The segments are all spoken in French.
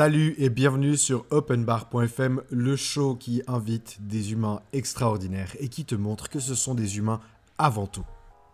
Salut et bienvenue sur openbar.fm, le show qui invite des humains extraordinaires et qui te montre que ce sont des humains avant tout.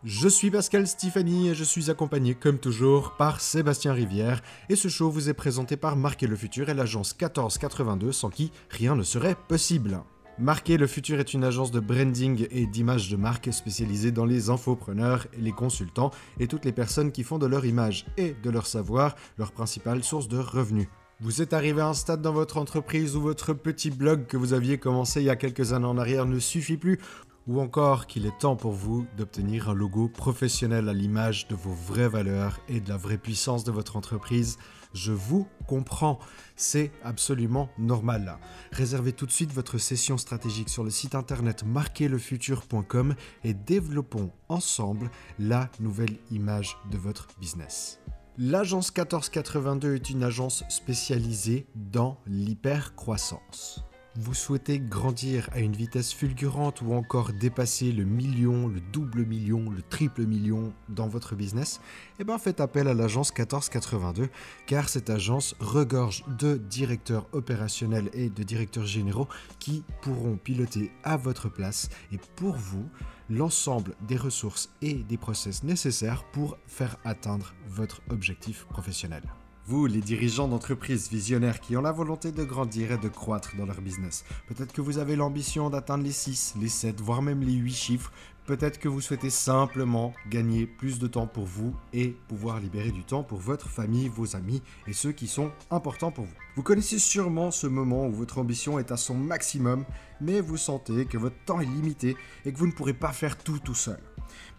Je suis Pascal Stéphanie et je suis accompagné comme toujours par Sébastien Rivière et ce show vous est présenté par Marquer le Futur et l'agence 1482 sans qui rien ne serait possible. Marquer le Futur est une agence de branding et d'image de marque spécialisée dans les infopreneurs, les consultants et toutes les personnes qui font de leur image et de leur savoir leur principale source de revenus. Vous êtes arrivé à un stade dans votre entreprise où votre petit blog que vous aviez commencé il y a quelques années en arrière ne suffit plus ou encore qu'il est temps pour vous d'obtenir un logo professionnel à l'image de vos vraies valeurs et de la vraie puissance de votre entreprise, je vous comprends, c'est absolument normal. Réservez tout de suite votre session stratégique sur le site internet marquerlefutur.com et développons ensemble la nouvelle image de votre business. L'agence 1482 est une agence spécialisée dans l'hypercroissance. Vous souhaitez grandir à une vitesse fulgurante ou encore dépasser le million, le double million, le triple million dans votre business? Eh bien faites appel à l'agence 1482 car cette agence regorge de directeurs opérationnels et de directeurs généraux qui pourront piloter à votre place et pour vous l'ensemble des ressources et des process nécessaires pour faire atteindre votre objectif professionnel. Vous, les dirigeants d'entreprises visionnaires qui ont la volonté de grandir et de croître dans leur business, peut-être que vous avez l'ambition d'atteindre les 6, les 7, voire même les 8 chiffres, peut-être que vous souhaitez simplement gagner plus de temps pour vous et pouvoir libérer du temps pour votre famille, vos amis et ceux qui sont importants pour vous. Vous connaissez sûrement ce moment où votre ambition est à son maximum, mais vous sentez que votre temps est limité et que vous ne pourrez pas faire tout tout seul.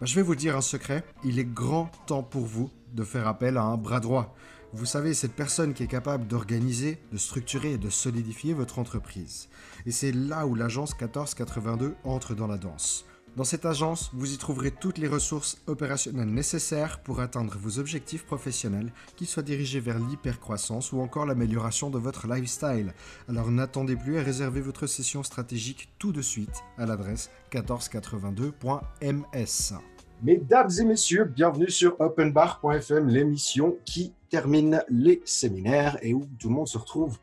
Ben, je vais vous dire un secret, il est grand temps pour vous de faire appel à un bras droit. Vous savez, cette personne qui est capable d'organiser, de structurer et de solidifier votre entreprise. Et c'est là où l'agence 1482 entre dans la danse. Dans cette agence, vous y trouverez toutes les ressources opérationnelles nécessaires pour atteindre vos objectifs professionnels, qu'ils soient dirigés vers l'hypercroissance ou encore l'amélioration de votre lifestyle. Alors n'attendez plus et réservez votre session stratégique tout de suite à l'adresse 1482.ms. Mesdames et messieurs, bienvenue sur openbar.fm, l'émission qui termine les séminaires et où tout le monde se retrouve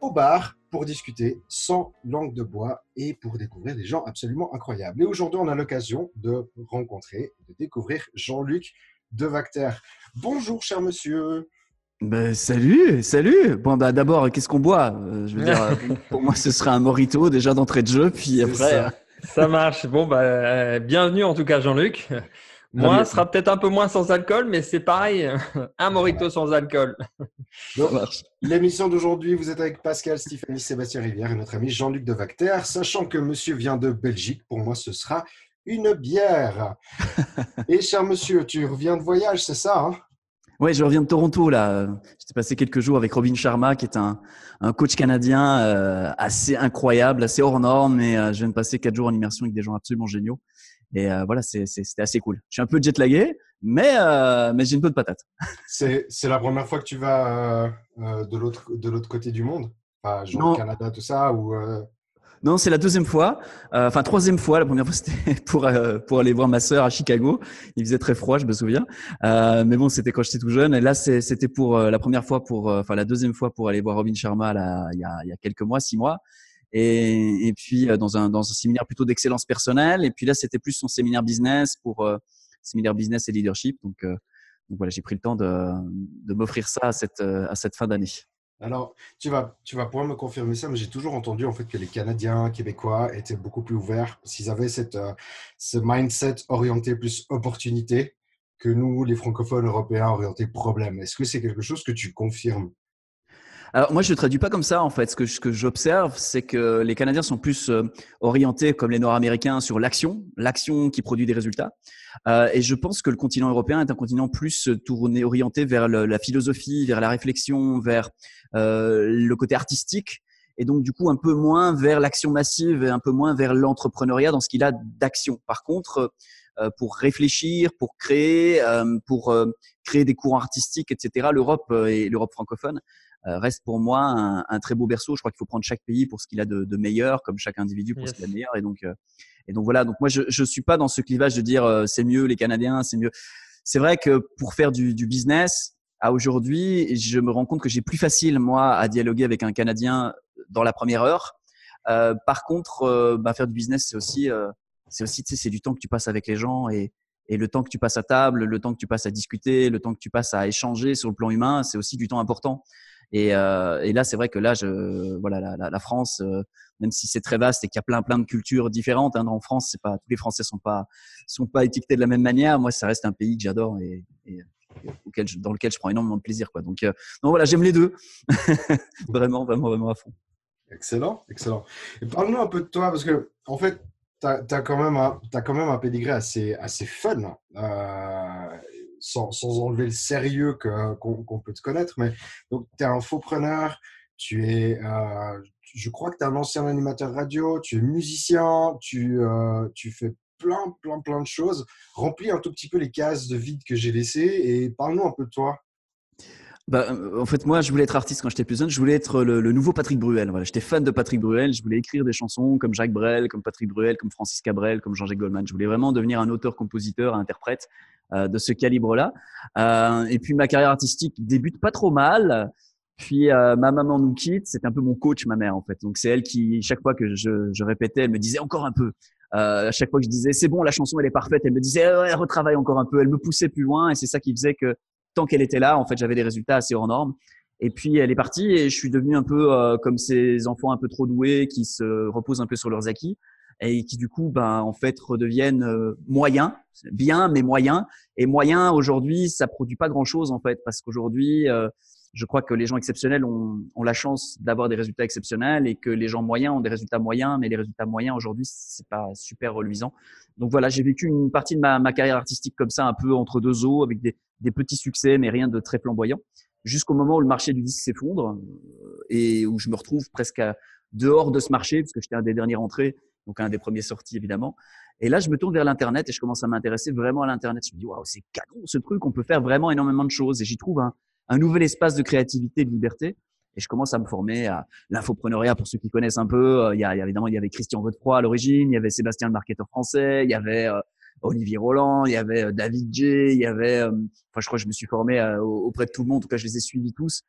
au bar pour discuter sans langue de bois et pour découvrir des gens absolument incroyables. Et aujourd'hui, on a l'occasion de rencontrer, de découvrir Jean-Luc Devacter. Bonjour, cher monsieur. Ben, salut, salut. Bon, bah, d'abord, qu'est-ce qu'on boit? Euh, Je veux dire, pour moi, ce serait un morito déjà d'entrée de jeu, puis après. Ça. ça. marche. Bon, bah, euh, bienvenue en tout cas, Jean-Luc. Moi, ce sera peut-être un peu moins sans alcool, mais c'est pareil, un morito sans alcool. L'émission d'aujourd'hui, vous êtes avec Pascal, Stéphanie, Sébastien Rivière et notre ami Jean-Luc de Vacter. Sachant que monsieur vient de Belgique, pour moi, ce sera une bière. et cher monsieur, tu reviens de voyage, c'est ça hein? Oui, je reviens de Toronto là. J'étais passé quelques jours avec Robin Sharma, qui est un, un coach canadien euh, assez incroyable, assez hors norme. Mais euh, je viens de passer quatre jours en immersion avec des gens absolument géniaux. Et euh, voilà, c'était assez cool. Je suis un peu jet lagué, mais, euh, mais j'ai une bonne patate. C'est la première fois que tu vas euh, de l'autre côté du monde? Enfin, genre Canada, tout ça ou Non, c'est la deuxième fois. enfin, troisième fois. La première fois, c'était pour, pour aller voir ma sœur à Chicago. Il faisait très froid, je me souviens. mais bon, c'était quand j'étais tout jeune. Et là, c'était pour la première fois, pour, enfin, la deuxième fois pour aller voir Robin Sharma là, il, y a, il y a quelques mois, six mois et, puis euh, dans un, dans un séminaire plutôt d'excellence personnelle. Et puis là, c'était plus son séminaire business pour euh, séminaire business et leadership. Donc, euh, donc voilà, j'ai pris le temps de, de m'offrir ça à cette, à cette fin d'année. Alors, tu vas, tu vas pouvoir me confirmer ça, mais j'ai toujours entendu en fait que les Canadiens, Québécois étaient beaucoup plus ouverts, s'ils avaient cette, ce mindset orienté plus opportunité que nous, les francophones européens, orientés problème. Est-ce que c'est quelque chose que tu confirmes? Alors moi, je ne traduis pas comme ça en fait. Ce que, ce que j'observe, c'est que les Canadiens sont plus euh, orientés, comme les Nord-Américains, sur l'action, l'action qui produit des résultats. Euh, et je pense que le continent européen est un continent plus tourné, orienté vers la philosophie, vers la réflexion, vers euh, le côté artistique. Et donc, du coup, un peu moins vers l'action massive et un peu moins vers l'entrepreneuriat dans ce qu'il a d'action. Par contre, euh, pour réfléchir, pour créer, euh, pour créer des courants artistiques, etc. L'Europe et l'Europe francophone euh, reste pour moi un, un, très beau berceau. Je crois qu'il faut prendre chaque pays pour ce qu'il a de, de, meilleur, comme chaque individu pour ce qu'il a de meilleur. Et donc, euh, et donc voilà. Donc moi, je je suis pas dans ce clivage de dire euh, c'est mieux les Canadiens, c'est mieux. C'est vrai que pour faire du, du business, à aujourd'hui, je me rends compte que j'ai plus facile, moi, à dialoguer avec un Canadien dans la première heure. Euh, par contre, euh, bah, faire du business, c'est aussi, euh, c'est aussi, c'est du temps que tu passes avec les gens et, et le temps que tu passes à table, le temps que tu passes à discuter, le temps que tu passes à échanger sur le plan humain, c'est aussi du temps important. Et, euh, et là, c'est vrai que là, voilà, la, France, euh, même si c'est très vaste et qu'il y a plein, plein de cultures différentes, hein, en France, c'est pas tous les Français sont pas sont pas étiquetés de la même manière. Moi, ça reste un pays que j'adore et, dans lequel je prends énormément de plaisir, quoi. Donc, euh, donc voilà, j'aime les deux, vraiment, vraiment, vraiment à fond. Excellent, excellent. Parle-nous un peu de toi, parce que en fait, tu as, quand même un, quand même un pédigré assez, assez fun. Euh, sans, sans, enlever le sérieux qu'on qu peut te connaître. Mais donc, tu es un faux-preneur, tu es, je crois que tu es un ancien animateur radio, tu es musicien, tu, euh, tu fais plein, plein, plein de choses. Remplis un tout petit peu les cases de vide que j'ai laissées et parle-nous un peu de toi. Bah, en fait, moi, je voulais être artiste quand j'étais plus jeune. Je voulais être le, le nouveau Patrick Bruel. Voilà, j'étais fan de Patrick Bruel. Je voulais écrire des chansons comme Jacques Brel, comme Patrick Bruel, comme Francis Cabrel, comme Jean-Jacques Goldman. Je voulais vraiment devenir un auteur, compositeur, interprète euh, de ce calibre-là. Euh, et puis ma carrière artistique débute pas trop mal. Puis euh, ma maman nous quitte, c'est un peu mon coach, ma mère en fait. Donc c'est elle qui, chaque fois que je, je, répétais, elle me disait encore un peu. Euh, à chaque fois que je disais c'est bon, la chanson elle est parfaite, elle me disait ouais, retravaille encore un peu. Elle me poussait plus loin et c'est ça qui faisait que tant qu'elle était là, en fait, j'avais des résultats assez hors normes. Et puis elle est partie et je suis devenu un peu euh, comme ces enfants un peu trop doués qui se reposent un peu sur leurs acquis et qui du coup, ben, en fait, redeviennent euh, moyens, bien, mais moyens. Et moyens, aujourd'hui, ça produit pas grand-chose, en fait, parce qu'aujourd'hui, euh, je crois que les gens exceptionnels ont, ont la chance d'avoir des résultats exceptionnels et que les gens moyens ont des résultats moyens, mais les résultats moyens aujourd'hui, c'est pas super reluisant. Donc voilà, j'ai vécu une partie de ma, ma, carrière artistique comme ça, un peu entre deux eaux, avec des, des petits succès, mais rien de très flamboyant, jusqu'au moment où le marché du disque s'effondre euh, et où je me retrouve presque à, dehors de ce marché, parce que j'étais un des derniers rentrés donc un des premiers sortis évidemment. Et là, je me tourne vers l'internet et je commence à m'intéresser vraiment à l'internet. Je me dis waouh, c'est canon ce truc, on peut faire vraiment énormément de choses. Et j'y trouve un, un, nouvel espace de créativité, de liberté. Et je commence à me former à l'infopreneuriat pour ceux qui connaissent un peu. Euh, il y a, évidemment il y avait Christian Godefroy à l'origine, il y avait Sébastien le marketeur français, il y avait euh, Olivier Roland, il y avait euh, David J, il y avait, enfin je crois que je me suis formé auprès de tout le monde. En tout cas, je les ai suivis tous.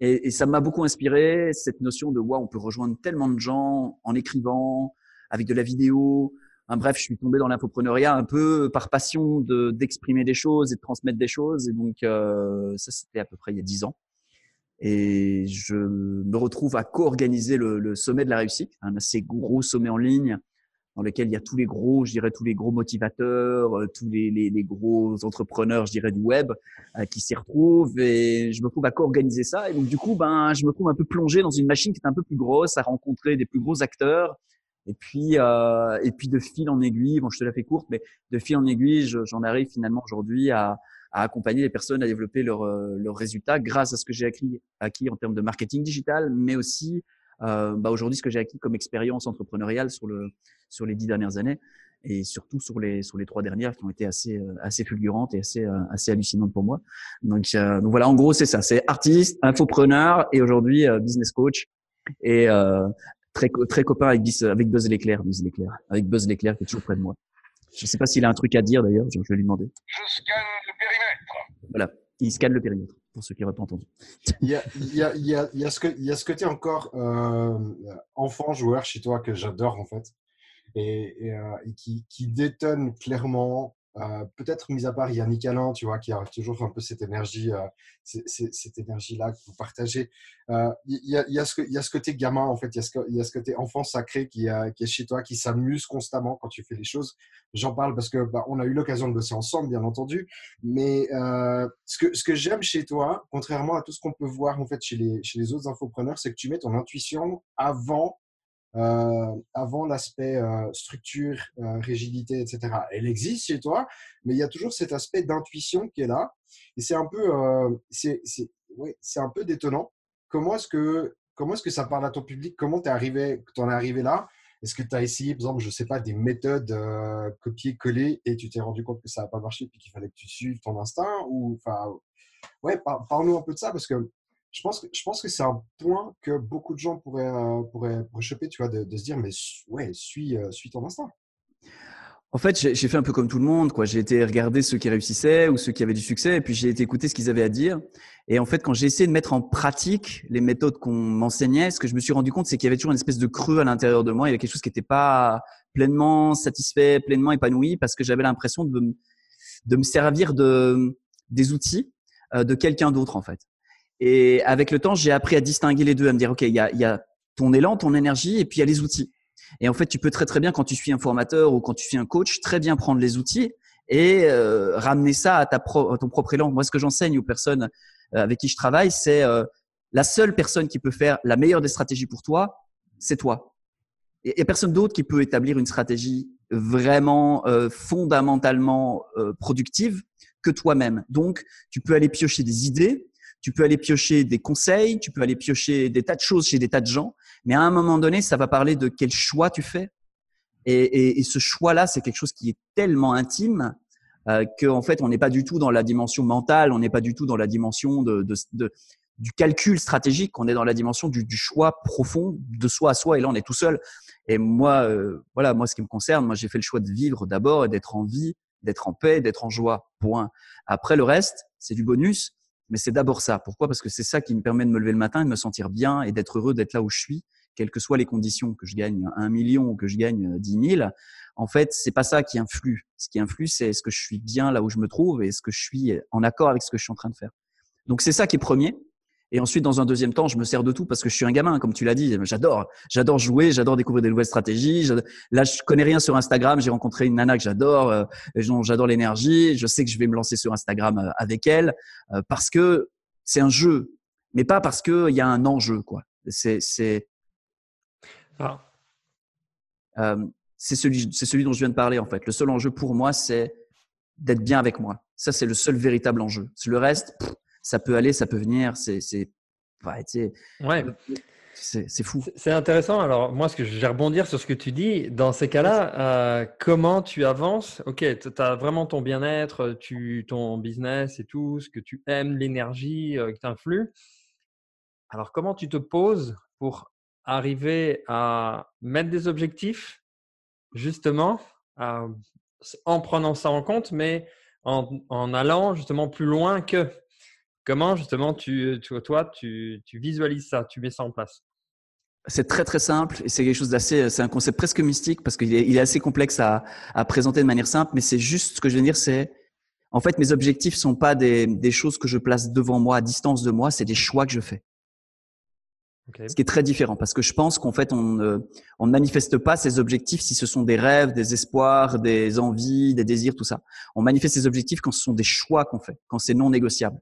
Et, et ça m'a beaucoup inspiré cette notion de waouh, on peut rejoindre tellement de gens en écrivant, avec de la vidéo. Bref, je suis tombé dans l'infopreneuriat un peu par passion de d'exprimer des choses et de transmettre des choses. Et donc, euh, ça, c'était à peu près il y a dix ans. Et je me retrouve à co-organiser le, le, sommet de la réussite, un assez gros sommet en ligne dans lequel il y a tous les gros, je dirais tous les gros motivateurs, euh, tous les, les, les gros entrepreneurs, je dirais du web, euh, qui s'y retrouvent. Et je me trouve à co-organiser ça. Et donc du coup, ben, je me trouve un peu plongé dans une machine qui est un peu plus grosse, à rencontrer des plus gros acteurs, et puis, euh, et puis de fil en aiguille, bon, je te la fais courte, mais de fil en aiguille, j'en arrive finalement aujourd'hui à, à, accompagner les personnes à développer leurs leur résultats grâce à ce que j'ai acquis, acquis en termes de marketing digital, mais aussi euh, bah aujourd'hui ce que j'ai acquis comme expérience entrepreneuriale sur, le, sur les dix dernières années et surtout sur les, sur les trois dernières qui ont été assez, euh, assez fulgurantes et assez, euh, assez hallucinantes pour moi. Donc, euh, donc voilà, en gros, c'est ça. C'est artiste, infopreneur et aujourd'hui business coach. Et, euh, très, très copain avec, avec Buzz l'éclair, Buzz l'éclair, avec Buzz l'éclair qui est toujours près de moi. Je ne sais pas s'il a un truc à dire d'ailleurs, je vais lui demander. Je scanne le périmètre. Voilà, il scanne le périmètre, pour ceux qui n'auraient pas entendu. Il y a, il y a, il y a, il y a ce, que, il y a ce côté encore euh, enfant joueur chez toi que j'adore en fait, et, et, euh, et qui, qui, détonne clairement euh, peut-être mis à part Yannick Alain, tu vois, qui a toujours un peu cette énergie, euh, cette énergie-là que vous partagez. Euh, il y, a, y, a ce, côté gamin, en fait, il y, a ce côté enfant sacré qui, est chez toi, qui s'amuse constamment quand tu fais les choses. J'en parle parce que bah, on a eu l'occasion de bosser ensemble, bien entendu. Mais ce que, ce que j'aime chez toi, contrairement à tout ce qu'on peut voir en fait chez les, chez les autres infopreneurs, c'est que tu mets ton intuition avant euh, avant l'aspect euh, structure, euh, rigidité, etc. Elle existe chez toi, mais il y a toujours cet aspect d'intuition qui est là. Et c'est un peu, c'est, ouais, c'est un peu détonnant. Comment est-ce que, comment est-ce que ça parle à ton public? Comment t'es arrivé, t'en es arrivé là? Est-ce que tu as essayé, par exemple, je sais pas, des méthodes copier-coller et tu t'es rendu compte que ça n'a pas marché puis qu'il fallait que tu suives ton instinct Ou, enfin, ouais, parle-nous un peu de ça parce que je pense que, je pense que c'est un point que beaucoup de gens pourraient, euh, pourraient, pourraient choper, tu vois, de, se dire, mais ouais, suis, euh, suis ton instinct. En fait, j'ai fait un peu comme tout le monde, quoi. J'ai été regarder ceux qui réussissaient ou ceux qui avaient du succès, et puis j'ai été écouter ce qu'ils avaient à dire. Et en fait, quand j'ai essayé de mettre en pratique les méthodes qu'on m'enseignait, ce que je me suis rendu compte, c'est qu'il y avait toujours une espèce de creux à l'intérieur de moi. Il y avait quelque chose qui n'était pas pleinement satisfait, pleinement épanoui, parce que j'avais l'impression de, de me servir de des outils euh, de quelqu'un d'autre, en fait. Et avec le temps, j'ai appris à distinguer les deux, à me dire, OK, il y a, y a ton élan, ton énergie, et puis il y a les outils. Et en fait, tu peux très très bien, quand tu suis un formateur ou quand tu suis un coach, très bien prendre les outils et euh, ramener ça à, ta ton propre élan. Moi, ce que j'enseigne aux personnes euh, avec qui je travaille, c'est euh, la seule personne qui peut faire la meilleure des stratégies pour toi, c'est toi. Il n'y a personne d'autre qui peut établir une stratégie vraiment fondamentalement productive que toi-même. Donc, tu peux aller piocher des idées, tu peux aller piocher des conseils, tu peux aller piocher des tas de choses chez des tas de gens, mais à un moment donné, ça va parler de quel choix tu fais. Et, ce choix-là, c'est quelque chose qui est tellement intime euh, qu'en fait, on n'est pas du tout dans la dimension mentale, on n'est pas du tout dans la dimension de, du calcul stratégique, on est dans la dimension du, choix profond de soi à soi. Et là, on est tout seul. Et moi, euh, voilà, moi, ce qui me concerne, moi, j'ai fait le choix de vivre d'abord et d'être en vie, d'être en paix, d'être en joie. Point. Après, le reste, c'est du bonus. Mais c'est d'abord ça. Pourquoi? Parce que c'est ça qui me permet de me lever le matin, de me sentir bien et d'être heureux d'être là où je suis, quelles que soient les conditions, que je gagne un million ou que je gagne dix mille. En fait, c'est pas ça qui influe. Ce qui influe, c'est est-ce que je suis bien là où je me trouve et est-ce que je suis en accord avec ce que je suis en train de faire. Donc c'est ça qui est premier. Et ensuite, dans un deuxième temps, je me sers de tout parce que je suis un gamin, comme tu l'as dit. J'adore, j'adore jouer, j'adore découvrir des nouvelles stratégies. Là, je connais rien sur Instagram. J'ai rencontré une nana que j'adore, euh, j'adore l'énergie. Je sais que je vais me lancer sur Instagram euh, avec elle euh, parce que c'est un jeu, mais pas parce qu'il y a un enjeu, quoi. C'est c'est ah. c'est celui c'est celui dont je viens de parler en fait. Le seul enjeu pour moi, c'est d'être bien avec moi. Ça, c'est le seul véritable enjeu. Le reste, ça peut aller, ça peut venir. C'est, c'est, ouais, c'est, fou. C'est intéressant. Alors, moi, ce que je vais rebondir sur ce que tu dis, dans ces cas-là, euh, comment tu avances? Ok, tu as vraiment ton bien-être, tu, ton business et tout, ce que tu aimes, l'énergie euh, qui t'influe. Alors, comment tu te poses pour arriver à mettre des objectifs, justement, en prenant ça en compte, mais en, en allant justement plus loin que Comment justement tu, toi, tu, visualises ça, tu mets ça en place? C'est très très simple et c'est quelque chose d'assez, c'est un concept presque mystique parce qu'il est, il est assez complexe à, présenter de manière simple, mais c'est juste ce que je veux dire, c'est en fait mes objectifs sont pas des, des, choses que je place devant moi, à distance de moi, c'est des choix que je fais. Ce qui est très différent parce que je pense qu'en fait on ne, on ne manifeste pas ces objectifs si ce sont des rêves, des espoirs, des envies, des désirs, tout ça. On manifeste ces objectifs quand ce sont des choix qu'on fait, quand c'est non négociable.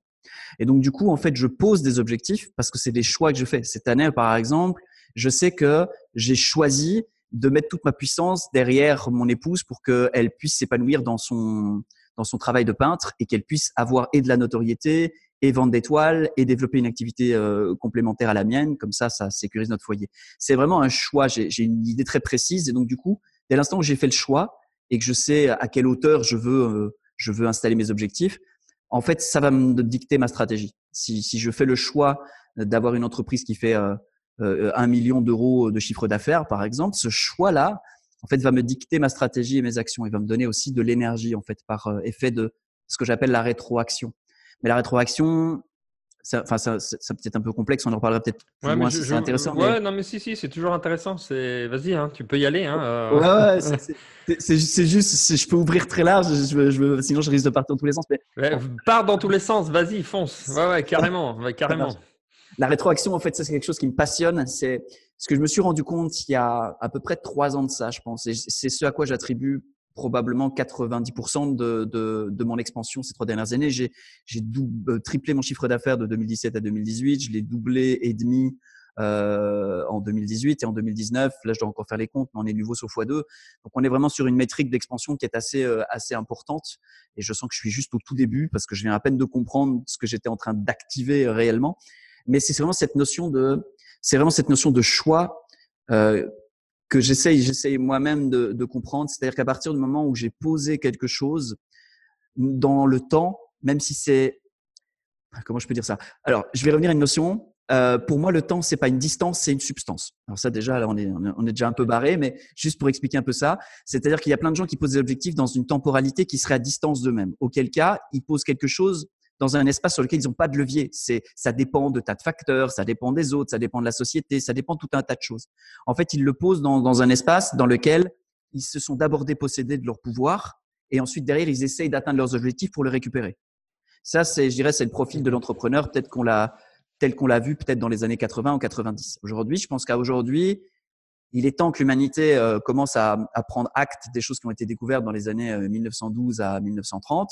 Et donc, du coup, en fait, je pose des objectifs parce que c'est des choix que je fais. Cette année, par exemple, je sais que j'ai choisi de mettre toute ma puissance derrière mon épouse pour qu'elle puisse s'épanouir dans son, dans son travail de peintre et qu'elle puisse avoir et de la notoriété et vendre des toiles et développer une activité euh, complémentaire à la mienne. Comme ça, ça sécurise notre foyer. C'est vraiment un choix. J'ai une idée très précise et donc du coup, dès l'instant où j'ai fait le choix et que je sais à quelle hauteur je veux, euh, je veux installer mes objectifs, en fait, ça va me dicter ma stratégie. Si, si je fais le choix d'avoir une entreprise qui fait euh, euh, un million d'euros de chiffre d'affaires, par exemple, ce choix-là, en fait, va me dicter ma stratégie et mes actions. Il va me donner aussi de l'énergie, en fait, par euh, effet de ce que j'appelle la rétroaction. Mais la rétroaction, enfin, ça, ça, peut-être un peu complexe, on en reparlera peut-être plus ouais, si c'est intéressant. Ouais, non, mais si, si, c'est toujours intéressant. C'est, vas-y, hein, tu peux y aller. Hein, euh. Ouais, c'est, juste, je peux ouvrir très large, je, je, sinon je risque de partir dans tous les sens. Mais... pars dans tous les sens, vas-y, fonce. Ouais, ouais, carrément, carrément. La rétroaction, en fait, ça c'est quelque chose qui me passionne. C'est ce que je me suis rendu compte il y a à peu près trois ans de ça, je pense. Et c'est ce à quoi j'attribue probablement 90% de, de, de, mon expansion ces trois dernières années. J'ai, j'ai euh, triplé mon chiffre d'affaires de 2017 à 2018. Je l'ai doublé et demi euh, en 2018 et en 2019. Là, je dois encore faire les comptes, mais on est nouveau sur x2. Donc, on est vraiment sur une métrique d'expansion qui est assez, euh, assez importante. Et je sens que je suis juste au tout début parce que je viens à peine de comprendre ce que j'étais en train d'activer réellement. Mais c'est vraiment cette notion de, c'est vraiment cette notion de choix euh, que j'essaye, j'essaye moi-même de, de, comprendre. C'est-à-dire qu'à partir du moment où j'ai posé quelque chose dans le temps, même si c'est comment je peux dire ça? Alors, je vais revenir à une notion. euh, pour moi, le temps, c'est pas une distance, c'est une substance. Alors ça, déjà, là, on est, on est déjà un peu barré, mais juste pour expliquer un peu ça, c'est-à-dire qu'il y a plein de gens qui posent des objectifs dans une temporalité qui serait à distance d'eux-mêmes. Auquel cas, ils posent quelque chose dans un espace sur lequel ils n'ont pas de levier. C'est, ça dépend de tas de facteurs, ça dépend des autres, ça dépend de la société, ça dépend de tout un tas de choses. En fait, ils le posent dans, dans un espace dans lequel ils se sont d'abord dépossédés de leur pouvoir et ensuite derrière, ils essayent d'atteindre leurs objectifs pour le récupérer. Ça, c'est, je dirais, c'est le profil de l'entrepreneur. Peut-être qu'on l'a, tel qu'on l'a vu peut-être dans les années 80 ou 90. Aujourd'hui, je pense qu'à aujourd'hui, il est temps que l'humanité euh, commence à, à, prendre acte des choses qui ont été découvertes dans les années 1912 euh, à 1930,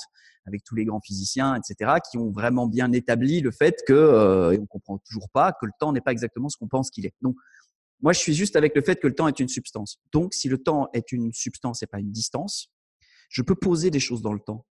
avec tous les grands physiciens, etc., qui ont vraiment bien établi le fait que, euh, et on comprend toujours pas, que le temps n'est pas exactement ce qu'on pense qu'il est. Donc, moi, je suis juste avec le fait que le temps est une substance. Donc, si le temps est une substance et pas une distance, je peux poser des choses dans le temps.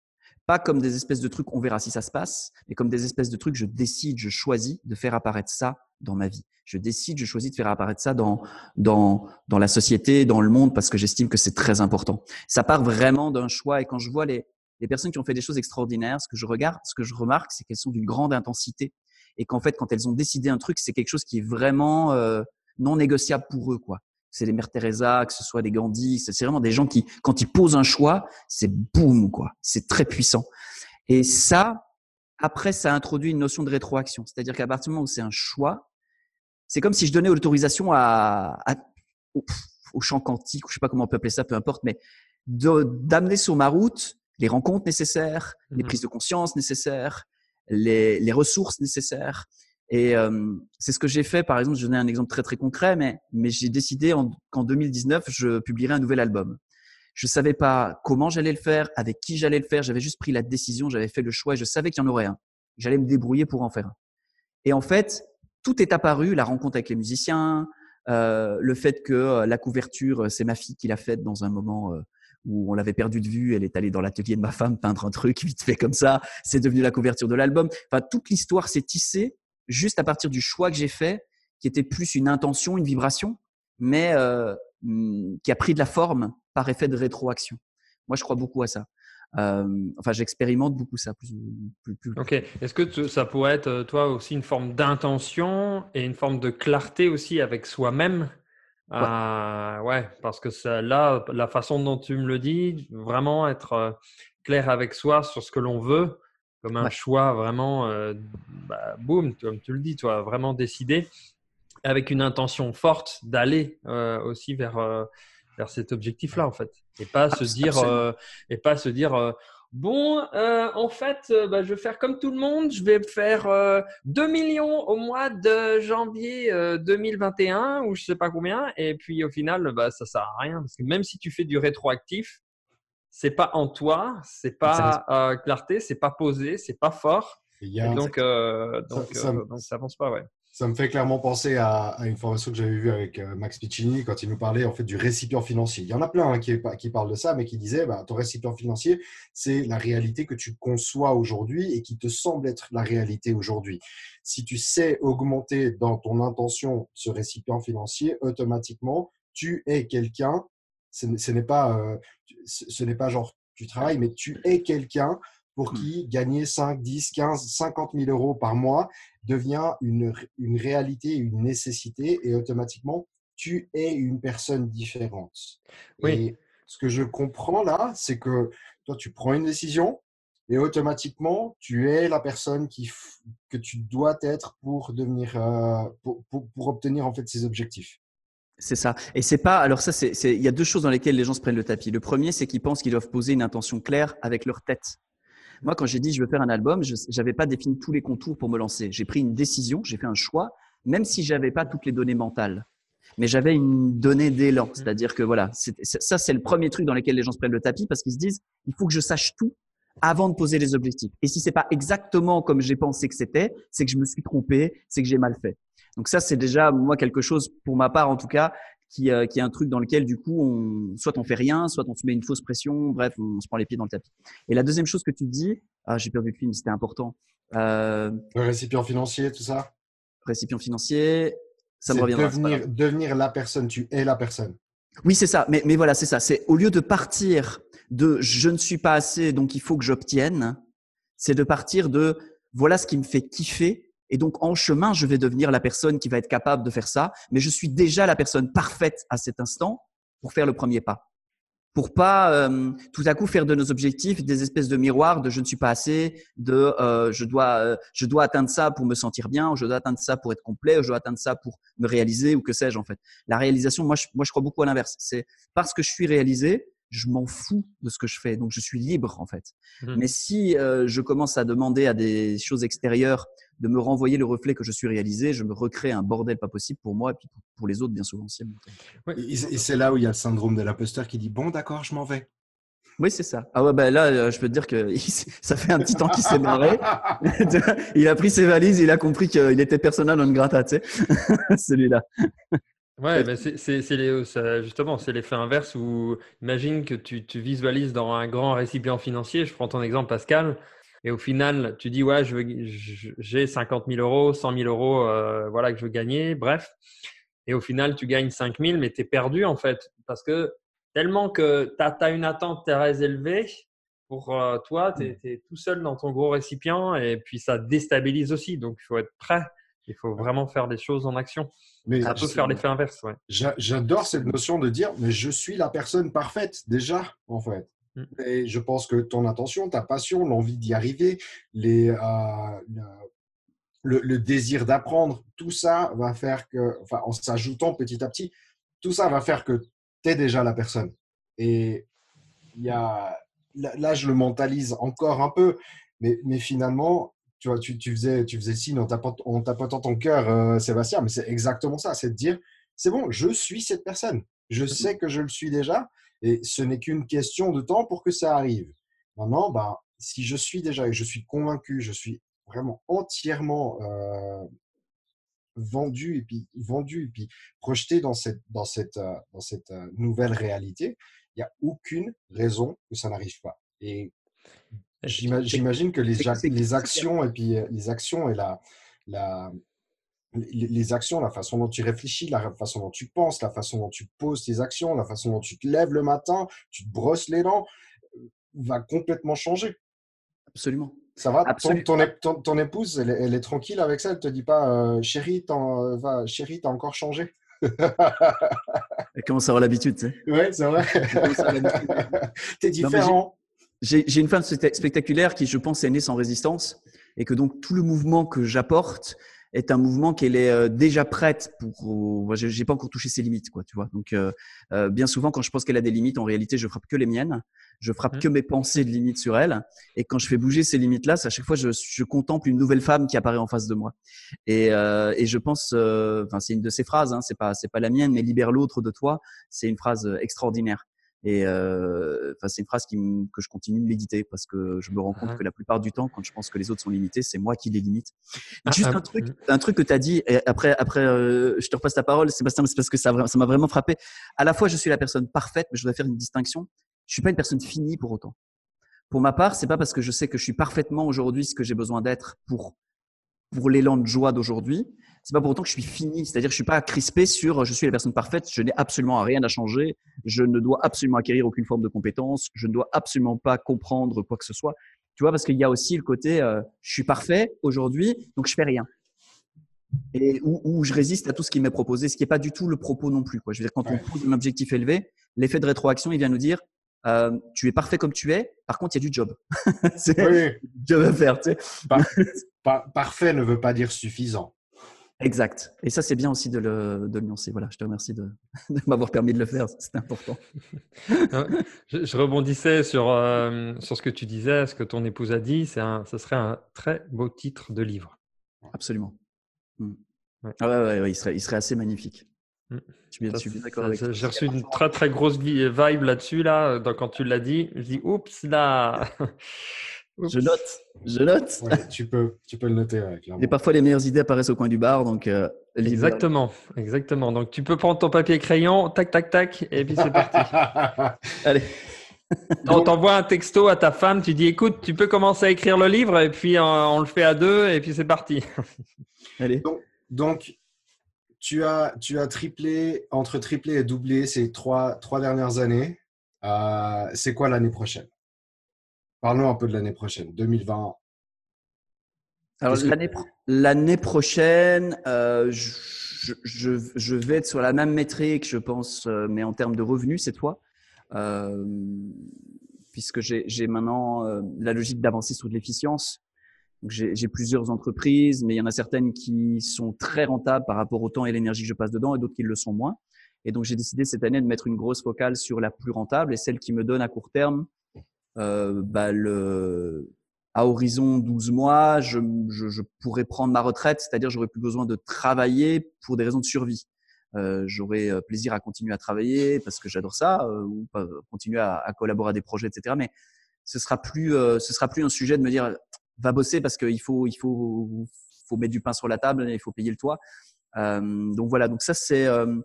Pas comme des espèces de trucs, on verra si ça se passe, mais comme des espèces de trucs, je décide, je choisis de faire apparaître ça dans ma vie. Je décide, je choisis de faire apparaître ça dans, dans, dans la société, dans le monde, parce que j'estime que c'est très important. Ça part vraiment d'un choix. Et quand je vois les, les personnes qui ont fait des choses extraordinaires, ce que je regarde, ce que je remarque, c'est qu'elles sont d'une grande intensité. Et qu'en fait, quand elles ont décidé un truc, c'est quelque chose qui est vraiment euh, non négociable pour eux, quoi c'est les mères Teresa, que ce soit des Gandhi, c'est vraiment des gens qui, quand ils posent un choix, c'est boum, quoi. C'est très puissant. Et ça, après, ça introduit une notion de rétroaction. C'est-à-dire qu'à partir du moment où c'est un choix, c'est comme si je donnais l'autorisation à, au, champ quantique, je sais pas comment on peut appeler ça, peu importe, mais d'amener sur ma route les rencontres nécessaires, les mmh prises de conscience nécessaires, les, les ressources nécessaires. Et euh, c'est ce que j'ai fait, par exemple, je donner un exemple très très concret, mais, mais j'ai décidé qu'en 2019, je publierai un nouvel album. Je savais pas comment j'allais le faire, avec qui j'allais le faire, j'avais juste pris la décision, j'avais fait le choix et je savais qu'il y en aurait un. J'allais me débrouiller pour en faire un. Et en fait, tout est apparu, la rencontre avec les musiciens, euh, le fait que euh, la couverture, c'est ma fille qui l'a faite dans un moment euh, où on l'avait perdu de vue, elle est allée dans l'atelier de ma femme peindre un truc vite fait comme ça, c'est devenu la couverture de l'album. Enfin, toute l'histoire s'est tissée juste à partir du choix que j'ai fait, qui était plus une intention, une vibration, mais euh, hmm, qui a pris de la forme par effet de rétroaction. Moi, je crois beaucoup à ça. Euh, enfin, j'expérimente beaucoup ça. Plus, plus, plus. Ok. Est-ce que ça pourrait être, euh, toi, aussi une forme d'intention et une forme de clarté aussi avec soi-même? Ouais. Euh, ouais. parce que ça, là, la façon dont tu me le dis, vraiment être clair avec soi sur ce que l'on veut, comme un choix vraiment, euh, bah, boum, comme tu le dis, toi, vraiment décidé, avec une intention forte d'aller euh, aussi vers, euh, vers cet objectif-là, en fait. Et pas se dire, et pas se dire, bon, en fait, bah, je vais faire comme tout le monde, je vais faire 2 millions au mois de janvier 2021 ou je sais pas combien, et puis au final, bah, ça sert à rien, parce que même si tu fais du rétroactif, c'est pas en toi, c'est pas euh, clarté, c'est pas posé, c'est pas fort. Et donc, euh, donc, ça, euh, donc, ça avance pas, ouais. Ça me fait clairement penser à, à une formation que j'avais vue avec euh, Max Piccini quand il nous parlait en fait du récipient financier. Il y en a plein hein, qui, qui parlent de ça, mais qui disaient bah, ton récipient financier, c'est la réalité que tu conçois aujourd'hui et qui te semble être la réalité aujourd'hui. Si tu sais augmenter dans ton intention ce récipient financier, automatiquement, tu es quelqu'un ce n'est pas, euh, ce n'est pas genre tu travailles, mais tu es quelqu'un pour qui gagner 5, 10, 15, 50 000 euros par mois devient une, une réalité, une nécessité et automatiquement, tu es une personne différente. Oui. Et ce que je comprends là, c'est que toi, tu prends une décision et automatiquement, tu es la personne qui, que tu dois être pour, devenir, euh, pour, pour, pour obtenir en fait ces objectifs. C'est ça. Et c'est pas. Alors ça, c'est. Il y a deux choses dans lesquelles les gens se prennent le tapis. Le premier, c'est qu'ils pensent qu'ils doivent poser une intention claire avec leur tête. Moi, quand j'ai dit je veux faire un album, je n'avais pas défini tous les contours pour me lancer. J'ai pris une décision, j'ai fait un choix, même si j'avais pas toutes les données mentales. Mais j'avais une donnée d'élan, mmh. c'est-à-dire que voilà, ça c'est le premier truc dans lequel les gens se prennent le tapis parce qu'ils se disent il faut que je sache tout avant de poser les objectifs. Et si c'est pas exactement comme j'ai pensé que c'était, c'est que je me suis trompé, c'est que j'ai mal fait. Donc ça, c'est déjà moi quelque chose, pour ma part en tout cas, qui, euh, qui est un truc dans lequel du coup, on, soit on fait rien, soit on se met une fausse pression, bref, on, se prend les pieds dans le tapis. Et la deuxième chose que tu dis, ah, j'ai perdu le film, c'était important. Euh, le récipient financier, tout ça? Récipient financier, ça me reviendra. Devenir, devenir la personne, tu es la personne. Oui, c'est ça. Mais, mais voilà, c'est ça. C'est au lieu de partir de je ne suis pas assez, donc il faut que j'obtienne, c'est de partir de voilà ce qui me fait kiffer Et donc, en chemin, je vais devenir la personne qui va être capable de faire ça, mais je suis déjà la personne parfaite à cet instant pour faire le premier pas. Pour pas euh, tout à coup faire de nos objectifs des espèces de miroirs de je ne suis pas assez, de euh, je dois euh, je dois atteindre ça pour me sentir bien, ou je dois atteindre ça pour être complet, ou je dois atteindre ça pour me réaliser ou que sais-je en fait. La réalisation, moi je, moi je crois beaucoup à l'inverse. C'est parce que je suis réalisé, je m'en fous de ce que je fais, donc je suis libre en fait. Mhm. Mais si euh, je commence à demander à des choses extérieures de me renvoyer le reflet que je suis réalisé, je me recrée un bordel pas possible pour moi et puis pour- les autres bien souvent aussi. Et et c'est là où il y a le syndrome de l'imposteur qui dit Bon, d'accord, je m'en vais. Oui, c'est ça. Ah ouais, bah là, euh, je peux te dire que ça fait un petit temps qu'il s'est marré. il a pris ses valises, il a compris qu'il était personnel non grata, tu sais. Celui-là. Ouais, mais c'est c'est- c'est les- ça- justement, c'est l'effet inverse où imagine que tu, tu visualises dans un grand récipient financier. Je prends ton exemple, Pascal, et au final, tu dis ouais, j'ai 50 000 euros, 100 000 euros, euh, voilà que je veux gagner, bref. Et au final, tu gagnes 5 000, mais tu es perdu en fait, parce que tellement que tu as, une attente très élevée pour euh, toi, tu es, tout seul dans ton gros récipient, et puis ça déstabilise aussi. Donc, il faut être prêt. Il faut vraiment faire des choses en action. Mais Ça peut faire l'effet inverse, ouais. J'adore cette notion de dire Mais je suis la personne parfaite, déjà, en fait. Mm. Et je pense que ton intention, ta passion, l'envie d'y arriver, les, euh, le, désir d'apprendre, tout ça va faire que, enfin, en s'ajoutant petit à petit, tout ça va faire que tu es déjà la personne. Et il y a, là, là, je le mentalise encore un peu, mais, mais finalement, tu vois, tu, tu faisais, tu faisais signe en tapotant, en tapotant ton cœur, euh, Sébastien, mais c'est exactement ça, c'est de dire, c'est bon, je suis cette personne. Je sais que je le suis déjà, et ce n'est qu'une question de temps pour que ça arrive. Maintenant, bah, si je suis déjà et je suis convaincu, je suis vraiment entièrement euh, vendu et puis vendu et puis projeté dans cette dans cette euh, dans cette euh, nouvelle réalité, il n'y a aucune raison que ça n'arrive pas. Et j'ima- j'imagine que les, les actions et puis les actions et la la les, actions, la façon dont tu réfléchis, la façon dont tu penses, la façon dont tu poses tes actions, la façon dont tu te lèves le matin, tu te brosses les dents, euh, va complètement changer. Absolument. Ça va? Ton, Absolument. ton, ép- ton- ton épouse, elle, est- elle est tranquille avec ça? Elle te dit pas, euh, chérie, t'en- euh, va, chérie, t'as encore changé? Elle commence à avoir l'habitude, tu sais. Ouais, c'est vrai. T'es différent. J'ai j'ai une femme specta- spectaculaire qui, je pense, est née sans résistance et que donc tout le mouvement que j'apporte est un mouvement qu'elle est euh, déjà prête pour. euh, j'ai pas encore touché ses limites, quoi, tu vois. Donc, euh, euh, bien souvent, quand je pense qu'elle a des limites, en réalité, je frappe que les miennes. Je frappe Mhm. que mes pensées de limites sur elle. Et quand je fais bouger ces limites-là, c'est à chaque fois, je, je contemple une nouvelle femme qui apparaît en face de moi. Et, euh, et je pense, euh, enfin, c'est une de ses phrases. Hein, c'est pas, c'est pas la mienne, mais libère l'autre de toi. C'est une phrase extraordinaire. Et euh, enfin, c'est une phrase qui que je continue de méditer parce que je me rends compte Ah. que la plupart du temps, quand je pense que les autres sont limités, c'est moi qui les limite. Ah, Juste ah, un truc, mm. un truc que tu as dit, et après, après euh, je te repasse ta parole, Sébastien, mais c'est parce que ça m'a vraiment frappé. À la fois, je suis la personne parfaite, mais je dois faire une distinction. Je suis pas une personne finie pour autant. Pour ma part, c'est pas parce que je sais que je suis parfaitement aujourd'hui ce que j'ai besoin d'être pour pour l'élan de joie d'aujourd'hui. C'est pas pour autant que je suis fini. C'est-à-dire que je suis pas crispé sur je suis la personne parfaite, je n'ai absolument rien à changer, je ne dois absolument acquérir aucune forme de compétence, je ne dois absolument pas comprendre quoi que ce soit. Tu vois, parce qu'il y a aussi le côté euh, je suis parfait aujourd'hui, donc je fais rien. Et où, où je résiste à tout ce qui m'est proposé, ce qui n'est pas du tout le propos non plus. Quoi. Je veux dire, quand on pose un objectif élevé, l'effet de rétroaction, il vient nous dire euh, tu es parfait comme tu es, par contre, il y a du job. c'est Oui, job à faire. Tu sais. par- par- parfait ne veut pas dire suffisant. Exact. Et ça, c'est bien aussi de le, de le nuancer. Voilà, je te remercie de, de m'avoir permis de le faire. C'était important. Ouais. Je, je rebondissais sur, euh, sur ce que tu disais, ce que ton épouse a dit. C'est un, ce serait un très beau titre de livre. Absolument. Mm. Ouais. Ah ouais, ouais, ouais, il, serait, il serait assez magnifique. Mm. Je suis bien, d'accord avec. J'ai reçu une très très grosse vi- vibe là-dessus là, dans- quand tu l'as dit. Je dis oups là. Oups. Je note. Je note. Ouais, tu, peux, tu peux le noter, ouais, clairement. Et parfois, les meilleures idées apparaissent au coin du bar. Donc, euh, Exactement, exactement. Donc tu peux prendre ton papier et crayon, tac tac tac, et puis c'est parti. Allez. T'en- T'envoies un texto à ta femme, tu dis écoute, tu peux commencer à écrire le livre, et puis euh, on le fait à deux, et puis c'est parti. Allez. Donc, tu as, tu as triplé, entre triplé et doublé ces trois, trois dernières années. Euh, c'est quoi l'année prochaine? Parlons un peu de l'année prochaine, 2020. Alors que- l'année pro- l'année prochaine, euh, je, je- je vais être sur la même métrique, je pense, euh, mais en termes de revenus cette fois, euh, puisque j'ai maintenant euh, la logique d'avancer sur de l'efficience. J'ai plusieurs entreprises, mais il y en a certaines qui sont très rentables par rapport au temps et l'énergie que je passe dedans, et d'autres qui le sont moins. Et donc j'ai décidé cette année de mettre une grosse focale sur la plus rentable et celle qui me donne à court terme euh, bah, le, à horizon 12 mois, je, je, je pourrais prendre ma retraite, c'est-à-dire j'aurais plus besoin de travailler pour des raisons de survie. Euh, j'aurais euh, plaisir à continuer à travailler parce que j'adore ça, euh, ou pas- continuer à, à collaborer à des projets, etc. Mais ce sera plus, euh, ce sera plus un sujet de me dire va bosser parce qu'il faut, il faut, faut mettre du pain sur la table, il faut payer le toit. Euh, donc voilà, donc ça c'est, euh,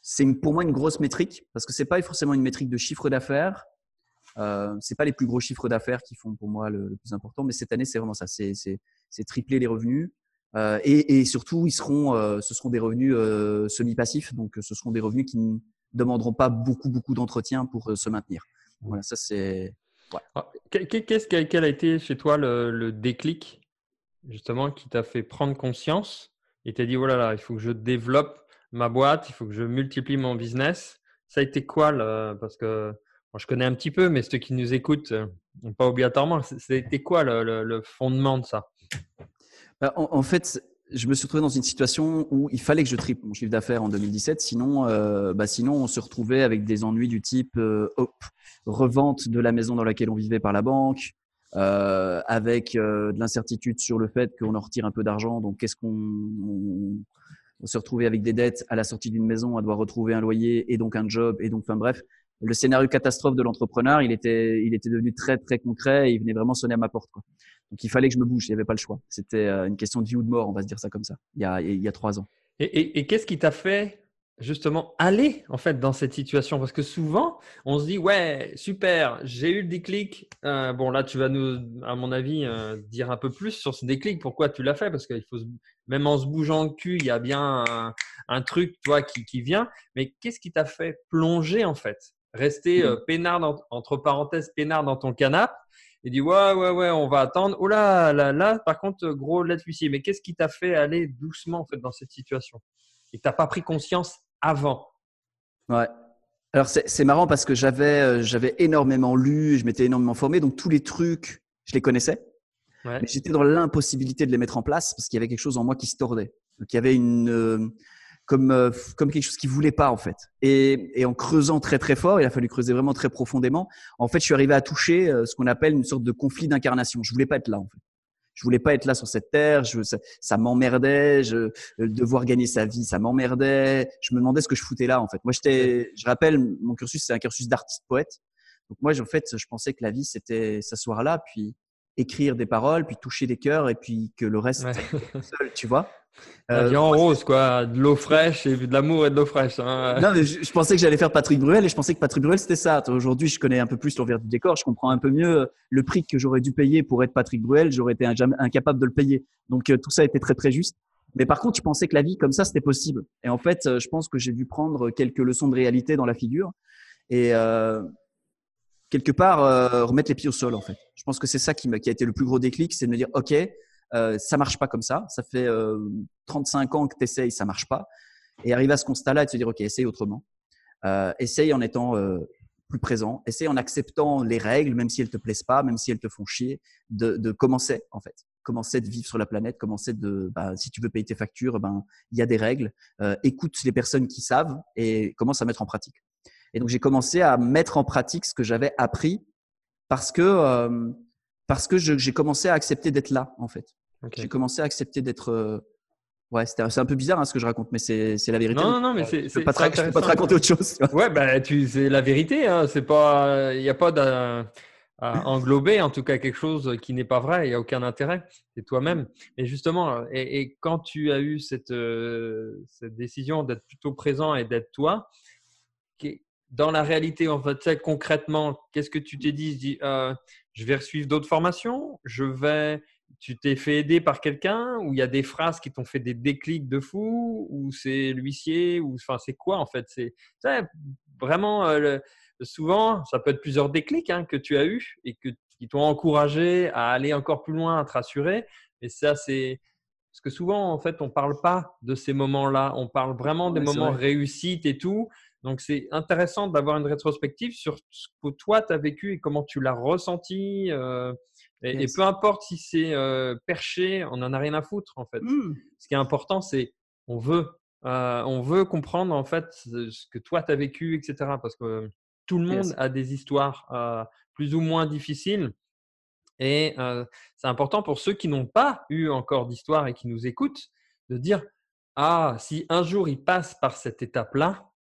c'est pour moi une grosse métrique parce que c'est pas forcément une métrique de chiffre d'affaires. Euh, c'est pas les plus gros chiffres d'affaires qui font pour moi le, le plus important, mais cette année c'est vraiment ça, c'est c'est c'est tripler les revenus. Euh, et, et surtout ils seront, euh, ce seront des revenus euh, semi-passifs, donc ce seront des revenus qui ne demanderont pas beaucoup beaucoup d'entretien pour se maintenir. Voilà, ça c'est Ah, que- que- Qu'est-ce quel a été chez toi le, le déclic, justement, qui t'a fait prendre conscience et t'as dit, oh là là, il faut que je développe ma boîte, il faut que je multiplie mon business. Ça a été quoi Parce que je connais un petit peu, mais ceux qui nous écoutent, euh, pas obligatoirement, été quoi le, fondement de ça? Bah, en, fait, je me suis retrouvé dans une situation où il fallait que je triple mon chiffre d'affaires en 2017. Sinon, euh, bah, sinon, on se retrouvait avec des ennuis du type euh, hop, revente de la maison dans laquelle on vivait par la banque, avec de l'incertitude sur le fait qu'on en retire un peu d'argent. Donc, qu'est-ce qu'on on, on se retrouvait avec des dettes à la sortie d'une maison, à devoir retrouver un loyer et donc un job et donc, enfin bref, le scénario catastrophe de l'entrepreneur, il était, il était devenu très très concret et il venait vraiment sonner à ma porte. Donc il fallait que je me bouge, il n'y avait pas le choix. C'était euh, une question de vie ou de mort, on va se dire ça comme ça, il y a, il y a trois ans. Et, qu'est-ce qui t'a fait justement aller en fait dans cette situation? Parce que souvent, on se dit ouais, super, j'ai eu le déclic. Euh, bon là, tu vas nous, à mon avis, euh, dire un peu plus sur ce déclic. Pourquoi tu l'as fait? Parce qu'il faut même en se bougeant le cul, il y a bien un, un truc toi qui, qui vient. Mais qu'est-ce qui t'a fait plonger en fait? Rester euh, peinard dans- entre parenthèses peinard dans ton canapé et dit ouais ouais ouais on va attendre. Oh là là là par contre gros lettre huissier. Mais qu'est-ce qui t'a fait aller doucement en fait dans cette situation? Et t'as pas pris conscience avant Ouais. Alors c'est c'est marrant parce que j'avais euh, j'avais énormément lu, je m'étais énormément formé, donc tous les trucs, je les connaissais, Ouais. mais j'étais dans l'impossibilité de les mettre en place parce qu'il y avait quelque chose en moi qui se tordait. Donc il y avait une euh, comme euh, comme quelque chose qui voulait pas en fait. Et, et en creusant très très fort, il a fallu creuser vraiment très profondément. En fait, je suis arrivé à toucher euh, ce qu'on appelle une sorte de conflit d'incarnation. Je voulais pas être là en fait. Je voulais pas être là sur cette terre. Je, ça, ça m'emmerdait. Je, euh, devoir gagner sa vie, ça m'emmerdait. Je me demandais ce que je foutais là en fait. Moi, j'étais, je rappelle, mon cursus c'est un cursus d'artiste poète. Donc moi, en fait, je pensais que la vie c'était s'asseoir là, puis écrire des paroles, puis toucher des cœurs, et puis que le reste Ouais. seul, tu vois. La Euh, vie en rose quoi, de l'eau fraîche et de l'amour et de l'eau fraîche. hein. non, mais je, je pensais que j'allais faire Patrick Bruel et je pensais que Patrick Bruel c'était ça. Aujourd'hui, je connais un peu plus l'envers du décor, je comprends un peu mieux le prix que j'aurais dû payer pour être Patrick Bruel, j'aurais été incapable de le payer. Donc euh, tout ça était très très juste. Mais par contre, je pensais que la vie comme ça c'était possible. Et en fait, euh, je pense que j'ai dû prendre quelques leçons de réalité dans la figure et euh, quelque part euh, remettre les pieds au sol en fait. Je pense que c'est ça qui, m'a- qui a été le plus gros déclic, c'est de me dire ok, euh, ça marche pas comme ça. Ça fait euh, 35 ans que tu essayes, ça marche pas. Et arriver à ce constat-là et de se dire ok, essaye autrement. Euh, essaye en étant euh, plus présent. Essaye en acceptant les règles, même si elles te plaisent pas, même si elles te font chier, de, de commencer en fait. Commencer de vivre sur la planète, commencer de, bah, si tu veux payer tes factures, ben il y a des règles. Euh, écoute les personnes qui savent et commence à mettre en pratique. Et donc j'ai commencé à mettre en pratique ce que j'avais appris parce que euh, parce que j'ai commencé à accepter d'être là en fait. J'ai commencé à accepter d'être euh, ouais c'est un peu bizarre hein, ce que je raconte mais c'est c'est la vérité. Non non non mais c'est je c'est peux pas te, raconter autre chose. tu vois. Ouais, bah, tu, c'est la vérité. Hein. C'est pas, il n'y a pas d'à- à englober en tout cas quelque chose qui n'est pas vrai. Il n'y a aucun intérêt. C'est toi-même. Et justement, et, et quand tu as eu cette, euh, cette décision d'être plutôt présent et d'être toi, dans la réalité, en fait, concrètement, qu'est-ce que tu t'es dit? Je dis, euh, je vais suivre d'autres formations? Je vais. Tu t'es fait aider par quelqu'un? Ou il y a des phrases qui t'ont fait des déclics de fou? Ou c'est l'huissier? Ou enfin c'est quoi en fait? C'est vraiment euh, le- souvent ça peut être plusieurs déclics hein, que tu as eu et que qui t'ont encouragé à aller encore plus loin à te rassurer Et ça, c'est parce que souvent, en fait, on parle pas de ces moments-là. On parle vraiment des Ouais, moments vrai. réussites et tout. Donc, c'est intéressant d'avoir une rétrospective sur ce que toi, tu as vécu et comment tu l'as ressenti. euh, et, peu importe si c'est euh, perché, on n'en a rien à foutre, en fait. Hmm. Ce qui est important, c'est on veut, euh, on veut comprendre en fait ce que toi tu as vécu, etc. Parce que tout le monde Yes. a des histoires plus ou moins difficiles. Et c'est important pour ceux qui n'ont pas eu encore d'histoire et qui nous écoutent de dire Ah, si un jour ils passent par cette étape-là,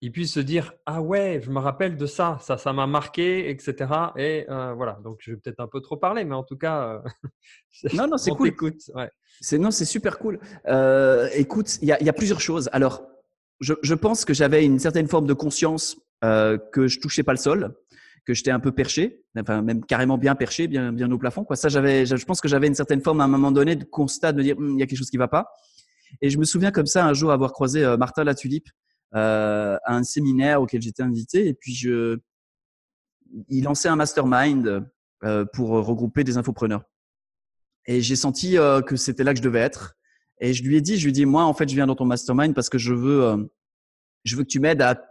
ils puissent se dire Ah ouais, je me rappelle de ça, ça, ça m'a marqué, etc. Et euh, voilà, donc je vais peut-être un peu trop parler, mais en tout cas, euh, Non, non, c'est cool. t'écoute, ouais. C'est non, c'est super cool. Euh, écoute, il y a, il y a plusieurs choses. Alors, je, je pense que j'avais une certaine forme de conscience que je touchais pas le sol, que j'étais un peu perché, enfin même carrément bien perché, bien bien au plafond. Quoi. Ça, j'avais, je pense que j'avais une certaine forme à un moment donné de constat de me dire Hum, il y a quelque chose qui va pas. Et je me souviens comme ça un jour avoir croisé Martin Latulipe euh, à un séminaire auquel j'étais invité, et puis je, il lançait un mastermind euh, pour regrouper des infopreneurs. Et j'ai senti euh, que c'était là que je devais être. Et je lui ai dit, je lui ai dit, moi, en fait, je viens dans ton mastermind parce que je veux, euh, je veux que tu m'aides à,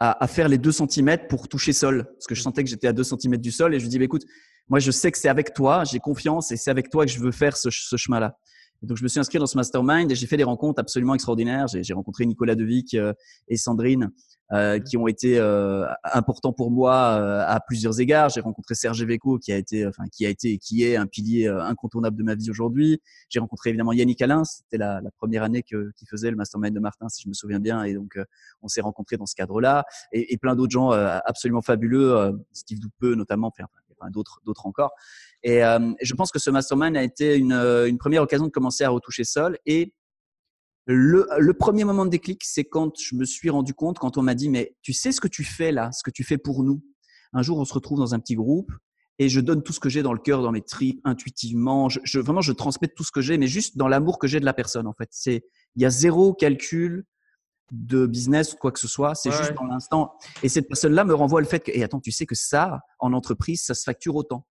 à, à faire les deux centimètres pour toucher sol. Parce que je sentais que j'étais à deux centimètres du sol. Et je lui ai dit, bah, écoute, moi, je sais que c'est avec toi, j'ai confiance et c'est avec toi que je veux faire ce, ce chemin-là. Et donc, je me suis inscrit dans ce mastermind et j'ai fait des rencontres absolument extraordinaires. J'ai rencontré Nicolas Devic euh, et Sandrine euh, qui ont été euh, importants pour moi euh, à plusieurs égards. J'ai rencontré Serge Eveco qui a été, enfin, qui a été, et qui est un pilier euh, incontournable de ma vie aujourd'hui. J'ai rencontré évidemment Yannick Alain. C'était la, la première année que qui faisait le mastermind de Martin, si je me souviens bien. Et donc, euh, on s'est rencontrés dans ce cadre-là et, et plein d'autres gens euh, absolument fabuleux, euh, Steve Doupeux notamment, enfin, d'autres, d'autres encore. Et, euh, et je pense que ce mastermind a été une, euh, une première occasion de commencer à retoucher sol. Et le, le premier moment de déclic, c'est quand je me suis rendu compte, quand on m'a dit, mais tu sais ce que tu fais là, ce que tu fais pour nous? Un jour, on se retrouve dans un petit groupe et je donne tout ce que j'ai dans le cœur, dans mes tripes, intuitivement. Je, je, vraiment, je transmets tout ce que j'ai, mais juste dans l'amour que j'ai de la personne. En fait, c'est il y a zéro calcul de business ou quoi que ce soit. C'est Ouais, juste dans l'instant. Et cette personne-là me renvoie le fait que, et attends, tu sais que ça, en entreprise, ça se facture autant.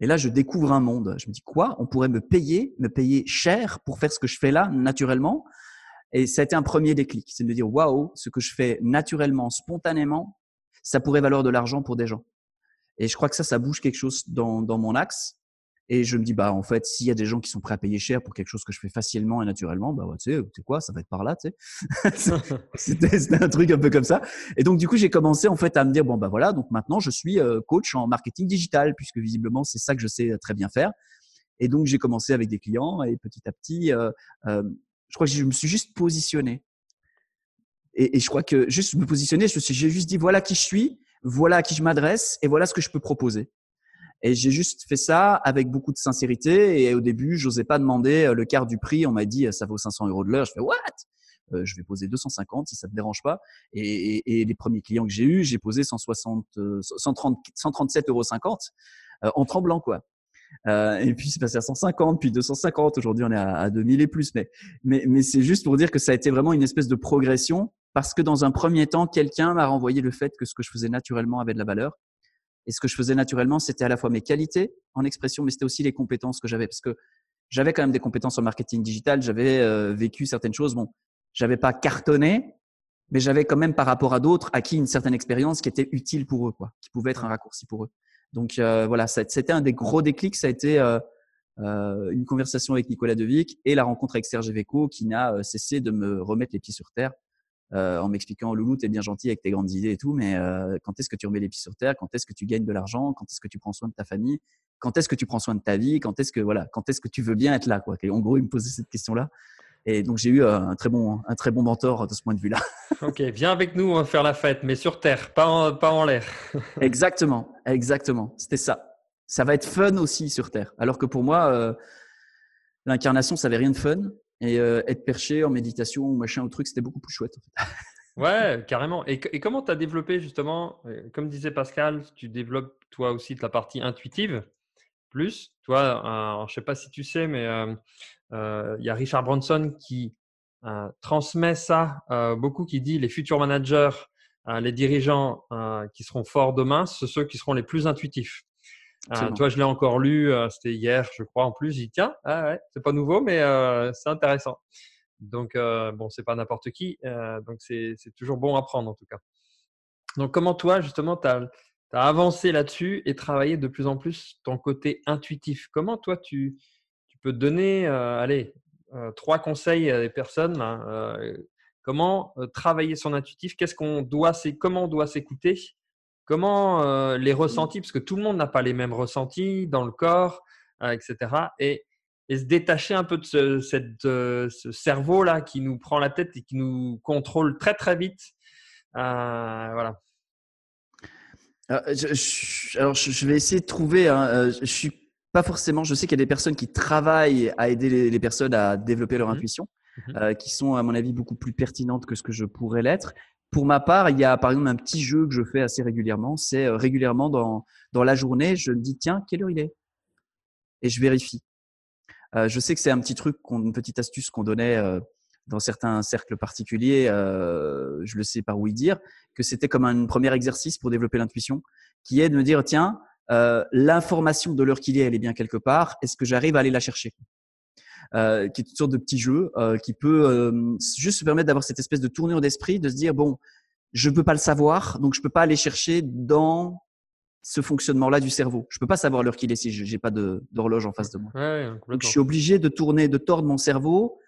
Et là, je découvre un monde. Je me dis quoi? On pourrait me payer, me payer cher pour faire ce que je fais là, naturellement? Et ça a été un premier déclic, c'est de me dire waouh, ce que je fais naturellement, spontanément, ça pourrait valoir de l'argent pour des gens. Et je crois que ça, ça bouge quelque chose dans, dans mon axe. Et je me dis bah en fait, s'il y a des gens qui sont prêts à payer cher pour quelque chose que je fais facilement et naturellement, bah ouais, tu sais, tu sais quoi, ça va être par là, tu sais. C'était c'était un truc un peu comme ça. Et donc du coup, j'ai commencé en fait à me dire bon bah voilà, donc maintenant je suis euh, coach en marketing digital puisque visiblement c'est ça que je sais très bien faire. Et donc j'ai commencé avec des clients et petit à petit, euh, euh, je crois que je me suis juste positionné. Et, et je crois que juste me positionner, je me suis- j'ai juste dit voilà qui je suis, voilà à qui je m'adresse et voilà ce que je peux proposer. Et j'ai juste fait ça avec beaucoup de sincérité. Et au début, j'osais pas demander euh, le quart du prix. On m'a dit, euh, ça vaut 500 euros de l'heure. Je fais, what? Euh, je vais poser 250 si ça te dérange pas. Et, et, et les premiers clients que j'ai eus, j'ai posé 160, euh, 130, 137,50 euros euh, en tremblant, quoi. Euh, et puis c'est passé à 150, puis 250. Aujourd'hui, on est à, à 2000 et plus. Mais, mais, mais c'est juste pour dire que ça a été vraiment une espèce de progression parce que dans un premier temps, quelqu'un m'a renvoyé le fait que ce que je faisais naturellement avait de la valeur. Et ce que je faisais naturellement, c'était à la fois mes qualités en expression, mais c'était aussi les compétences que j'avais. Parce que j'avais quand même des compétences en marketing digital, j'avais euh, vécu certaines choses. Bon, j'avais pas cartonné, mais j'avais quand même par rapport à d'autres acquis une certaine expérience qui était utile pour eux, quoi, qui pouvait être un raccourci pour eux. Donc euh, voilà, c'était un des gros déclics. Ça a été euh, euh, une conversation avec Nicolas Devic et la rencontre avec Serge Eveco qui n'a euh, cessé de me remettre les pieds sur terre euh, en m'expliquant Loulou, t'es bien gentil avec tes grandes idées et tout, mais euh, quand est-ce que tu remets les pieds sur terre? Quand est-ce que tu gagnes de l'argent? Quand est-ce que tu prends soin de ta famille? Quand est-ce que tu prends soin de ta vie? Quand est-ce que voilà Quand est-ce que tu veux bien être là quoi? Et En gros, il me posait cette question-là. Et donc j'ai eu euh, un très bon un très bon mentor de ce point de vue-là. ok, viens avec nous, on va faire la fête, mais sur terre, pas en, pas en l'air. exactement, exactement. C'était ça. Ça va être fun aussi sur terre. Alors que pour moi, euh, l'incarnation, ça avait rien de fun. Et euh, être perché en méditation ou machin ou truc, c'était beaucoup plus chouette. En. Ouais, carrément. Et, comment tu as développé justement, euh, comme disait Pascal, tu développes toi aussi de la partie intuitive plus. Toi, je ne sais pas si tu sais, mais euh, il y a Richard Branson qui transmet ça beaucoup, qui dit les futurs managers, les dirigeants qui seront forts demain, ce sont ceux qui seront les plus intuitifs. Euh, toi, je l'ai encore lu, euh, c'était hier, je crois, en plus. J'y tiens, ah ouais, c'est pas nouveau, mais euh, c'est intéressant. Donc, euh, bon, c'est pas n'importe qui, euh, donc c'est toujours bon à prendre en tout cas. Donc, comment toi, justement, tu as, avancé là-dessus et travaillé de plus en plus ton côté intuitif? Comment toi, tu, tu peux donner, allez, trois conseils à des personnes euh, Comment travailler son intuitif? Qu'est-ce qu'on doit, comment on doit s'écouter? Comment euh, les ressentis Parce que tout le monde n'a pas les mêmes ressentis dans le corps, euh, etc. Et, et se détacher un peu de ce, cette, euh, ce cerveau-là qui nous prend la tête et qui nous contrôle très très vite. Voilà. Alors, je, je- alors, je- je vais essayer de trouver. hein, je suis pas forcément. Je sais qu'il y a des personnes qui travaillent à aider les, les personnes à développer leur Mhm. intuition, euh, qui sont à mon avis beaucoup plus pertinentes que ce que je pourrais l'être. Pour ma part, il y a par exemple un petit jeu que je fais assez régulièrement. C'est euh, régulièrement dans dans la journée, je me dis tiens quelle heure il est? Et je vérifie. Euh, je sais que c'est un petit truc, une petite astuce qu'on donnait euh, dans certains cercles particuliers. euh, je le sais par oui dire que c'était comme un premier exercice pour développer l'intuition, qui est de me dire tiens, l'information de l'heure qu'il est, elle est bien quelque part. Est-ce que j'arrive à aller la chercher? Euh, Qui est une sorte de petit jeu euh, qui peut euh, juste se permettre d'avoir cette espèce de tournure d'esprit, de se dire bon, je peux pas le savoir, donc je peux pas aller chercher dans ce fonctionnement-là du cerveau. Je peux pas savoir l'heure qu'il est si je j'ai pas d'horloge en face de moi. Ouais, Donc, je suis obligé de tourner, de tordre mon cerveau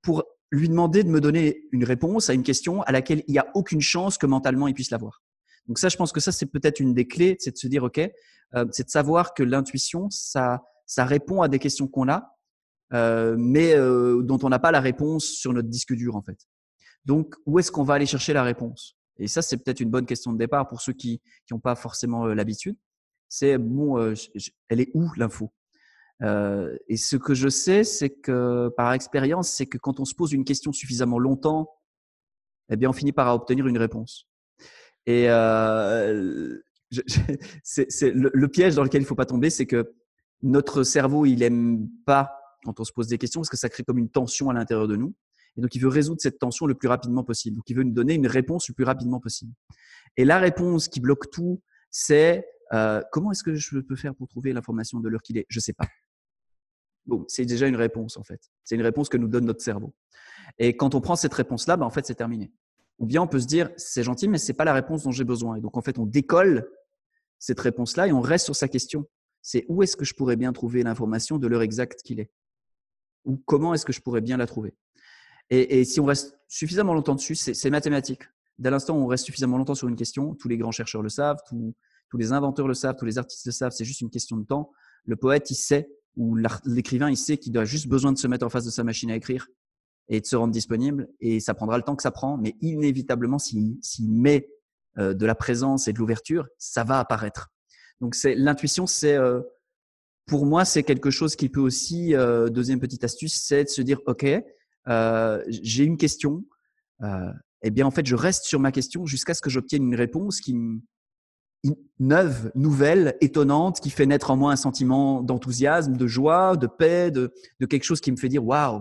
pour lui demander de me donner une réponse à une question à laquelle il n'y a aucune chance que mentalement il puisse l'avoir. Donc ça, je pense que ça, c'est peut-être une des clés, c'est de se dire, OK, euh, c'est de savoir que l'intuition, ça, ça répond à des questions qu'on a, euh, mais euh, dont on n'a pas la réponse sur notre disque dur, en fait. Donc, où est-ce qu'on va aller chercher la réponse? Et ça, c'est peut-être une bonne question de départ pour ceux qui n'ont pas forcément euh, l'habitude. C'est, bon, euh, elle est où l'info? Et ce que je sais, c'est que par expérience, c'est que quand on se pose une question suffisamment longtemps, eh bien, on finit par obtenir une réponse. Et c'est, le, le piège dans lequel il faut pas tomber, c'est que notre cerveau, il aime pas quand on se pose des questions parce que ça crée comme une tension à l'intérieur de nous. Et donc, il veut résoudre cette tension le plus rapidement possible. Donc, il veut nous donner une réponse le plus rapidement possible. Et la réponse qui bloque tout, c'est euh, comment est-ce que je peux faire pour trouver l'information de l'heure qu'il est? Je sais pas. Bon, c'est déjà une réponse en fait. C'est une réponse que nous donne notre cerveau. Et quand on prend cette réponse-là, ben, en fait, c'est terminé. Ou bien on peut se dire, c'est gentil, mais c'est pas la réponse dont j'ai besoin. Et donc en fait, on décolle cette réponse-là et on reste sur sa question. C'est où est-ce que je pourrais bien trouver l'information de l'heure exacte qu'il est? Ou comment est-ce que je pourrais bien la trouver et, si on reste suffisamment longtemps dessus, c'est mathématique. Dès l'instant où on reste suffisamment longtemps sur une question, tous les grands chercheurs le savent, tous, les inventeurs le savent, tous les artistes le savent, c'est juste une question de temps. Le poète, il sait, ou l'écrivain, il sait qu'il doit juste besoin de se mettre en face de sa machine à écrire et de se rendre disponible. Et ça prendra le temps que ça prend, mais inévitablement, s'il met euh, de la présence et de l'ouverture, ça va apparaître. Donc l'intuition, c'est euh, pour moi, c'est quelque chose qui peut aussi, euh, deuxième petite astuce, c'est de se dire, OK, euh, j'ai une question, euh, eh bien, en fait, je reste sur ma question jusqu'à ce que j'obtienne une réponse qui me- neuve, nouvelle, étonnante, qui fait naître en moi un sentiment d'enthousiasme, de joie, de paix, de, de quelque chose qui me fait dire, waouh,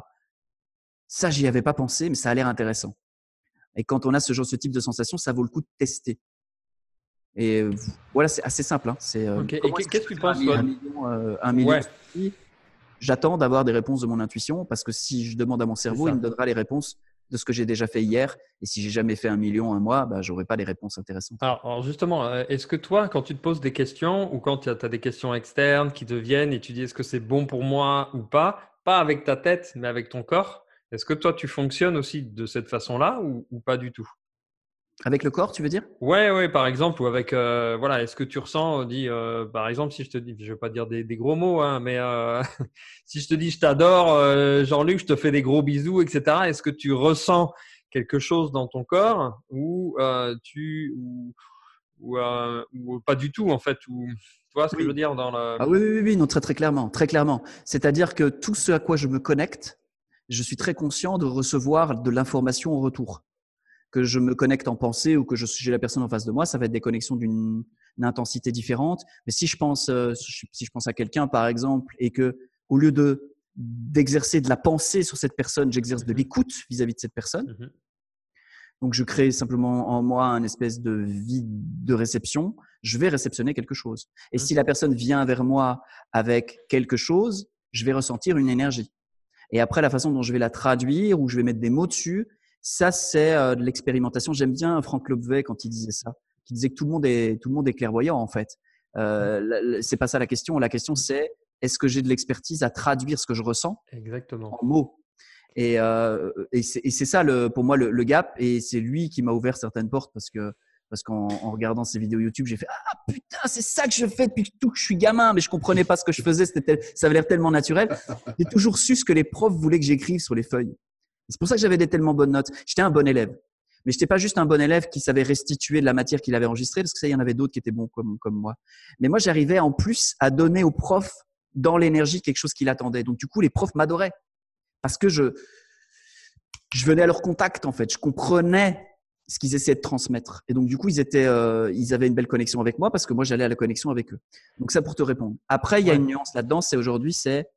ça, j'y avais pas pensé, mais ça a l'air intéressant. Et quand on a ce genre, ce type de sensation, ça vaut le coup de tester. Et euh, voilà, c'est assez simple. Hein. C'est euh, Ok. Et comment qu'est- est-ce qu'est-ce que tu penses, un, million, euh, un million Ouais. J'attends d'avoir des réponses de mon intuition parce que si je demande à mon cerveau, il me donnera les réponses de ce que j'ai déjà fait hier. Et si j'ai jamais fait un million un mois, bah, j'aurai pas les réponses intéressantes. Alors, alors justement, euh, est-ce que toi, quand tu te poses des questions ou quand tu as, des questions externes qui te viennent et tu dis est-ce que c'est bon pour moi ou pas, pas avec ta tête, mais avec ton corps, est-ce que toi, tu fonctionnes aussi de cette façon-là ou, ou pas du tout? Avec le corps, tu veux dire? Ouais, ouais, par exemple, ou avec, euh, voilà, est-ce que tu ressens, dis, euh, par exemple, si je te dis, je vais pas dire des, des gros mots, hein, mais euh, si je te dis je t'adore, euh, Jean-Luc, je te fais des gros bisous, etc., est-ce que tu ressens quelque chose dans ton corps ou tu, ou, ou, ou pas du tout, en fait, ou, tu vois ce que Oui. je veux dire dans le... Ah oui, oui, oui, oui, non, très très clairement, très clairement. C'est-à-dire que tout ce à quoi je me connecte, je suis très conscient de recevoir de l'information en retour. Que je me connecte en pensée ou que je j'ai la personne en face de moi, ça va être des connexions d'une intensité différente. Mais si je pense, euh, si je pense à quelqu'un par exemple, et que au lieu de d'exercer de la pensée sur cette personne, j'exerce de Mhm. l'écoute vis-à-vis de cette personne. Mhm. Donc je crée simplement en moi un espèce de vide de réception. je vais réceptionner quelque chose. Et Mmh. si la personne vient vers moi avec quelque chose, je vais ressentir une énergie. Et après, la façon dont je vais la traduire ou je vais mettre des mots dessus, ça, c'est euh, de l'expérimentation. J'aime bien Franck Lobvet quand il disait ça, qui disait que tout le monde est, tout le monde est clairvoyant, en fait. Euh, la- c'est pas ça la question. La question, c'est est-ce que j'ai de l'expertise à traduire ce que je ressens Exactement. en mots? Et, euh, et c'est ça le, pour moi le, le gap. Et c'est lui qui m'a ouvert certaines portes parce que parce qu'en en regardant ses vidéos YouTube, j'ai fait ah putain c'est ça que je fais depuis tout que je suis gamin, mais je comprenais pas ce que je faisais. C'était ça avait l'air tellement naturel. J'ai toujours su ce que les profs voulaient que j'écrive sur les feuilles. C'est pour ça que j'avais des tellement bonnes notes. J'étais un bon élève. Mais j'étais pas juste un bon élève qui savait restituer de la matière qu'il avait enregistrée, parce que ça, il y en avait d'autres qui étaient bons comme, comme moi. Mais moi, j'arrivais en plus à donner aux profs dans l'énergie quelque chose qu'il attendait. Donc, du coup, les profs m'adoraient. Parce que je, je venais à leur contact, en fait. Je comprenais ce qu'ils essayaient de transmettre. Et donc, du coup, ils étaient, euh, ils avaient une belle connexion avec moi parce que moi, j'allais à la connexion avec eux. Donc, ça pour te répondre. Après, il y a une nuance là-dedans. C'est aujourd'hui, c'est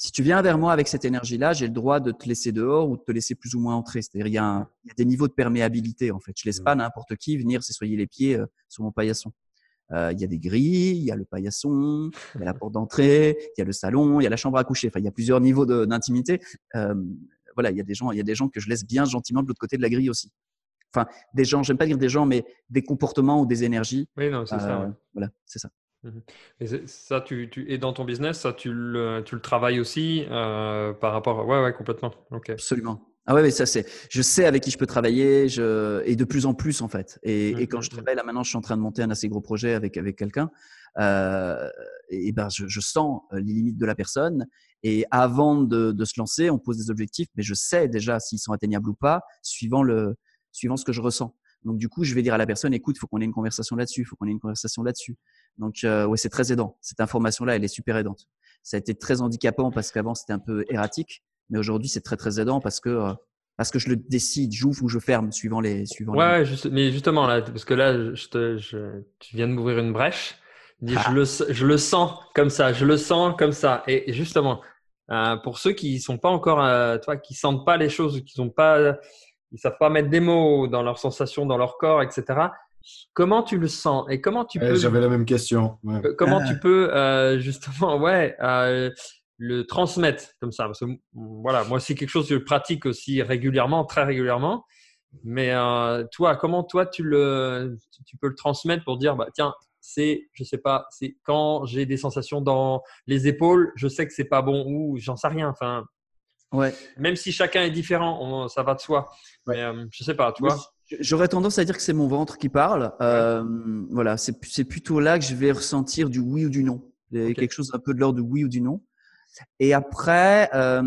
si tu viens vers moi avec cette énergie-là, j'ai le droit de te laisser dehors ou de te laisser plus ou moins entrer. C'est-à-dire, il y, a un- il y a des niveaux de perméabilité, en fait. Je laisse pas n'importe qui venir s'essoyer les pieds euh, sur mon paillasson. Euh, Il y a des grilles, il y a le paillasson, il y a la porte d'entrée, il y a le salon, il y a la chambre à coucher. Enfin, il y a plusieurs niveaux d'intimité. Euh, voilà, il y a des gens, il y a des gens que je laisse bien gentiment de l'autre côté de la grille aussi. Enfin, des gens, j'aime pas dire des gens, mais des comportements ou des énergies. Oui, non, c'est ça. Euh, ouais. Voilà, c'est ça. Et c'est- ça, tu, tu, et dans ton business, ça, tu le, tu le travailles aussi euh, par rapport. Ouais, ouais, complètement. Ok. Absolument. Ah ouais, mais ça c'est. Je sais avec qui je peux travailler, je et de plus en plus en fait. Et, et quand je Mhm. travaille là maintenant, je suis en train de monter un assez gros projet avec avec quelqu'un. Euh, et ben je, je sens euh, les limites de la personne. Et avant de, de se lancer, on pose des objectifs, mais je sais déjà s'ils sont atteignables ou pas, suivant le suivant ce que je ressens. Donc du coup, je vais dire à la personne, écoute, il faut qu'on ait une conversation là-dessus, il faut qu'on ait une conversation là-dessus. Donc euh, ouais, c'est très aidant. Cette information-là, elle est super aidante. Ça a été très handicapant parce qu'avant c'était un peu erratique, mais aujourd'hui c'est très très aidant parce que euh, parce que je le décide, j'ouvre ou je ferme suivant les suivant les- Ouais, ouais, juste- mais justement, là, parce que là, je te, je, tu viens de m'ouvrir une brèche. Dis, Ah. je, le, je le sens comme ça, je le sens comme ça. Et, et justement, euh, pour ceux qui sont pas encore, euh, toi, qui sentent pas les choses, qui sont pas, ils savent pas mettre des mots dans leurs sensations, dans leur corps, etc. Comment tu le sens et comment tu Eh, peux J'avais la même question. ouais. Euh, Comment Ah. tu peux euh, justement, ouais, euh, le transmettre comme ça? Parce que mm, voilà, moi c'est quelque chose que je pratique aussi régulièrement, très régulièrement. Mais euh, toi, comment toi tu le, tu- tu peux le transmettre pour dire, bah tiens, c'est, je sais pas, c'est quand j'ai des sensations dans les épaules, je sais que c'est pas bon ou j'en sais rien. Enfin, Ouais. même si chacun est différent, on- ça va de soi. Ouais. Mais euh, je sais pas, vois. J'aurais tendance à dire que c'est mon ventre qui parle. Euh, Voilà, c'est plutôt là que je vais ressentir du oui ou du non. Quelque chose un peu de l'ordre du oui ou du non. Et après, euh,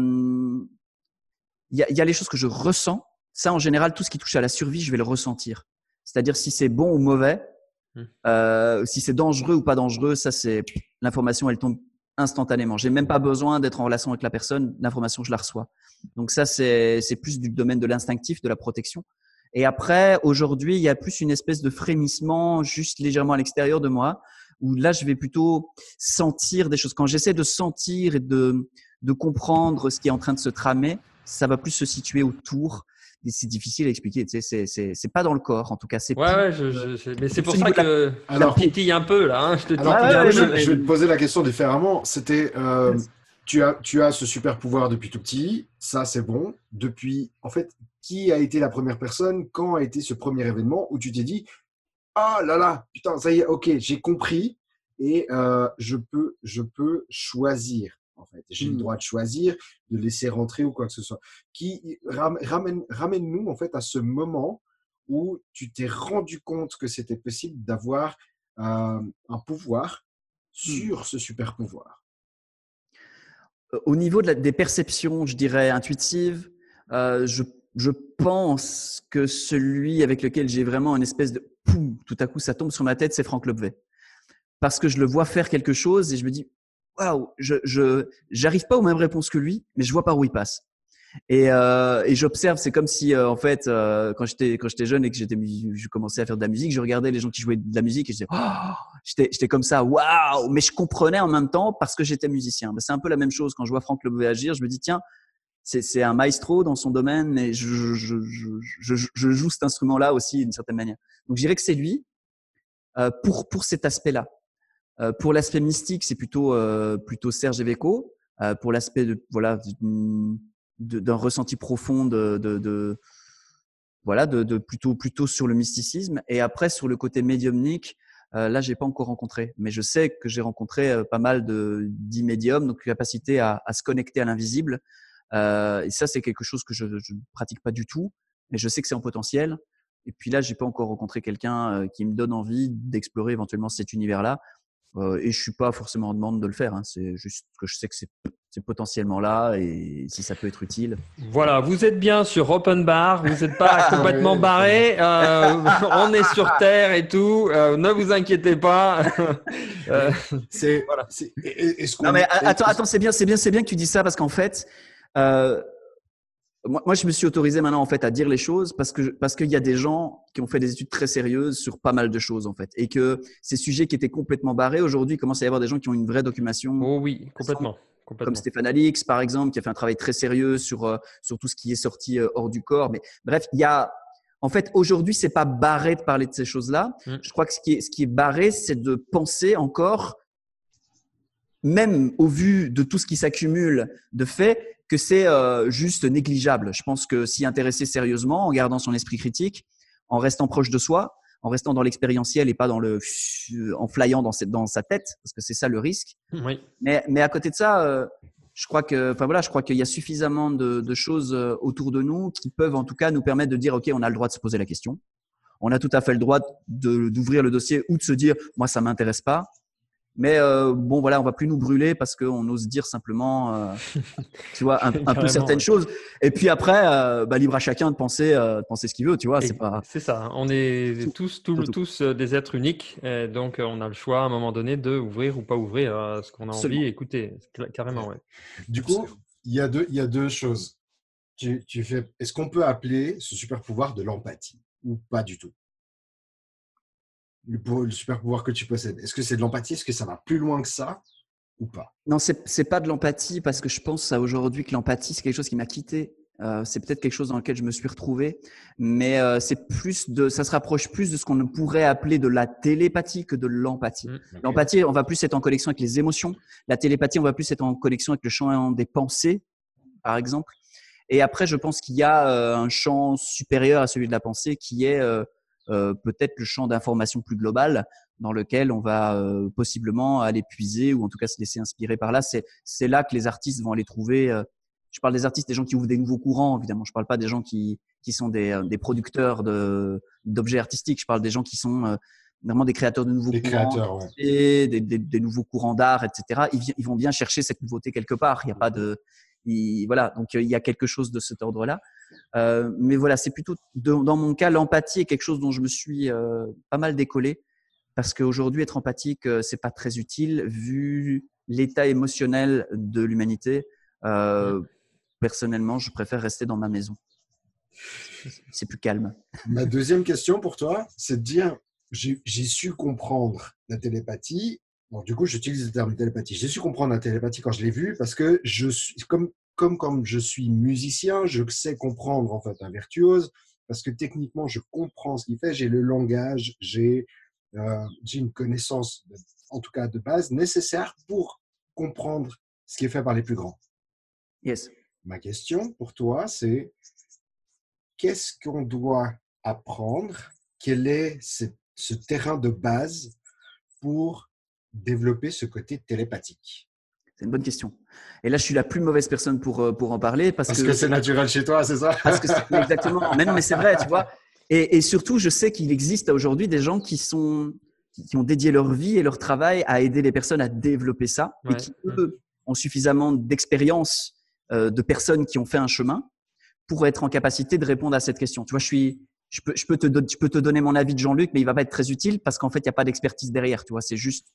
il y, a, y a les choses que je ressens. Ça, en général, tout ce qui touche à la survie, je vais le ressentir. C'est-à-dire si c'est bon ou mauvais, Hmm. euh, si c'est dangereux ou pas dangereux, ça c'est l'information, elle tombe instantanément. J'ai même pas besoin d'être en relation avec la personne, l'information je la reçois. Donc ça c'est c'est plus du domaine de l'instinctif, de la protection. Et après, aujourd'hui, il y a plus une espèce de frémissement juste légèrement à l'extérieur de moi, où là, je vais plutôt sentir des choses. Quand j'essaie de sentir et de, de comprendre ce qui est en train de se tramer, ça va plus se situer autour. Et c'est difficile à expliquer. Tu sais, c'est, c'est, c'est pas dans le corps, en tout cas. C'est Ouais, plus- ouais, je, je- je- mais c'est pour ça de la- que Alors- ça titille un peu là. hein, je te Alors, titille ouais, un ouais, peu, je, je- mais- je vais te poser la question différemment. C'était, euh, tu, as, tu as ce super pouvoir depuis tout petit, ça c'est bon. Depuis, en fait, qui a été la première personne Quand a été ce premier événement où tu t'es dit, ah là là, putain, ça y est, ok, j'ai compris et euh, je peux, je peux choisir. En fait, j'ai le Hmm. droit de choisir, de laisser rentrer ou quoi que ce soit. Qui ram- ramène, ramène-nous en fait à ce moment où tu t'es rendu compte que c'était possible d'avoir euh, un pouvoir sur ce super pouvoir. Au niveau de la- des perceptions, je dirais intuitives, euh, je, je pense que celui avec lequel j'ai vraiment une espèce de poum, tout à coup ça tombe sur ma tête, c'est Franck Lobvet. Parce que je le vois faire quelque chose et je me dis, waouh, je, je, j'arrive pas aux mêmes réponses que lui, mais je vois par où il passe. Et, euh, et j'observe, c'est comme si euh, en fait, euh, quand j'étais quand j'étais jeune et que j'étais je commençais à faire de la musique, je regardais les gens qui jouaient de la musique et je disais, oh, j'étais j'étais comme ça, waouh, mais je comprenais en même temps parce que j'étais musicien. Ben, c'est un peu la même chose quand je vois Franck Leboeuf agir, je me dis tiens, c'est un maestro dans son domaine, mais je je, je, je, joue cet instrument-là aussi d'une certaine manière. Donc je dirais que c'est lui. euh, pour pour cet aspect-là. Euh, pour l'aspect mystique, c'est plutôt euh, plutôt Serge Eveco. Euh, pour l'aspect de voilà d'un ressenti profond de, de, de- voilà de, de plutôt plutôt sur le mysticisme. Et après sur le côté médiumnique, euh, là j'ai pas encore rencontré, mais je sais que j'ai rencontré euh, pas mal de d'immédiums, donc capacité à, à se connecter à l'invisible. Euh, et ça c'est quelque chose que je je ne pratique pas du tout, mais je sais que c'est en potentiel. Et puis là, j'ai pas encore rencontré quelqu'un euh, qui me donne envie d'explorer éventuellement cet univers-là. Euh, et je suis pas forcément en demande de le faire. Hein. C'est juste que je sais que c'est c'est potentiellement là et si ça peut être utile. Voilà, vous êtes bien sur Open Bar, vous n'êtes pas complètement Ouais, barré, euh, on est sur Terre et tout, euh, ne vous inquiétez pas. Euh, C'est. Voilà. c'est- est- Est-ce qu'on. Non mais attends, attends, c'est bien, c'est bien, c'est bien que tu dis ça parce qu'en fait, euh, moi, moi, je me suis autorisé maintenant en fait à dire les choses parce que parce qu'il y a des gens qui ont fait des études très sérieuses sur pas mal de choses en fait et que ces sujets qui étaient complètement barrés aujourd'hui commence à y avoir des gens qui ont une vraie documentation oh oui, complètement. complètement. comme Stéphane Alix, par exemple, qui a fait un travail très sérieux sur, euh, sur tout ce qui est sorti euh, hors du corps. Mais bref, il y a, en fait, aujourd'hui, c'est pas barré de parler de ces choses-là. Mm. Je crois que ce qui est, ce qui est barré, c'est de penser encore, même au vu de tout ce qui s'accumule de faits, que c'est euh, juste négligeable. Je pense que s'y intéresser sérieusement, en gardant son esprit critique, en restant proche de soi, en restant dans l'expérientiel et pas dans le, en flyant dans, cette, dans sa tête, parce que c'est ça le risque, Oui. mais, mais à côté de ça, euh, je crois que, enfin voilà, je crois qu'il y a suffisamment de, de choses euh, autour de nous qui peuvent en tout cas nous permettre de dire, ok, on a le droit de se poser la question. On a tout à fait le droit d'ouvrir le dossier ou de se dire, moi ça m'intéresse pas. Mais euh, bon voilà, on va plus nous brûler parce qu'on ose dire simplement, euh, tu vois, un, un peu certaines ouais. choses. Et puis après, euh, bah, libre à chacun de penser, euh, de penser ce qu'il veut, tu vois. C'est pas. C'est ça, on est Tout- tous, tout- tous des êtres uniques, et donc on a le choix à un moment donné de ouvrir ou pas ouvrir euh, ce qu'on a Absolument. envie d'écouter, Cla- carrément. Ouais. Du coup, il y a deux, il y a deux choses. Tu, tu fais, est-ce qu'on peut appeler ce super pouvoir de l'empathie ou pas du tout? Le, super pouvoir que tu possèdes. Est-ce que c'est de l'empathie? Est-ce que ça va plus loin que ça ou pas? Non, c'est c'est pas de l'empathie parce que je pense à aujourd'hui que l'empathie c'est quelque chose qui m'a quitté. Euh, c'est peut-être quelque chose dans lequel je me suis retrouvé, mais euh, c'est plus de, ça se rapproche plus de ce qu'on pourrait appeler de la télépathie que de l'empathie. Mm. L'empathie, on va plus être en connexion avec les émotions. La télépathie, on va plus être en connexion avec le champ des pensées, par exemple. Et après, je pense qu'il y a euh, un champ supérieur à celui de la pensée qui est peut-être le champ d'information plus global dans lequel on va euh, possiblement aller puiser ou en tout cas se laisser inspirer par là. C'est c'est là que les artistes vont aller trouver. euh, je parle des artistes, des gens qui ouvrent des nouveaux courants, évidemment. Je parle pas des gens qui qui sont des, euh, des producteurs de d'objets artistiques. Je parle des gens qui sont euh, vraiment des créateurs de nouveaux Les courants créateurs, ouais. et des, des- des nouveaux courants d'art, etc. Ils, ils vont bien chercher cette nouveauté quelque part. Il n'y a pas de, il- voilà. Donc euh, il y a quelque chose de cet ordre-là. Euh, mais voilà, c'est plutôt de- dans mon cas, l'empathie est quelque chose dont je me suis euh, pas mal décollé parce qu'aujourd'hui être empathique, euh, c'est pas très utile vu l'état émotionnel de l'humanité. Euh, personnellement, je préfère rester dans ma maison. C'est plus calme. Ma deuxième question pour toi, c'est de dire j'ai su comprendre la télépathie. Bon, du coup, j'utilise le terme télépathie. J'ai su comprendre la télépathie quand je l'ai vu parce que je suis comme comme comme je suis musicien, je sais comprendre en fait un virtuose parce que techniquement, je comprends ce qu'il fait. J'ai le langage, j'ai euh, une connaissance, de- en tout cas de base, nécessaire pour comprendre ce qui est fait par les plus grands. Yes. Ma question pour toi, c'est qu'est-ce qu'on doit apprendre? Quel est ce, ce terrain de base pour développer ce côté télépathique? C'est une bonne question. Et là, je suis la plus mauvaise personne pour, euh, pour en parler parce, Parce que c'est naturel chez toi, c'est ça? Parce que c'est- exactement. Mais non, mais c'est vrai, tu vois. Et, et surtout, je sais qu'il existe aujourd'hui des gens qui sont qui ont dédié leur vie et leur travail à aider les personnes à développer ça et qui eux ont suffisamment d'expérience euh, de personnes qui ont fait un chemin pour être en capacité de répondre à cette question. Tu vois, je suis je peux, je peux, te, je peux te donner mon avis de Jean-Luc, mais il va pas être très utile parce qu'en fait, il n'y a pas d'expertise derrière. Tu vois, c'est juste,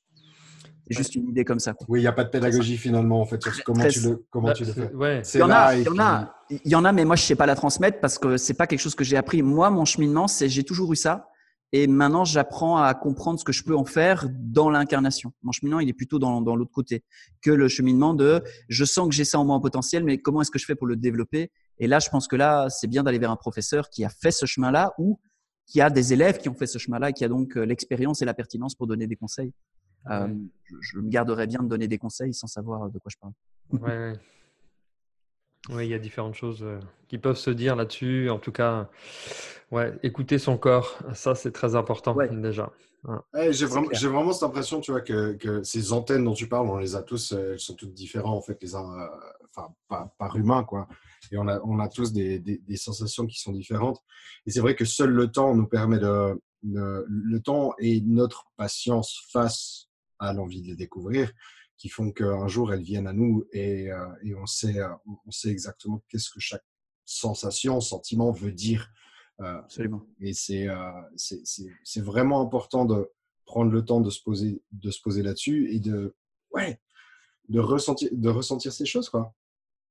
juste une idée comme ça. quoi. Oui, il n'y a pas de pédagogie finalement en fait sur comment Très- tu le, comment Bah, tu le fais. ouais. C'est Il y en a, et il y en puis- a, il y en a, mais moi je sais pas la transmettre parce que c'est pas quelque chose que j'ai appris. Moi, mon cheminement, c'est j'ai toujours eu ça, et maintenant j'apprends à comprendre ce que je peux en faire dans l'incarnation. Mon cheminement, il est plutôt dans, dans l'autre côté que le cheminement de je sens que j'ai ça en moi en potentiel, mais comment est-ce que je fais pour le développer? Et là, je pense que là, c'est bien d'aller vers un professeur qui a fait ce chemin-là ou qui a des élèves qui ont fait ce chemin-là, qui a donc euh, l'expérience et la pertinence pour donner des conseils. Euh, je, je, me garderais bien de donner des conseils sans savoir de quoi je parle. Ouais, ouais. Oui, il y a différentes choses euh, qui peuvent se dire là-dessus. En tout cas, ouais, écouter son corps, ça c'est très important Ouais. déjà. Ouais, j'ai vraiment, clair. j'ai vraiment cette impression, tu vois, que, que ces antennes dont tu parles, on les a tous, euh, elles sont toutes différentes, en fait, les uns, euh, enfin, par, par humain, quoi. Et on a, on a tous des, des, des sensations qui sont différentes. Et c'est vrai que seul le temps nous permet de, de- le temps et notre patience face à l'envie de les découvrir, qui font qu'un jour elles viennent à nous et, euh, et on sait, euh, on sait exactement qu'est-ce que chaque sensation, sentiment veut dire. Euh, Absolument. et c'est c'est- c'est- c'est vraiment important de prendre le temps de se poser, de se poser là-dessus et de, ouais, de, ressentir, de ressentir ces choses. Quoi.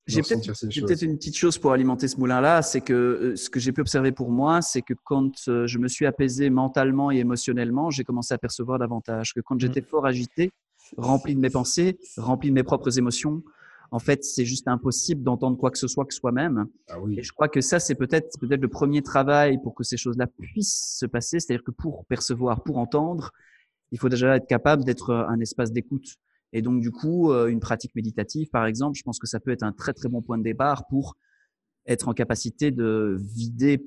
J'ai peut-être peut-être une petite chose pour alimenter ce moulin-là, c'est que euh, ce que j'ai pu observer pour moi, c'est que quand euh, je me suis apaisé mentalement et émotionnellement, j'ai commencé à percevoir davantage. Que quand j'étais fort agité, rempli de mes pensées, rempli de mes propres émotions, en fait, c'est juste impossible d'entendre quoi que ce soit que soi-même. Ah oui. Et je crois que ça, c'est peut-être peut-être le premier travail pour que ces choses-là puissent se passer. C'est-à-dire que pour percevoir, pour entendre, il faut déjà être capable d'être euh, un espace d'écoute. Et donc, du coup, euh, une pratique méditative, par exemple, je pense que ça peut être un très, très bon point de départ pour être en capacité de vider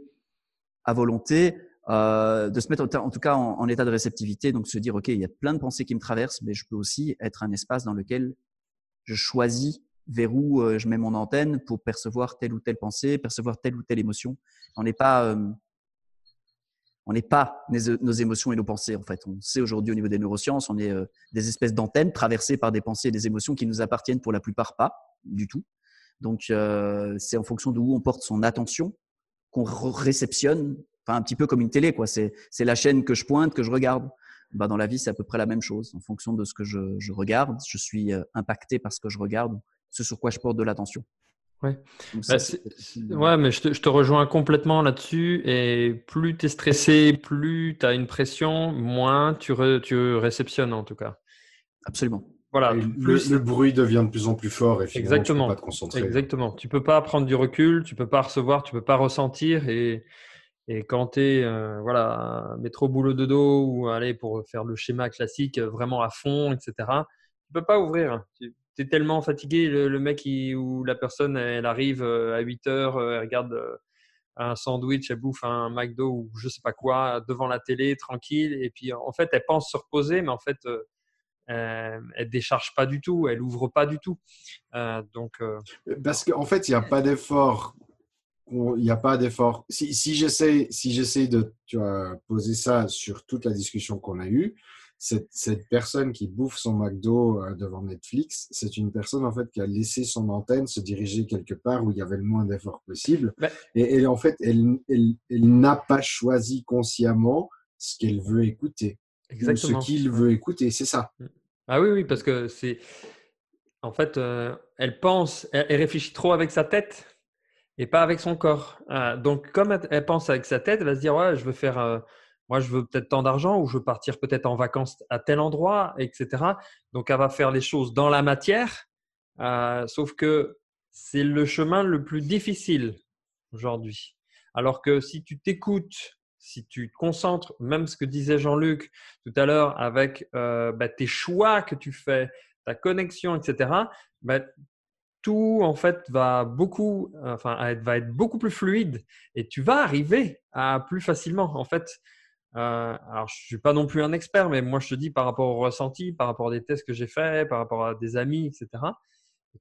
à volonté, euh, de se mettre en tout cas en, en état de réceptivité, donc se dire, OK, il y a plein de pensées qui me traversent, mais je peux aussi être un espace dans lequel je choisis vers où euh, je mets mon antenne pour percevoir telle ou telle pensée, percevoir telle ou telle émotion. On n'est pas, euh, on n'est pas nos, émotions et nos pensées en fait. On sait aujourd'hui au niveau des neurosciences, on est euh, des espèces d'antennes traversées par des pensées et des émotions qui nous appartiennent pour la plupart pas du tout. Donc euh, c'est en fonction de où on porte son attention qu'on réceptionne, enfin un petit peu comme une télé quoi. C'est la chaîne que je pointe que je regarde. Bah, dans la vie, c'est à peu près la même chose. En fonction de ce que je, je regarde, je suis euh, impacté par ce que je regarde, ce sur quoi je porte de l'attention. Ouais. Ça, Bah, euh, ouais, mais je te, je te rejoins complètement là-dessus. Et plus tu es stressé, plus tu as une pression, moins tu, re- tu réceptionnes en tout cas. Absolument. Voilà. Plus- le, le bruit devient de plus en plus fort et finalement, Exactement. tu peux pas te concentrer. Exactement. Tu peux pas prendre du recul, tu peux pas recevoir, tu peux pas ressentir. Et, et quand tu es voilà, métro boulot de dos ou aller pour faire le schéma classique euh, vraiment à fond, etc., tu peux pas ouvrir. Tu es tellement fatigué. Le, mec ou la personne, elle arrive euh, à 8 heures, euh, elle regarde euh, un sandwich, elle bouffe un McDo ou je sais pas quoi devant la télé, tranquille. Et puis en fait, elle pense se reposer, mais en fait, elle décharge pas du tout, elle ouvre pas du tout. Donc, Parce qu'en fait, il n'y a pas d'effort. Il n'y a pas d'effort. Si, si j'essaie si de tu vois, poser ça sur toute la discussion qu'on a eue, cette, cette personne qui bouffe son McDo euh, devant Netflix, c'est une personne en fait qui a laissé son antenne se diriger quelque part où il y avait le moins d'effort possible. Ben- Et, et en fait, elle, elle, elle n'a pas choisi consciemment ce qu'elle veut écouter ou exactement. ce qu'il veut écouter. C'est ça. Ah oui, oui, parce que c'est. En fait, euh, elle pense, elle, elle réfléchit trop avec sa tête et pas avec son corps. Euh, donc, comme elle, elle pense avec sa tête, elle va se dire Ouais, je veux faire. euh, moi, je veux peut-être tant d'argent ou je veux partir peut-être en vacances à tel endroit, etc. Donc, elle va faire les choses dans la matière. euh, sauf que c'est le chemin le plus difficile aujourd'hui. Alors que si tu t'écoutes, si tu te concentres, même ce que disait Jean-Luc tout à l'heure avec euh, bah, tes choix que tu fais, ta connexion, etc., bah, tout en fait va beaucoup, enfin, va être beaucoup plus fluide et tu vas arriver à plus facilement. En fait, euh, alors je suis pas non plus un expert, mais moi je te dis par rapport au ressenti, par rapport à des tests que j'ai faits, par rapport à des amis, etc.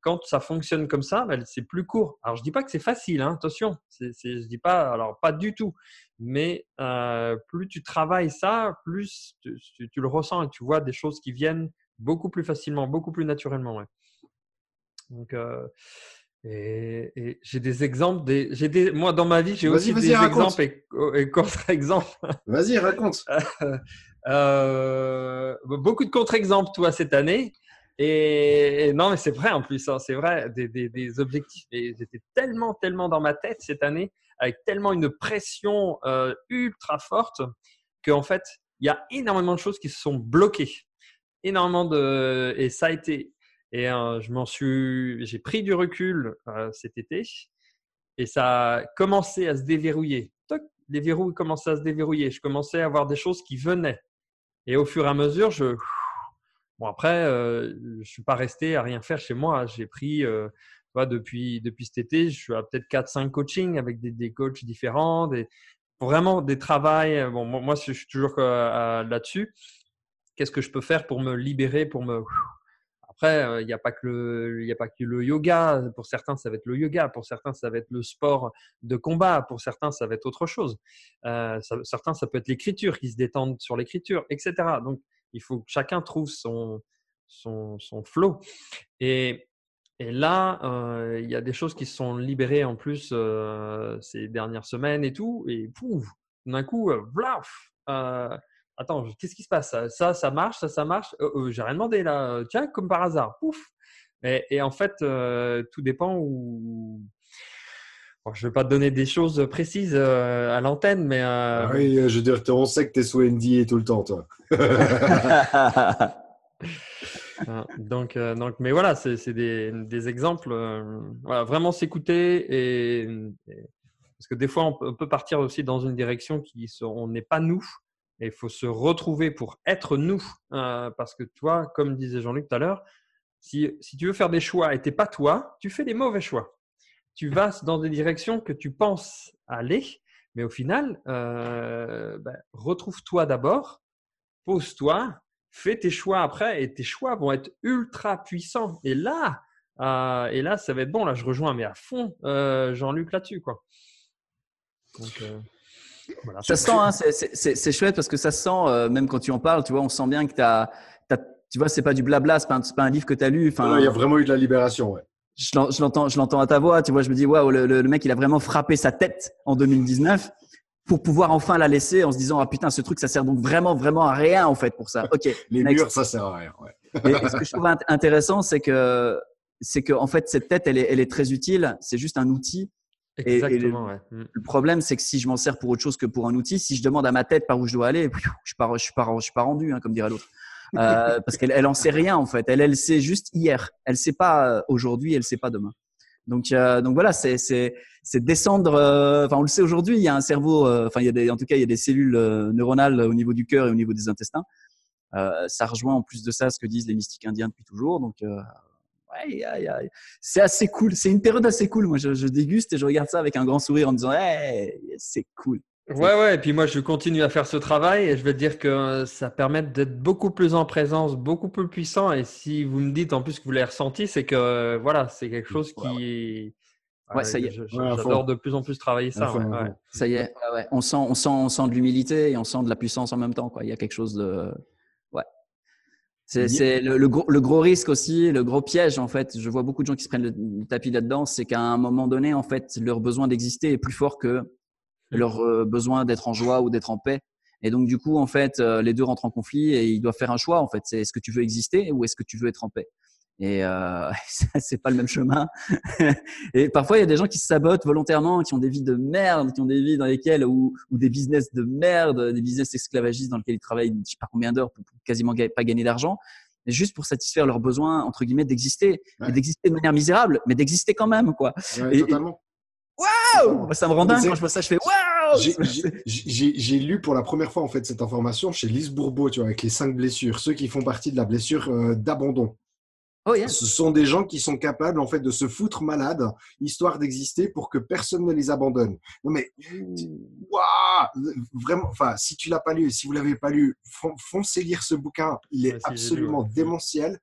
Quand ça fonctionne comme ça, bah, c'est plus court. Alors je dis pas que c'est facile, hein, attention. Je dis pas, alors pas du tout. Mais euh, plus tu travailles ça, plus tu, le ressens et tu vois des choses qui viennent beaucoup plus facilement, beaucoup plus naturellement. Donc, euh, et, et j'ai des exemples. Des, j'ai des, moi, dans ma vie, j'ai aussi des raconte. exemples et, et contre-exemples. Vas-y, raconte. Euh, beaucoup de contre-exemples, toi, cette année. Et, et non, mais c'est vrai en plus, hein, c'est vrai, des, des, des objectifs. Et j'étais tellement, tellement dans ma tête cette année, avec tellement une pression euh, ultra forte, qu'en fait, il y a énormément de choses qui se sont bloquées. Énormément de. Et ça a été. Et euh, je m'en suis. J'ai pris du recul euh, cet été et ça a commencé à se déverrouiller. Toc, les verrous commençaient à se déverrouiller. Je commençais à avoir des choses qui venaient. Et au fur et à mesure, je. Bon, après, je ne suis pas resté à rien faire chez moi. J'ai pris, depuis, depuis cet été, je suis à peut-être 4-5 coachings avec des, des coachs différents, des, vraiment des travails. Bon, moi, je suis toujours là-dessus. Qu'est-ce que je peux faire pour me libérer, pour me après, euh, il n'y a pas que le, a pas que le yoga. Pour certains, ça va être le yoga. Pour certains, ça va être le sport de combat. Pour certains, ça va être autre chose. Euh, certains, ça peut être l'écriture, qui se détendent sur l'écriture, etc. Donc, il faut que chacun trouve son, son, son flow. Et, et là, euh, il y a des choses qui se sont libérées en plus ces dernières semaines et tout. Et pouf, d'un coup, blaf, attends, qu'est-ce qui se passe? Ça, ça, marche, ça, ça marche? Euh, euh, j'ai rien demandé là. Tiens, comme par hasard, pouf. Et, en fait, euh, tout dépend où. je ne vais pas te donner des choses précises à l'antenne, mais. Ah oui, je veux dire, on sait que tu es sous NDA tout le temps, toi. Hein, donc, donc, mais voilà, c'est des, des, exemples. voilà, vraiment s'écouter et, parce que des fois, on peut partir aussi dans une direction qui on n'est pas nous et il faut se retrouver pour être nous. Euh, parce que toi, comme disait Jean-Luc tout à l'heure, si, si, tu veux faire des choix et tu n'es pas toi, tu fais des mauvais choix. Tu vas dans des directions que tu penses aller, mais au final, euh, ben, retrouve-toi d'abord, pose-toi, fais tes choix après et tes choix vont être ultra puissants. Et là, euh, et là, ça va être bon. Là, je rejoins mais à fond Jean-Luc là-dessus. quoi. Ça sent, hein, c'est chouette parce que ça sent, euh, même quand tu en parles, tu vois, on sent bien que tu as, tu vois, c'est pas du blabla, c'est pas, pas, un livre que tu as lu. il y a vraiment eu de la libération, ouais. Je l'entends, je l'entends à ta voix, tu vois, je me dis, waouh, le, le, mec, il a vraiment frappé sa tête en 2019 pour pouvoir enfin la laisser en se disant, ah putain, ce truc, ça sert donc vraiment, vraiment à rien, en fait, pour ça. Ok. Les murs, ça sert à rien, ouais. Et, ce que je trouve intéressant, c'est que, c'est que, en fait, cette tête, elle est, elle est très utile. C'est juste un outil Exactement. Mm. le, problème, c'est que si je m'en sers pour autre chose que pour un outil, si je demande à ma tête par où je dois aller, je pars, je suis pas, je hein, comme dirait l'autre. Euh, parce qu'elle, elle en sait rien en fait. Elle, elle sait juste hier. Elle sait pas euh, aujourd'hui, elle sait pas demain. Donc, euh, donc voilà, c'est, c'est, c'est descendre. Euh, enfin, on le sait aujourd'hui. Il y a un cerveau. Euh, enfin, il y a des, en tout cas, il y a des cellules neuronales au niveau du cœur et au niveau des intestins. ça rejoint en plus de ça ce que disent les mystiques indiens depuis toujours. Donc c'est assez cool. C'est une période assez cool. Moi, je, déguste et je regarde ça avec un grand sourire en disant, c'est cool. Ouais, ouais. Et puis moi, je continue à faire ce travail et je vais te dire que ça permet d'être beaucoup plus en présence, beaucoup plus puissant. Et si vous me dites en plus que vous l'avez ressenti, c'est que voilà, c'est quelque chose qui. Ouais, ça y est. J'adore de plus en plus travailler ça. Ça y est. On sent, on sent, on sent de l'humilité et on sent de la puissance en même temps. Quoi. Il y a quelque chose de. C'est le, le, gros, le, gros, risque aussi, le gros piège en fait. Je vois beaucoup de gens qui se prennent le, tapis là-dedans, c'est qu'à un moment donné, en fait, leur besoin d'exister est plus fort que leur euh, besoin d'être en joie ou d'être en paix. Et donc du coup, en fait, euh, les deux rentrent en conflit et ils doivent faire un choix. En fait, c'est est-ce que tu veux exister ou est-ce que tu veux être en paix? Et euh, c'est pas le même chemin. et parfois, il y a des gens qui se sabotent volontairement, qui ont des vies de merde, qui ont des vies dans lesquelles ou, ou des business de merde, des business esclavagistes dans lesquels ils travaillent, je sais pas combien d'heures pour, quasiment pas gagner d'argent, juste pour satisfaire leurs besoins entre guillemets d'exister, d'exister de manière misérable, mais d'exister quand même, quoi. et, totalement. Waouh Ça me rend dingue quand je vois ça, je fais waouh J'ai lu pour la première fois en fait cette information chez Lise Bourbeau, tu vois, avec les cinq blessures, ceux qui font partie de la blessure euh, d'abandon. Oh, Ce sont des gens qui sont capables en fait de se foutre malade histoire d'exister pour que personne ne les abandonne. Non mais waouh, vraiment. Enfin, si tu l'as pas lu, si vous l'avez pas lu, foncez lire ce bouquin. Il est absolument démentiel.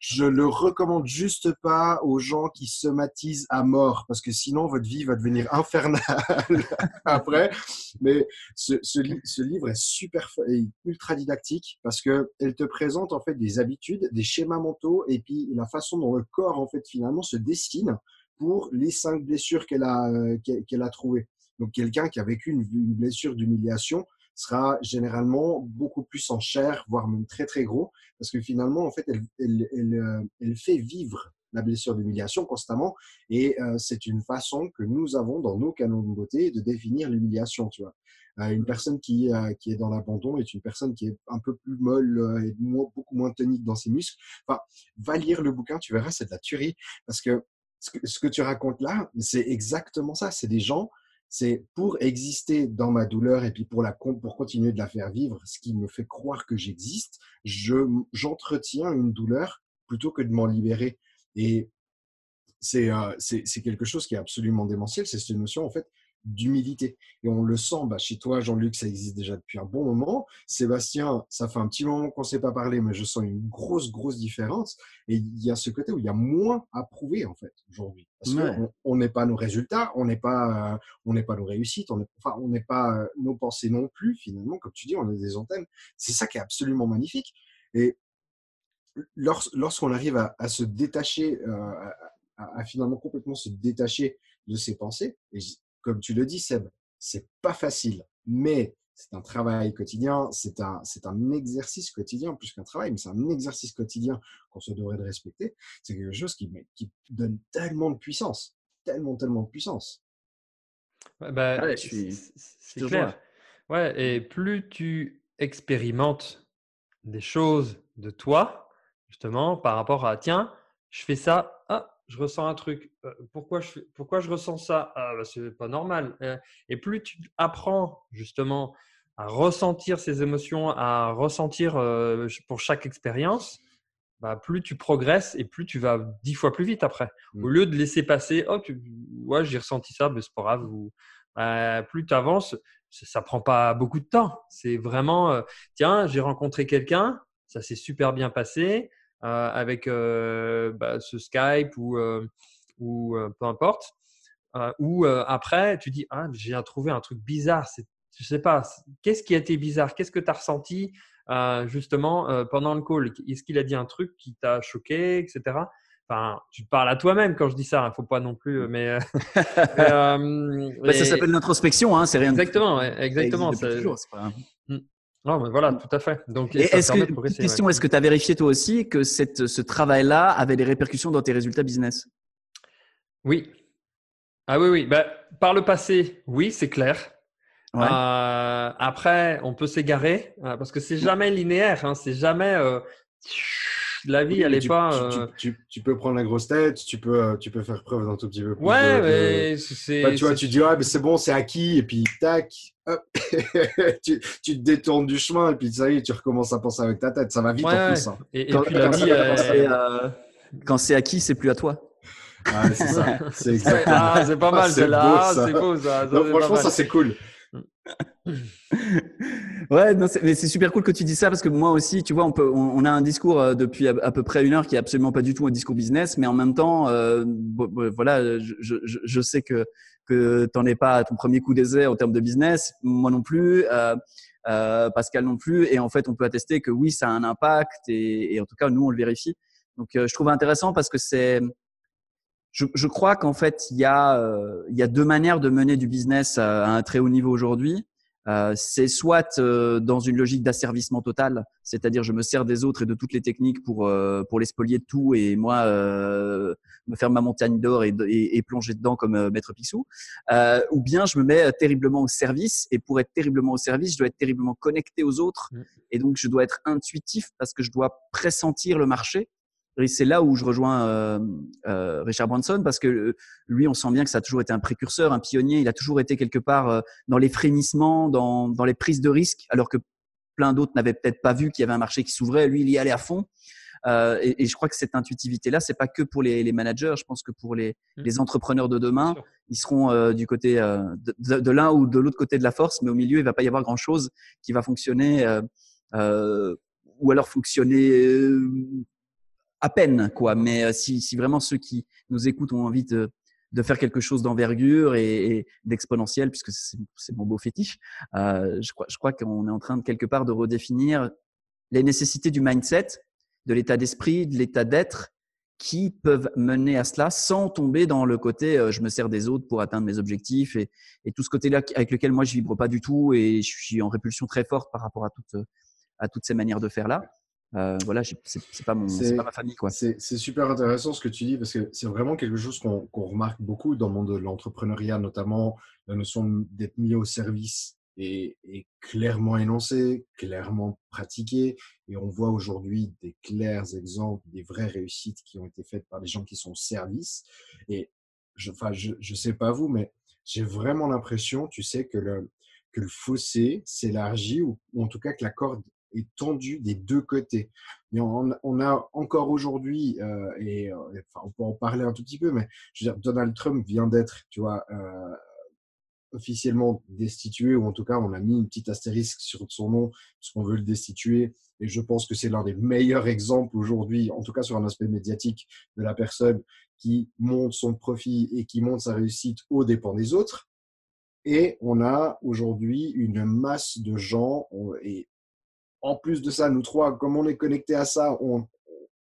Je le recommande juste pas aux gens qui somatisent à mort parce que sinon votre vie va devenir infernale après. Mais ce, ce, livre est super et ultra didactique parce que elle te présente en fait des habitudes, des schémas mentaux et puis la façon dont le corps en fait finalement se dessine pour les cinq blessures qu'elle a euh, qu'elle a trouvées. Donc quelqu'un qui a vécu une blessure d'humiliation, sera généralement beaucoup plus en chair, voire même très très gros, parce que finalement, en fait, elle, elle, elle, euh, elle fait vivre la blessure d'humiliation constamment, et euh, c'est une façon que nous avons dans nos canons de beauté de définir l'humiliation, tu vois. Euh, une personne qui, qui est dans l'abandon est une personne qui est un peu plus molle et beaucoup moins tonique dans ses muscles. Enfin, va lire le bouquin, tu verras, c'est de la tuerie, parce que ce que, ce que tu racontes là, c'est exactement ça. C'est des gens C'est pour exister dans ma douleur et puis pour, la, pour continuer de la faire vivre, ce qui me fait croire que j'existe, j'entretiens une douleur plutôt que de m'en libérer. Et c'est euh, quelque chose qui est absolument démentiel, c'est cette notion en fait d'humilité. Et on le sent, bah, chez toi, Jean-Luc, ça existe déjà depuis un bon moment. Sébastien, ça fait un petit moment qu'on ne s'est pas parlé, mais je sens une grosse, grosse différence. Et il y a ce côté où il y a moins à prouver, en fait, aujourd'hui. Parce qu'on n'est pas nos résultats, on n'est pas, euh, on n'est pas nos réussites, on n'est enfin, on n'est pas euh, nos pensées non plus, finalement. Comme tu dis, on est des antennes. C'est ça qui est absolument magnifique. Et lorsqu'on arrive à, se détacher, euh, à, à, finalement complètement se détacher de ses pensées, et comme tu le dis, Seb, c'est pas facile, mais c'est un travail quotidien, c'est un, c'est un exercice quotidien, plus qu'un travail, mais c'est un exercice quotidien qu'on se devrait de respecter. C'est quelque chose qui, qui donne tellement de puissance, tellement, tellement de puissance. bah, c'est clair. Ouais, et plus tu expérimentes des choses de toi, justement, par rapport à tiens, je fais ça, ah, je ressens un truc. Euh, pourquoi, je, pourquoi je ressens ça? Ah, bah, C'est pas normal. Euh, et plus tu apprends justement à ressentir ces émotions, à ressentir euh, pour chaque expérience, bah, plus tu progresses et plus tu vas dix fois plus vite après. Mmh. Au lieu de laisser passer, oh, tu, ouais, j'ai ressenti ça, mais c'est pas grave. Ou, bah, plus tu avances, ça prend pas beaucoup de temps. C'est vraiment, tiens, j'ai rencontré quelqu'un, ça s'est super bien passé. Euh, avec euh, bah, ce Skype ou, euh, ou peu importe. ou après, tu dis, ah, j'ai trouvé un truc bizarre. Je sais pas, qu'est-ce qui a été bizarre? Qu'est-ce que tu as ressenti justement pendant le call? Est-ce qu'il a dit un truc qui t'a choqué, etc. Enfin, tu te parles à toi-même quand je dis ça. Il hein, faut pas non plus, mais. Bah, ça s'appelle l'introspection, hein, c'est rien. Exactement, exactement. Toujours, pas... Non, mais voilà, tout à fait. Donc, est-ce que, question, est-ce que tu as vérifié toi aussi que cette, ce travail-là avait des répercussions dans tes résultats business? Oui. Ah oui, oui. Bah, par le passé, oui, c'est clair. Euh, après, on peut s'égarer euh, parce que c'est jamais linéaire. Hein, c'est jamais. Euh, la vie, elle n'est pas. Euh, tu, tu, peux prendre la grosse tête, tu peux, euh, tu peux faire preuve d'un tout petit peu plus. Ouais, mais c'est. tu vois, tu dis, ah, mais c'est bon, c'est acquis, et puis tac, hop, tu, tu, te détournes du chemin, et puis ça y est, tu recommences à penser avec ta tête. Ça va vite en plus. Hein. Et, puis la vie, euh, quand c'est acquis, c'est plus à toi. Ah, c'est ça. C'est ah, pas mal, c'est là. C'est beau, ça. franchement, ça, c'est cool. Ouais, mais c'est super cool que tu dis ça parce que moi aussi, tu vois, on, peut, on, a un discours euh, depuis à, peu près une heure qui est absolument pas du tout un discours business, mais en même temps, euh, voilà, je, je, je, sais que que t'en es pas à ton premier coup d'essai en termes de business, moi non plus, euh, euh, Pascal non plus, et en fait, on peut attester que oui, ça a un impact et, et en tout cas, nous, on le vérifie. Donc, euh, je trouve intéressant parce que c'est je, je, crois qu'en fait, il y, a, euh, il y a deux manières de mener du business à, un très haut niveau aujourd'hui. Euh, c'est soit euh, dans une logique d'asservissement total, c'est-à-dire je me sers des autres et de toutes les techniques pour euh, pour les spolier de tout et moi me faire ma montagne d'or et, et, et, plonger dedans comme maître Picsou, ou bien je me mets terriblement au service et pour être terriblement au service, je dois être terriblement connecté aux autres mmh. et donc je dois être intuitif parce que je dois pressentir le marché c'est là où je rejoins euh, euh, Richard Branson parce que euh, lui, on sent bien que ça a toujours été un précurseur, un pionnier. Il a toujours été quelque part euh, dans les frémissements, dans, dans les prises de risques, alors que plein d'autres n'avaient peut-être pas vu qu'il y avait un marché qui s'ouvrait. Lui, il y allait à fond. Euh, et, et, je crois que cette intuitivité-là, c'est pas que pour les, les, managers. Je pense que pour les, mmh. les entrepreneurs de demain, ils seront euh, du côté de, de, de l'un ou de l'autre côté de la force, mais au milieu, il va pas y avoir grand-chose qui va fonctionner. ou alors fonctionner à peine, quoi. Mais euh, si, vraiment ceux qui nous écoutent ont envie de, faire quelque chose d'envergure et, d'exponentiel, puisque c'est mon beau fétiche, euh, je crois, qu'on est en train de quelque part de redéfinir les nécessités du mindset, de l'état d'esprit, de l'état d'être qui peuvent mener à cela sans tomber dans le côté euh, je me sers des autres pour atteindre mes objectifs et, tout ce côté-là avec lequel moi je vibre pas du tout et je suis en répulsion très forte par rapport à toutes ces manières de faire là. Euh, voilà, c'est pas, mon, pas ma famille. C'est super intéressant ce que tu dis parce que c'est vraiment quelque chose qu'on remarque beaucoup dans le monde de l'entrepreneuriat, notamment la notion d'être mis au service est, clairement énoncée, clairement pratiquée. Et on voit aujourd'hui des clairs exemples, des vraies réussites qui ont été faites par des gens qui sont au service. Et je, enfin, je, je sais pas vous, mais j'ai vraiment l'impression, tu sais, que le, que le fossé s'élargit ou, en tout cas que la corde est tendue des deux côtés. on, a encore aujourd'hui, euh, et enfin, on peut en parler un tout petit peu, mais je veux dire, Donald Trump vient d'être, tu vois, officiellement destitué, ou en tout cas, on a mis une petite astérisque sur son nom, parce qu'on veut le destituer. Et je pense que c'est l'un des meilleurs exemples aujourd'hui, en tout cas sur un aspect médiatique, de la personne qui monte son profit et qui monte sa réussite aux dépens des autres. Et on a aujourd'hui une masse de gens, et en plus de ça, nous trois, comme on est connectés à ça, on,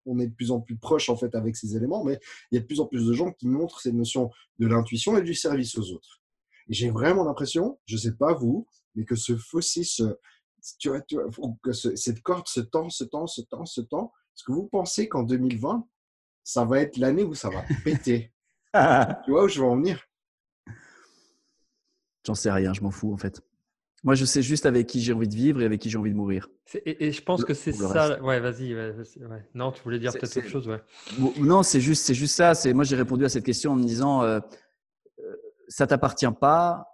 on est de plus en plus proche en fait avec ces éléments, mais il y a de plus en plus de gens qui montrent ces notions de l'intuition et du service aux autres. Et j'ai vraiment l'impression, je ne sais pas vous, mais que ce tu vois, que cette corde se tend, se tend, se tend, se tend. Est-ce que vous pensez qu'en 2020, ça va être l'année où ça va péter? Tu vois où je veux en venir? J'en sais rien, je m'en fous en fait. Moi, je sais juste avec qui j'ai envie de vivre et avec qui j'ai envie de mourir. Et, je pense que c'est ça. Ouais, vas-y. Non, tu voulais dire peut-être autre chose. Ouais. Non, c'est juste, c'est juste ça. C'est moi, j'ai répondu à cette question en me disant, euh, ça t'appartient pas,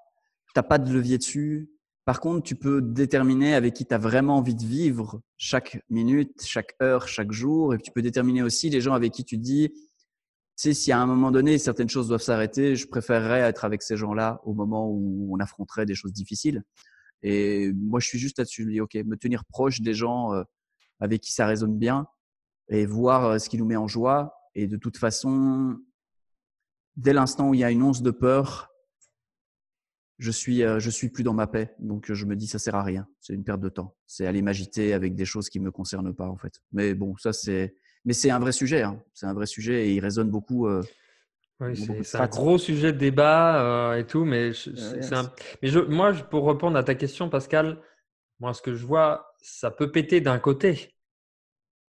tu n'as pas de levier dessus. Par contre, tu peux déterminer avec qui tu as vraiment envie de vivre chaque minute, chaque heure, chaque jour. Et tu peux déterminer aussi les gens avec qui tu dis, tu sais, si à un moment donné, certaines choses doivent s'arrêter, je préférerais être avec ces gens-là au moment où on affronterait des choses difficiles. Et moi, je suis juste là-dessus. Je dis, OK, me tenir proche des gens euh, avec qui ça résonne bien et voir euh, ce qui nous met en joie. Et de toute façon, dès l'instant où il y a une once de peur, je suis, euh, je suis plus dans ma paix. Donc je me dis ça sert à rien. C'est une perte de temps. C'est aller m'agiter avec des choses qui me concernent pas en fait. Mais bon, ça c'est, mais c'est un vrai sujet. Hein. C'est un vrai sujet et il résonne beaucoup. C'est un gros sujet de débat euh, et tout, mais, mais je, moi, pour répondre à ta question, Pascal, moi, ce que je vois, ça peut péter d'un côté.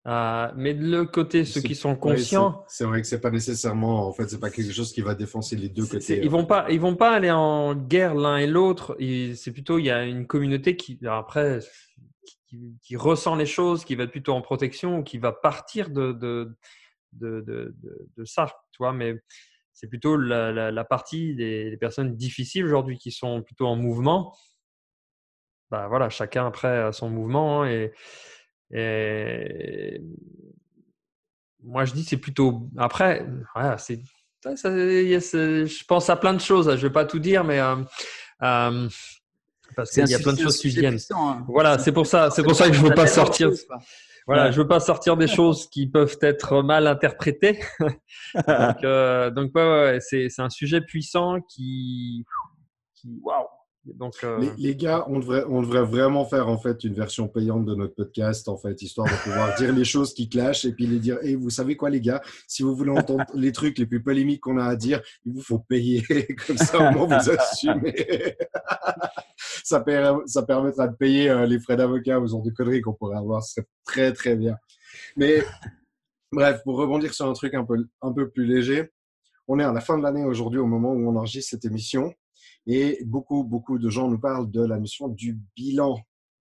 Euh, mais de l'autre côté, ceux qui sont conscients. c'est vrai que c'est pas nécessairement, en fait, c'est pas quelque chose qui va défoncer les deux côtés. Ils vont pas, ils vont pas aller en guerre l'un et l'autre. C'est plutôt, il y a une communauté qui, après, qui, ressent les choses, qui va être plutôt en protection, qui va partir de, de, de, de, de ça, tu vois. Mais c'est plutôt la, la, partie des, personnes difficiles aujourd'hui qui sont plutôt en mouvement. Bah voilà, chacun après a son mouvement hein, et et moi, je dis c'est plutôt. Après, voilà, c'est. Je pense à plein de choses. Je ne vais pas tout dire, mais euh, euh, parce qu'il y a plein de choses qui viennent. Hein. Voilà, c'est pour ça. C'est pour ça que je veux pas sortir. Voilà, je veux pas sortir des choses qui peuvent être mal interprétées. donc, euh, donc ouais, c'est un sujet puissant qui, qui waouh, donc, euh, les, gars, on devrait, vraiment faire en fait une version payante de notre podcast, en fait, histoire de pouvoir dire les choses qui clashent et puis les dire. Et vous savez quoi, les gars, si vous voulez entendre les trucs les plus polémiques qu'on a à dire, il vous faut payer. Comme ça, au moins, vous assumez. ça, permettra de payer euh, les frais d'avocat aux de conneries qu'on pourrait avoir. Ce serait très, très bien. Mais bref, pour rebondir sur un truc un peu, un peu plus léger, on est à la fin de l'année aujourd'hui, au moment où on enregistre cette émission. Et beaucoup, beaucoup de gens nous parlent de la notion du bilan.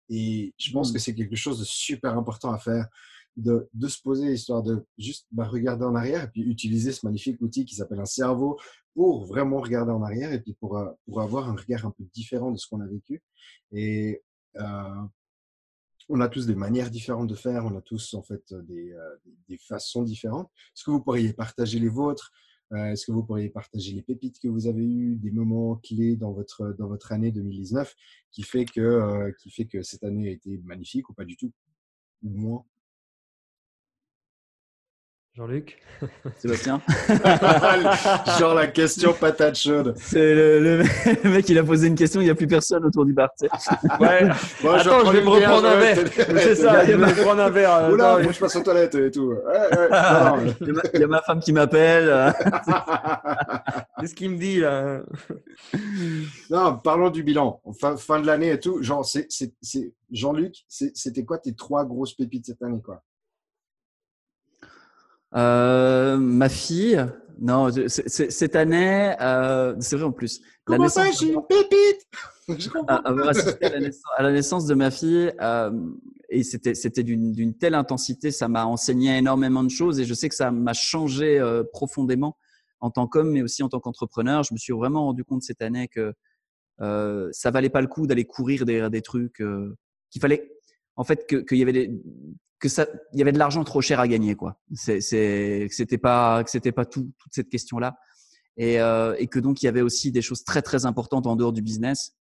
Et je pense que mmh. c'est quelque chose de super important à faire, de, de se poser, histoire de juste bah, regarder en arrière et puis utiliser ce magnifique outil qui s'appelle un cerveau pour vraiment regarder en arrière et puis pour, euh, pour avoir un regard un peu différent de ce qu'on a vécu. Et euh, on a tous des manières différentes de faire, on a tous en fait des, euh, des façons différentes. Est-ce que vous pourriez partager les vôtres est-ce que vous pourriez partager les pépites que vous avez eues, des moments clés dans votre, dans votre année 2019 qui fait, que, euh, qui fait que cette année a été magnifique ou pas du tout? Ou moins? Jean-Luc Sébastien Genre la question patate chaude. C'est le, mec, il a posé une question, il n'y a plus personne autour du bar. ouais. Attends, je, vais me reprendre un verre. C'est ça, je vais me reprendre un verre. Oula, moi je passe aux toilettes et tout. il, y a ma femme qui m'appelle. Qu'est-ce qu'il me dit là? Non, parlons du bilan. Fin, fin de l'année et tout. Genre, c'est Jean-Luc, c'était quoi tes trois grosses pépites cette année quoi? Euh, ma fille, non, cette année, euh, c'est vrai en plus. Comment ça, j'ai une pépite avoir assisté à la, naissance, de ma fille, euh, et c'était d'une telle intensité, ça m'a enseigné énormément de choses, et je sais que ça m'a changé profondément. en tant qu'homme, mais aussi en tant qu'entrepreneur. Je me suis vraiment rendu compte cette année que euh, ça valait pas le coup d'aller courir derrière des trucs, euh, qu'il fallait, en fait, qu'il y avait des, que ça, il y avait de l'argent trop cher à gagner, quoi. C'est, c'est, que c'était pas, que c'était pas tout, toute cette question-là, et, euh, et que donc il y avait aussi des choses très très importantes en dehors du business,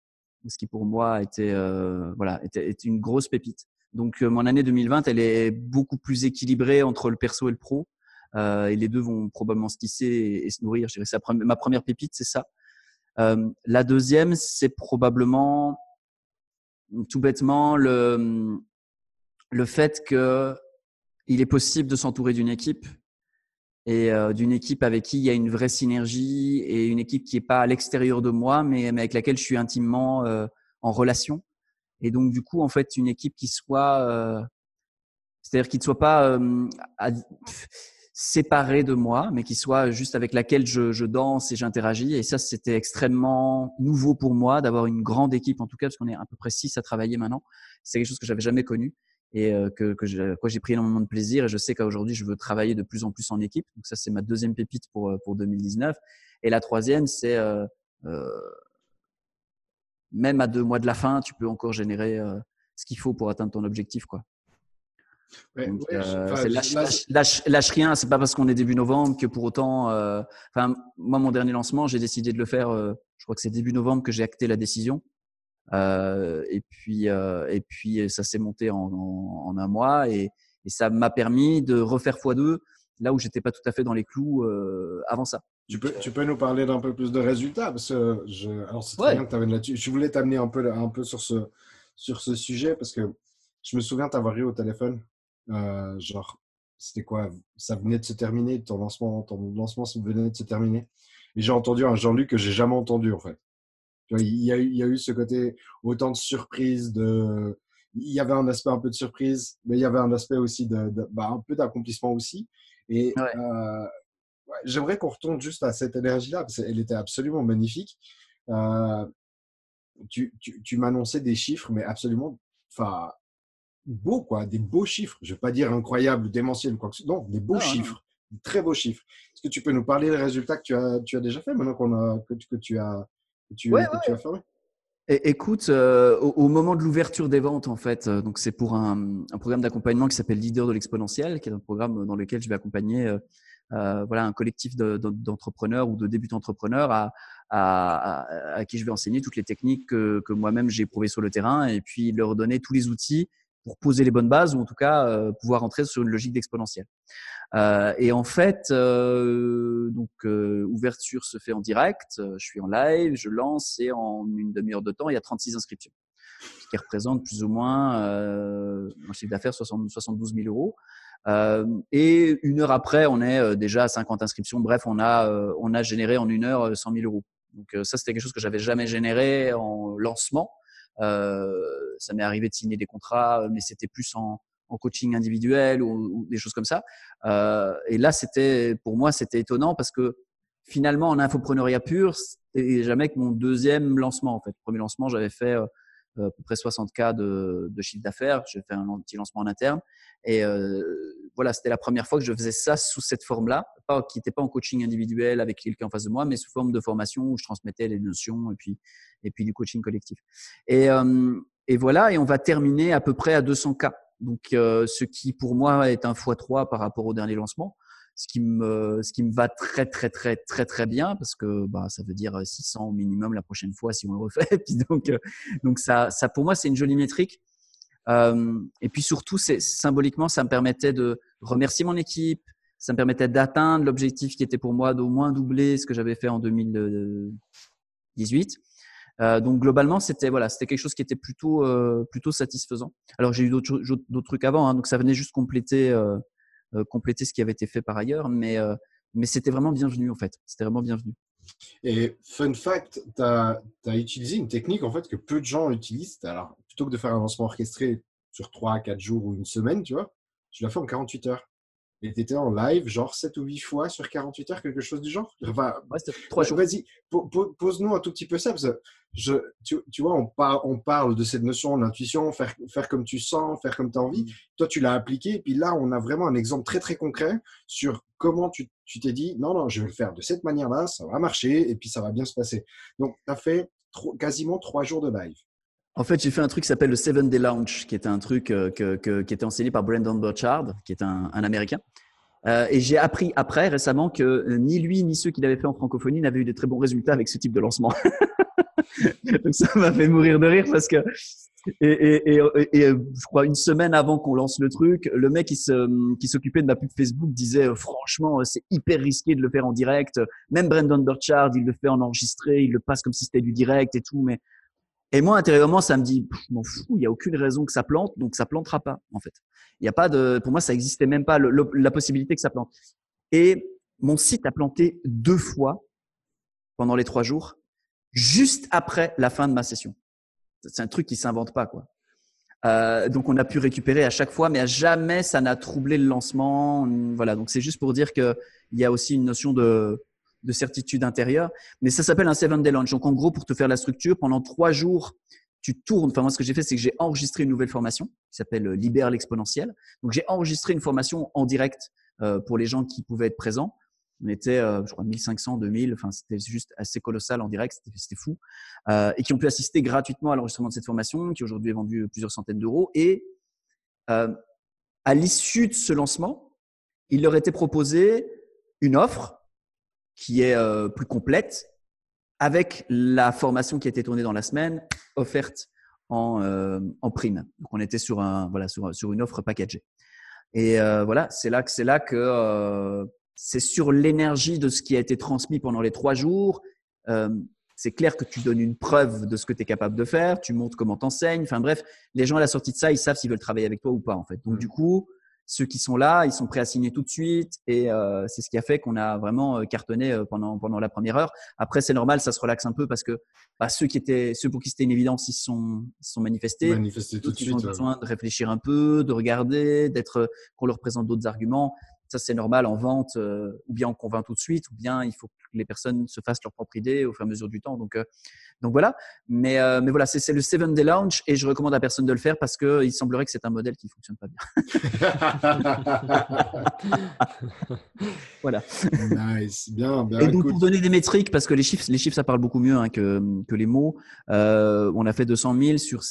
ce qui pour moi était, euh, voilà, était, était, une grosse pépite. Donc euh, mon année 2020, elle est beaucoup plus équilibrée entre le perso et le pro. Euh, et les deux vont probablement se tisser et, se nourrir. Je dirais ça. Ma première pépite, c'est ça. Euh, la deuxième, c'est probablement tout bêtement le, le fait que il est possible de s'entourer d'une équipe et euh, d'une équipe avec qui il y a une vraie synergie et une équipe qui est pas à l'extérieur de moi, mais, avec laquelle je suis intimement euh, en relation. Et donc du coup, en fait, une équipe qui soit, euh, c'est-à-dire qui ne soit pas séparée de moi, mais qui soit juste avec laquelle je, je danse et j'interagis. Et ça, c'était extrêmement nouveau pour moi d'avoir une grande équipe, en tout cas, parce qu'on est à peu près six à travailler maintenant. C'est quelque chose que j'avais jamais connu et euh, que, que j'ai pris énormément de plaisir. Et je sais qu'aujourd'hui, je veux travailler de plus en plus en équipe. Donc ça, c'est ma deuxième pépite pour, euh, pour 2019. Et la troisième, c'est euh, euh, même à deux mois de la fin, tu peux encore générer euh, ce qu'il faut pour atteindre ton objectif. quoi. Ouais, Donc, ouais, lâche, lâche, lâche, lâche, rien. C'est pas parce qu'on est début novembre que pour autant. Euh, enfin, moi, mon dernier lancement, j'ai décidé de le faire. Euh, je crois que c'est début novembre que j'ai acté la décision. Euh, et puis, et puis, ça s'est monté en, en, en, un mois et, et ça m'a permis de refaire x2 là où j'étais pas tout à fait dans les clous avant ça. Tu peux, tu peux nous parler d'un peu plus de résultats parce que je, alors c'est très ouais. bien que tu là-dessus. Je voulais t'amener un peu, un peu sur ce, sur ce sujet parce que je me souviens t'avoir eu au téléphone euh, genre, c'était quoi? Ça venait de se terminer, ton lancement, ton lancement venait de se terminer. Et j'ai entendu un Jean-Luc que j'ai jamais entendu en fait. Il y, a, il y a eu ce côté autant de surprise, de, il y avait un aspect un peu de surprise, mais il y avait un aspect aussi de, de bah, un peu d'accomplissement aussi. Et ouais. euh, ouais, j'aimerais qu'on retourne juste à cette énergie-là, parce qu'elle était absolument magnifique. Euh, tu, tu, tu m'annonçais des chiffres, mais absolument, enfin, beaux, quoi, des beaux chiffres. Je ne vais pas dire incroyable, démentiel, quoi que ce soit. Non, des beaux chiffres, des très beaux chiffres. Est-ce que tu peux nous parler des résultats que tu as, tu as déjà fait maintenant qu'on a, que, que, tu as, tu, ouais, que ouais. tu as fermé et, Écoute, euh, au, au, moment de l'ouverture des ventes, en fait, euh, donc c'est pour un, un programme d'accompagnement qui s'appelle Leader de l'exponentiel, qui est un programme dans lequel je vais accompagner euh, euh, voilà, un collectif d'entrepreneurs ou de débutants entrepreneurs à, à, à, à, qui je vais enseigner toutes les techniques que, que moi-même j'ai éprouvées sur le terrain et puis leur donner tous les outils pour poser les bonnes bases ou en tout cas euh, pouvoir entrer sur une logique d'exponentielle. Euh, et en fait, euh, donc euh, ouverture se fait en direct, je suis en live, je lance et en une demi-heure de temps, il y a 36 inscriptions, ce qui représente plus ou moins euh, un chiffre d'affaires 72 000 euros. Euh, et une heure après, on est déjà à 50 inscriptions. Bref, on a on a généré en une heure 100 000 euros. Donc ça, c'était quelque chose que j'avais jamais généré en lancement. Euh, ça m'est arrivé de signer des contrats, mais c'était plus en, coaching individuel ou, des choses comme ça. Euh, et là, c'était pour moi, c'était étonnant parce que finalement, en infopreneuriat pur, c'était jamais que mon deuxième lancement. En fait, premier lancement, j'avais fait euh, à peu près 60 cas de, de chiffre d'affaires. J'ai fait un petit lancement en interne. Et euh, voilà, c'était la première fois que je faisais ça sous cette forme-là, pas, qui n'était pas en coaching individuel avec quelqu'un en face de moi, mais sous forme de formation où je transmettais les notions et puis, et puis du coaching collectif. Et, euh, et voilà, et on va terminer à peu près à 200 cas. Donc, euh, ce qui pour moi est un x3 par rapport au dernier lancement ce qui me ce qui me va très très très très très bien parce que bah ça veut dire 600 au minimum la prochaine fois si on le refait. Puis donc euh, donc ça ça pour moi c'est une jolie métrique. Euh, et puis surtout c'est symboliquement ça me permettait de remercier mon équipe. Ça me permettait d'atteindre l'objectif qui était pour moi d'au moins doubler ce que j'avais fait en 2018 euh, donc globalement c'était voilà c'était quelque chose qui était plutôt euh, plutôt satisfaisant. Alors j'ai eu d'autres d'autres trucs avant hein, donc ça venait juste compléter euh, euh, compléter ce qui avait été fait par ailleurs, mais, euh, mais c'était vraiment bienvenu en fait. C'était vraiment bienvenu. Et fun fact, tu as, utilisé une technique en fait que peu de gens utilisent. Alors, plutôt que de faire un lancement orchestré sur 3 4 jours ou une semaine, tu vois, tu l'as fait en 48 heures. Et tu étais en live, genre 7 ou 8 fois sur 48 heures, quelque chose du genre? Enfin, Ouais, c'était trois jours. Vas-y, po- po- pose-nous un tout petit peu ça, parce que je, tu, tu vois, on, par- on parle de cette notion d'intuition, faire, faire comme tu sens, faire comme tu as envie. Toi, tu l'as appliqué, et puis là, on a vraiment un exemple très, très concret sur comment tu tu t'es dit, non, non, je vais le faire de cette manière-là, ça va marcher, et puis ça va bien se passer. Donc, tu as fait quasiment 3 jours de live. En fait, j'ai fait un truc qui s'appelle le Seven Day Launch, qui était un truc euh, que, que- qui était enseigné par Brandon Burchard, qui est un, un Américain. Euh, et j'ai appris après, récemment, que euh, ni lui ni ceux qui l'avaient fait en francophonie n'avaient eu de très bons résultats avec ce type de lancement. Donc ça m'a fait mourir de rire parce que et, et, et, et, je crois une semaine avant qu'on lance le truc, le mec qui se- qui s'occupait de ma pub Facebook disait euh, franchement c'est hyper risqué de le faire en direct. Même Brandon Burchard, il le fait en enregistré, il le passe comme si c'était du direct et tout, mais et moi, intérieurement, ça me dit, je m'en fous, il n'y a aucune raison que ça plante, donc ça plantera pas, en fait. Il y a pas de, pour moi, ça existait même pas la possibilité que ça plante. Et mon site a planté deux fois pendant les trois jours, juste après la fin de ma session. C'est un truc qui s'invente pas, quoi. Euh, donc on a pu récupérer à chaque fois, mais à jamais ça n'a troublé le lancement. Voilà, donc c'est juste pour dire que il y a aussi une notion de, de certitude intérieure. Mais ça s'appelle un seven day launch. Donc en gros, pour te faire la structure, pendant trois jours, tu tournes. Enfin moi, ce que j'ai fait, c'est que j'ai enregistré une nouvelle formation qui s'appelle euh, Libère l'exponentiel. Donc j'ai enregistré une formation en direct euh, pour les gens qui pouvaient être présents. On était, euh, je crois, 1500, 2000. Enfin, c'était juste assez colossal en direct. C'était- fou. Et qui ont pu assister gratuitement à l'enregistrement de cette formation, qui aujourd'hui est vendue plusieurs centaines d'euros. Et à l'issue de ce lancement, il leur était proposé une offre qui est euh, plus complète avec la formation qui a été tournée dans la semaine offerte en, euh, en prime. Donc on était sur un voilà sur, sur une offre packagée. Et euh, voilà, c'est là que c'est là que c'est sur l'énergie de ce qui a été transmis pendant les trois jours. C'est clair que tu donnes une preuve de ce que tu es capable de faire, tu montres comment t'enseignes. Enfin bref, les gens à la sortie de ça, ils savent s'ils veulent travailler avec toi ou pas en fait. Donc Mm. du coup, ceux qui sont là, ils sont prêts à signer tout de suite et euh, c'est ce qui a fait qu'on a vraiment euh, cartonné euh, pendant pendant la première heure. Après, c'est normal, ça se relaxe un peu parce que bah, ceux qui étaient ceux pour qui c'était une évidence, ils se sont ils sont manifestés. Manifester tout de D'autres, ils suite. ont ouais. besoin de réfléchir un peu, de regarder, d'être qu'on leur présente d'autres arguments. Ça, c'est normal en vente, euh, ou bien on convainc tout de suite, ou bien il faut que les personnes se fassent leur propre idée au fur et à mesure du temps. Donc, euh, donc voilà. Mais, euh, mais voilà, c'est le Seven Day Launch et je recommande à personne de le faire parce que il semblerait que c'est un modèle qui fonctionne pas bien. Voilà. nice, bien, bien. Et donc, pour donner des métriques, parce que les chiffres, les chiffres, ça parle beaucoup mieux hein, que, que les mots. On a fait 200 000 sur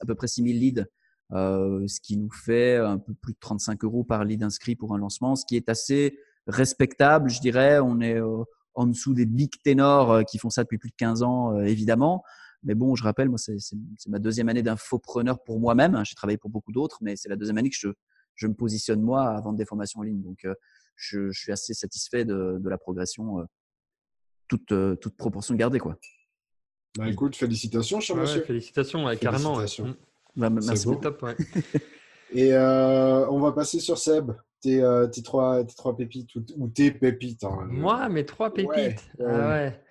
à peu près 6 000 leads, euh, ce qui nous fait un peu plus de 35 euros par lead inscrit pour un lancement, ce qui est assez respectable, je dirais. On est euh, en dessous des big ténors euh, qui font ça depuis plus de 15 ans, euh, évidemment. Mais bon, je rappelle, moi, c'est c'est- c'est ma deuxième année d'infopreneur pour moi-même. hein. J'ai travaillé pour beaucoup d'autres, mais c'est la deuxième année que je, je me positionne moi à vendre des formations en ligne. Donc, euh, je, je suis assez satisfait de, de la progression, euh, toute, euh, toute proportion gardée. Quoi. Bah, écoute, félicitations, cher Ouais, monsieur. félicitations, ouais, carrément. Félicitations. Mm, Bah, merci beau. top, ouais. Et euh, on va passer sur Seb, tes, euh, tes, trois, tes trois pépites ou, ou tes pépites. hein. Moi, mes trois pépites. Ouais, Ah ouais. ouais.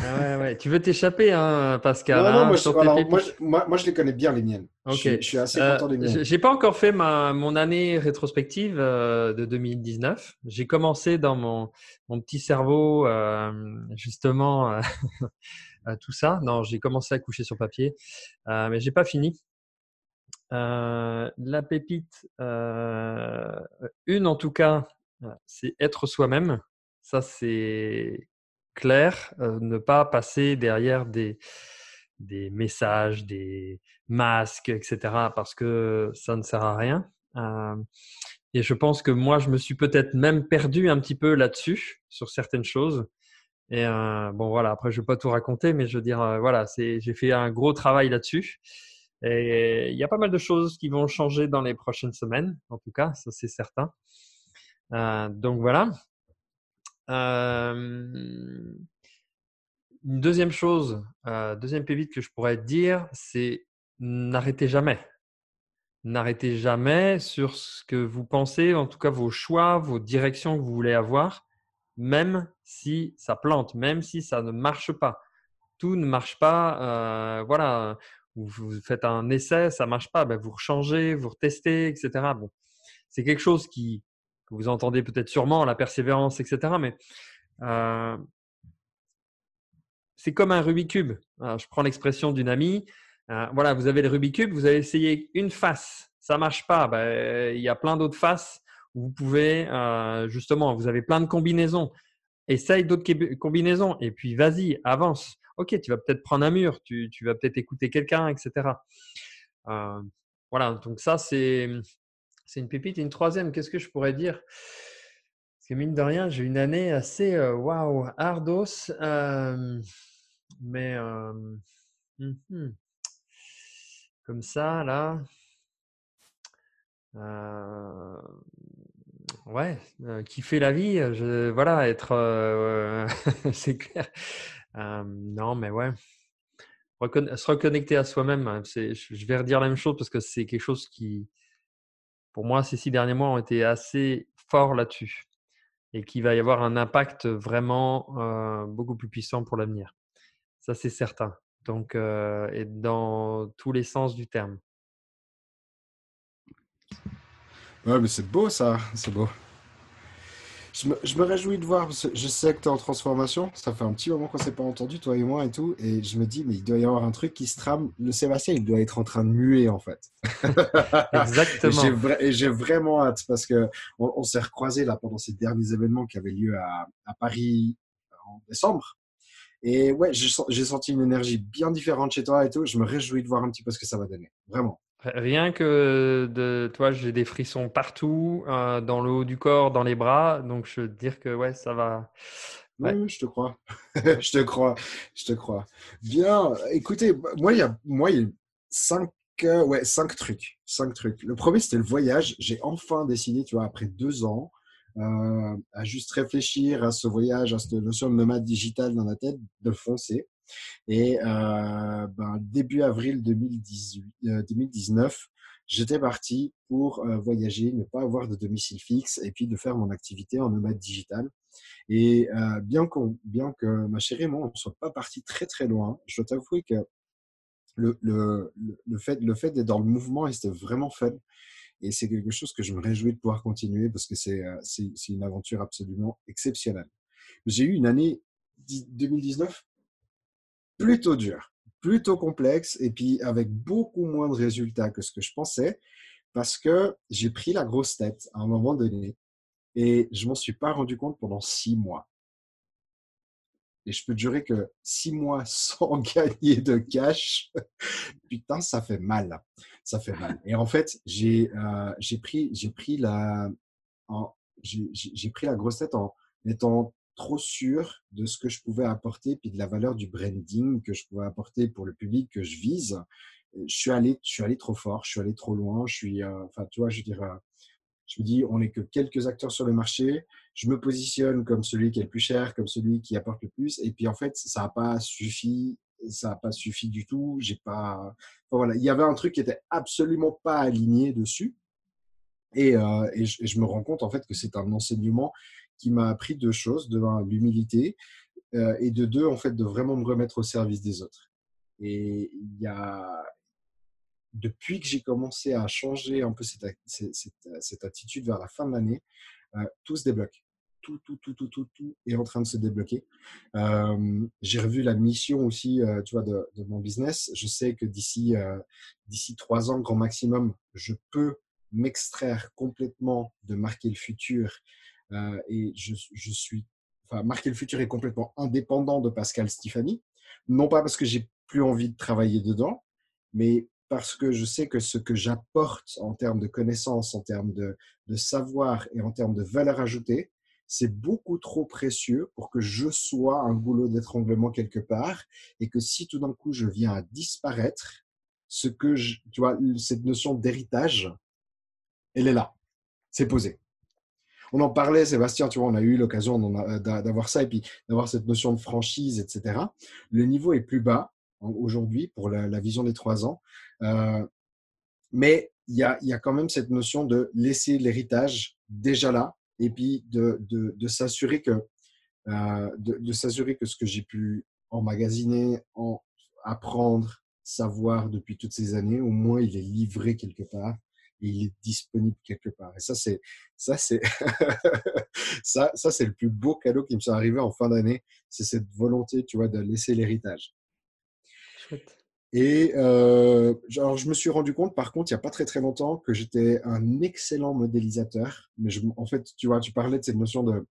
Ah ouais, ouais. Tu veux t'échapper, hein, Pascal Non, non, hein, moi, je, sur tes alors, pépites? moi, je, moi, moi, je les connais bien, les miennes. Je, Ok. suis, je suis assez Euh, content des miennes. j'ai- J'ai pas encore fait ma, mon année rétrospective euh, de 2019. J'ai commencé dans mon, mon petit cerveau, euh, justement, euh, à tout ça. Non, j'ai commencé à coucher sur papier, euh, mais j'ai pas fini. Euh, la pépite, euh, une en tout cas, euh, c'est être soi-même. Ça, c'est clair. Ne pas passer derrière des, des messages, des masques, etc. parce que ça ne sert à rien. Et je pense que moi, je me suis peut-être même perdu un petit peu là-dessus, sur certaines choses. Et bon, voilà, après, je ne vais pas tout raconter, mais je veux dire, voilà, j'ai fait un gros travail là-dessus. Et il y a pas mal de choses qui vont changer dans les prochaines semaines, en tout cas, ça c'est certain. Euh, donc voilà. Euh, une deuxième chose, euh, deuxième pépite que je pourrais dire, c'est n'arrêtez jamais. N'arrêtez jamais sur ce que vous pensez, en tout cas vos choix, vos directions que vous voulez avoir, même si ça plante, même si ça ne marche pas. Tout ne marche pas. voilà, vous, faites un essai, ça marche pas, ben vous rechangez, vous retestez, etc. C'est quelque chose qui que vous entendez peut-être sûrement, la persévérance, etc. Mais c'est comme un Rubik's Cube. je prends l'expression d'une amie. voilà, vous avez le Rubik's Cube, vous avez essayé une face, ça marche pas. Ben, il y a plein d'autres faces où vous pouvez justement, vous avez plein de combinaisons. Essaye d'autres combinaisons et puis vas-y, avance. Ok, tu vas peut-être prendre un mur, tu, vas peut-être écouter quelqu'un, etc. voilà, donc ça c'est une pépite. Et une troisième, qu'est-ce que je pourrais dire? Parce que mine de rien, j'ai une année assez waouh, wow, ardos. mais mmh comme ça, là. Ouais, kiffer la vie, je, voilà, être. c'est clair. non, mais ouais. se reconnecter à soi-même, hein, je vais redire la même chose parce que c'est quelque chose qui, pour moi, ces six derniers mois ont été assez forts là-dessus et qu'il va y avoir un impact vraiment euh, beaucoup plus puissant pour l'avenir. Ça, c'est certain. Donc, euh, et dans tous les sens du terme. Ouais, mais c'est beau ça, c'est beau. Je me, réjouis de voir, parce que je sais que tu es en transformation. Ça fait un petit moment qu'on ne s'est pas entendu, toi et moi et tout. Et je me dis, mais il doit y avoir un truc qui se trame. Le Sébastien, il doit être en train de muer, en fait. Exactement. et j'ai vraiment hâte parce qu'on on, s'est recroisés là pendant ces derniers événements qui avaient lieu à, à Paris en décembre. Et ouais, j'ai senti une énergie bien différente chez toi et tout. Je me réjouis de voir un petit peu ce que ça va donner. Vraiment. Rien que de toi, j'ai des frissons partout, euh, dans le haut du corps, dans les bras. Donc, je veux dire que ouais, ça va. Oui, je te crois. je te crois. Je te crois. Bien. Écoutez, moi, il y a, moi, il y a cinq, euh, cinq trucs. Cinq trucs. Le premier, c'était le voyage. J'ai enfin décidé, tu vois, après deux ans, euh, à juste réfléchir à ce voyage, à cette notion de nomade digital dans la tête, de foncer. Et euh, ben, début avril 2018, 2019, euh, j'étais parti pour euh, voyager, ne pas avoir de domicile fixe et puis de faire mon activité en nomade digital. Et euh, bien, bien que ma chérie et moi, on ne soit pas parti très très loin, je dois t'avouer que le, le, le fait, le fait d'être dans le mouvement, c'était vraiment fun. Et c'est quelque chose que je me réjouis de pouvoir continuer parce que c'est une aventure absolument exceptionnelle. J'ai eu une année 2019 plutôt dur, plutôt complexe et puis avec beaucoup moins de résultats que ce que je pensais parce que j'ai pris la grosse tête à un moment donné et je m'en suis pas rendu compte pendant six mois. Et je peux te jurer que six mois sans gagner de cash, putain, ça fait mal. Ça fait mal. Et en fait, j'ai euh, pris, pris, la, j'ai pris la grosse tête en étant trop sûr de ce que je pouvais apporter, puis de la valeur du branding que je pouvais apporter pour le public que je vise. Je suis allé, je suis allé trop fort, je suis allé trop loin. Je suis, euh, tu vois, je dirais, je me dis, on n'est que quelques acteurs sur le marché. Je me positionne comme celui qui est le plus cher, comme celui qui apporte le plus. Et puis en fait, ça n'a pas suffi. Ça n'a pas suffi du tout. J'ai pas. voilà, il y avait un truc qui était absolument pas aligné dessus. Et, euh, je, et, je, me rends compte en fait que c'est un enseignement qui m'a appris deux choses. De l'humilité euh, et de deux, en fait, de vraiment me remettre au service des autres. Et il y a, depuis que j'ai commencé à changer un peu cette, attitude vers la fin de l'année, euh, tout se débloque. Tout, tout, tout, tout, tout, tout est en train de se débloquer. Euh, j'ai revu la mission aussi, tu vois, de, de, mon business. Je sais que d'ici d'ici trois ans, grand maximum, je peux m'extraire complètement de marquer le futur euh, et je, je, suis, enfin, marquer le futur est complètement indépendant de Pascal Stéphanie. Non pas parce que j'ai plus envie de travailler dedans, mais parce que je sais que ce que j'apporte en termes de connaissances, en termes de, de, savoir et en termes de valeur ajoutée, c'est beaucoup trop précieux pour que je sois un goulot d'étranglement quelque part et que si tout d'un coup je viens à disparaître, ce que je, tu vois, cette notion d'héritage, elle est là, c'est posé on en parlait, Sébastien, tu vois, on a eu l'occasion d'avoir ça et puis d'avoir cette notion de franchise, etc. Le niveau est plus bas aujourd'hui pour la, vision des trois ans. Euh, mais il y a, quand même cette notion de laisser l'héritage déjà là et puis de, s'assurer que, euh, de, que ce que j'ai pu emmagasiner, en apprendre, savoir depuis toutes ces années, au moins il est livré quelque part il est disponible quelque part. Et ça, c'est ça, c'est ça, ça c'est le plus beau cadeau qui me soit arrivé en fin d'année. C'est cette volonté, tu vois, de laisser l'héritage. Et euh, genre, je me suis rendu compte, par contre, il n'y a pas très très longtemps, que j'étais un excellent modélisateur. Mais je, en fait, tu vois, tu parlais de cette notion de,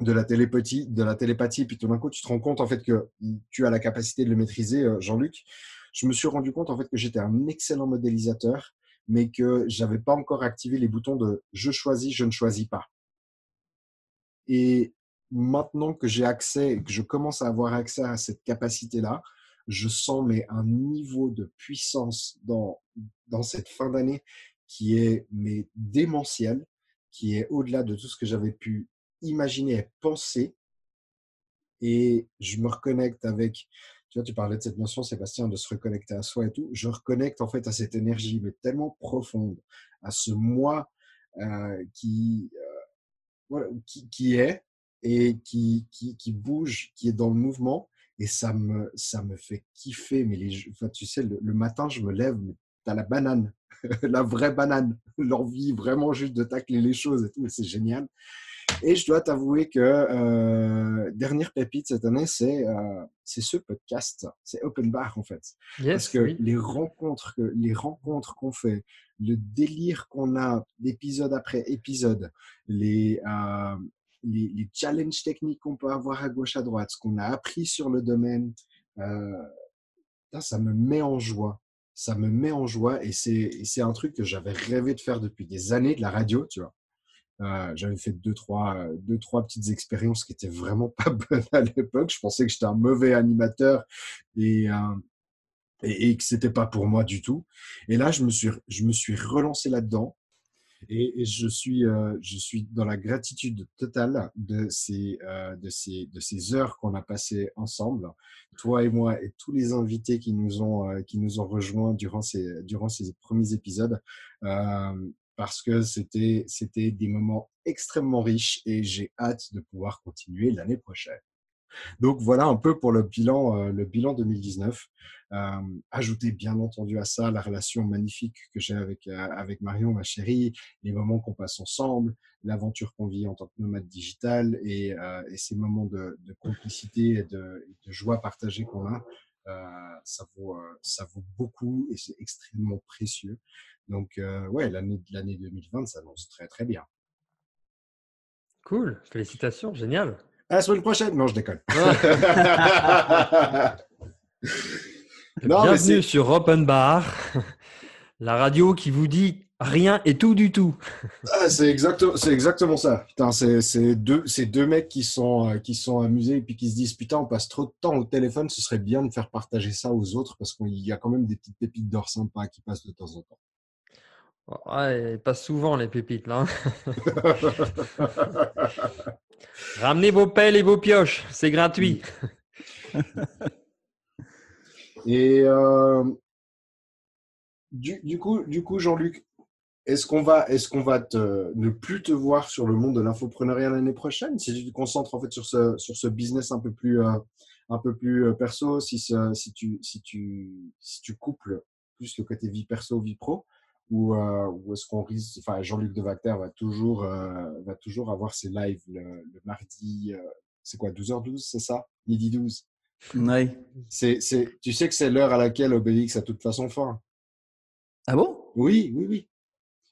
de la télépathie, de la télépathie, puis tout d'un coup, tu te rends compte en fait que tu as la capacité de le maîtriser, euh, Jean-Luc. Je me suis rendu compte en fait que j'étais un excellent modélisateur, mais que j'avais pas encore activé les boutons de je choisis, je ne choisis pas. Et maintenant que j'ai accès, que je commence à avoir accès à cette capacité-là, je sens mais un niveau de puissance dans, dans cette fin d'année qui est mais démentiel, qui est au-delà de tout ce que j'avais pu imaginer et penser. Et je me reconnecte avec, tu vois, tu parlais de cette notion, Sébastien, de se reconnecter à soi et tout. Je reconnecte en fait à cette énergie, mais tellement profonde, à ce moi euh, qui, euh, voilà, qui, qui, est et qui, qui, qui, bouge, qui est dans le mouvement. Et ça me, ça me fait kiffer. Mais les, enfin, tu sais, le, matin, je me lève, as la banane, la vraie banane, l'envie vraiment juste de tacler les choses et tout. C'est génial. Et je dois t'avouer que euh, dernière pépite cette année, c'est euh, c'est ce podcast, c'est Open Bar en fait. Parce que les rencontres, les rencontres qu'on fait, le délire qu'on a d'épisode après épisode, les, euh, les, les, challenges techniques qu'on peut avoir à gauche à droite, ce qu'on a appris sur le domaine, euh, ça me met en joie. Ça me met en joie et c'est un truc que j'avais rêvé de faire depuis des années, de la radio, tu vois. Euh, j'avais fait deux trois, euh, deux, trois petites expériences qui étaient vraiment pas bonnes à l'époque. Je pensais que j'étais un mauvais animateur et, euh, et, et, que c'était pas pour moi du tout. Et là, je me suis, je me suis relancé là-dedans. Et, et, je suis, euh, je suis dans la gratitude totale de ces, euh, de ces, de ces heures qu'on a passées ensemble, toi et moi et tous les invités qui nous ont, euh, qui nous ont rejoints durant ces, durant ces premiers épisodes parce que c'était c'était des moments extrêmement riches et j'ai hâte de pouvoir continuer l'année prochaine. Donc voilà un peu pour le bilan euh, le bilan 2019. Euh, ajoutez bien entendu à ça la relation magnifique que j'ai avec euh, avec Marion ma chérie, les moments qu'on passe ensemble, l'aventure qu'on vit en tant que nomade digital et, euh, ces moments de, complicité et de, joie partagée qu'on a. Ça vaut ça vaut beaucoup et c'est extrêmement précieux. Donc, ouais, l'année 2020 s'annonce très, très bien. Cool, félicitations, génial. À la semaine prochaine. Non, je déconne. non, Bienvenue sur Open Bar, la radio qui vous dit rien et tout du tout. Ah, c'est exactement, c'est exactement ça. Putain, c'est, c'est deux, c'est deux mecs qui sont, euh, qui sont amusés et puis qui se disent putain, on passe trop de temps au téléphone, ce serait bien de faire partager ça aux autres parce qu'il y a quand même des petites pépites d'or sympas qui passent de temps en temps. Ouais, pas souvent les pépites là. Ramenez vos pelles et vos pioches, c'est gratuit. et euh, du, du, coup, du coup, Jean-Luc, est-ce qu'on va, est-ce qu'on va te, ne plus te voir sur le monde de l'infopreneuriat l'année prochaine? Si tu te concentres en fait sur ce, sur ce business un peu plus, euh, un peu plus euh, perso, si, si, tu, si, tu, si tu couples plus le côté vie perso, vie pro ou, euh, ou est-ce qu'on risque, enfin Jean-Luc de Vacter va toujours, euh, va toujours avoir ses lives le, le mardi, euh, c'est quoi, 12h12, c'est ça? Midi 12 Oui. C'est, c'est, tu sais que c'est l'heure à laquelle Obélix a de toute façon faim. Ah bon? Oui, oui, oui.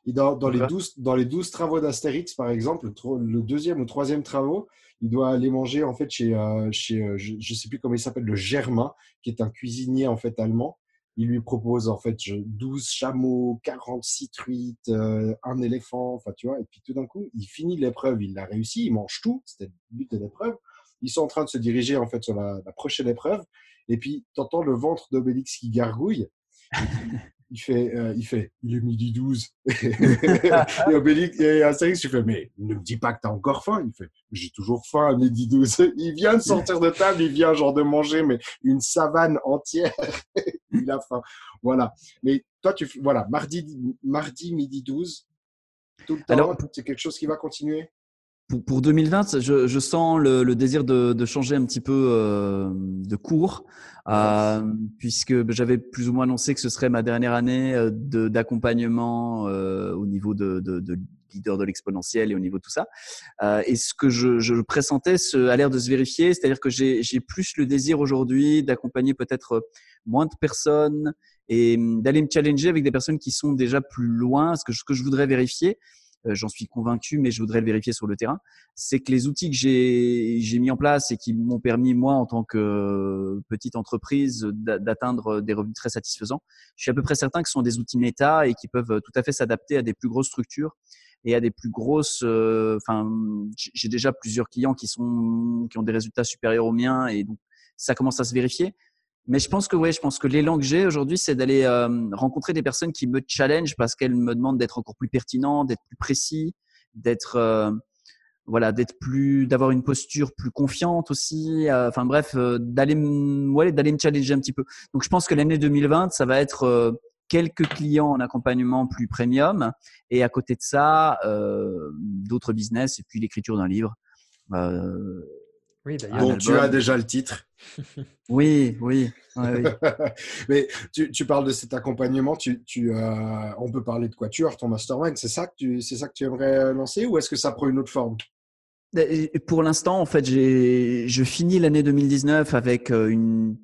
Et dans, dans, les 12, dans les 12 travaux d'Astérix, par exemple, le, deuxième ou troisième travaux, il doit aller manger en fait chez, euh, chez euh, je ne sais plus comment il s'appelle, le Germain, qui est un cuisinier en fait allemand il lui propose en fait 12 chameaux, 46 truites, euh, un éléphant, enfin tu vois, et puis tout d'un coup, il finit l'épreuve, il l'a réussi, il mange tout, c'était le but de l'épreuve. Ils sont en train de se diriger en fait sur la, la prochaine épreuve, et puis tu entends le ventre d'Obélix qui gargouille. il fait, euh, il fait, il est midi 12. et Obélix, et Astérix, je fais, mais ne me dis pas que t'as encore faim. Il fait, j'ai toujours faim à midi 12. Il vient de sortir de table, il vient genre de manger, mais une savane entière. il a faim. Voilà. Mais toi, tu, voilà, mardi, mardi, midi 12. Tout le temps, c'est quelque chose qui va continuer? Pour, pour 2020, je, je sens le, le désir de, de, changer un petit peu euh, de cours, euh, puisque j'avais plus ou moins annoncé que ce serait ma dernière année euh, d'accompagnement euh, au niveau de, de, de, leader de l'exponentiel et au niveau de tout ça. Euh, et ce que je, je pressentais ce, a l'air de se vérifier, c'est-à-dire que j'ai plus le désir aujourd'hui d'accompagner peut-être moins de personnes et d'aller me challenger avec des personnes qui sont déjà plus loin. Ce que, ce que je voudrais vérifier, euh, j'en suis convaincu, mais je voudrais le vérifier sur le terrain, c'est que les outils que j'ai mis en place et qui m'ont permis, moi, en tant que petite entreprise, d'atteindre des revenus très satisfaisants, je suis à peu près certain que ce sont des outils méta et qui peuvent tout à fait s'adapter à des plus grosses structures et à des plus grosses. Euh, enfin, j'ai déjà plusieurs clients qui sont qui ont des résultats supérieurs aux miens et donc ça commence à se vérifier. Mais je pense que ouais, je pense que l'élan que j'ai aujourd'hui, c'est d'aller euh, rencontrer des personnes qui me challenge parce qu'elles me demandent d'être encore plus pertinent, d'être plus précis, d'être euh, voilà, d'être plus, d'avoir une posture plus confiante aussi. Euh, enfin bref, d'aller ouais, d'aller me challenger un petit peu. Donc je pense que l'année 2020, ça va être quelques clients en accompagnement plus premium et à côté de ça, d'autres business et puis l'écriture d'un livre. Oui, Donc tu as déjà le titre. oui, oui. Mais tu, tu, parles de cet accompagnement. Tu, tu euh, on peut parler de quoi? Tu as ton mastermind. C'est ça que tu, c'est ça que tu aimerais lancer ou est-ce que ça prend une autre forme? Pour l'instant, en fait, j'ai, je finis l'année 2019 avec euh, une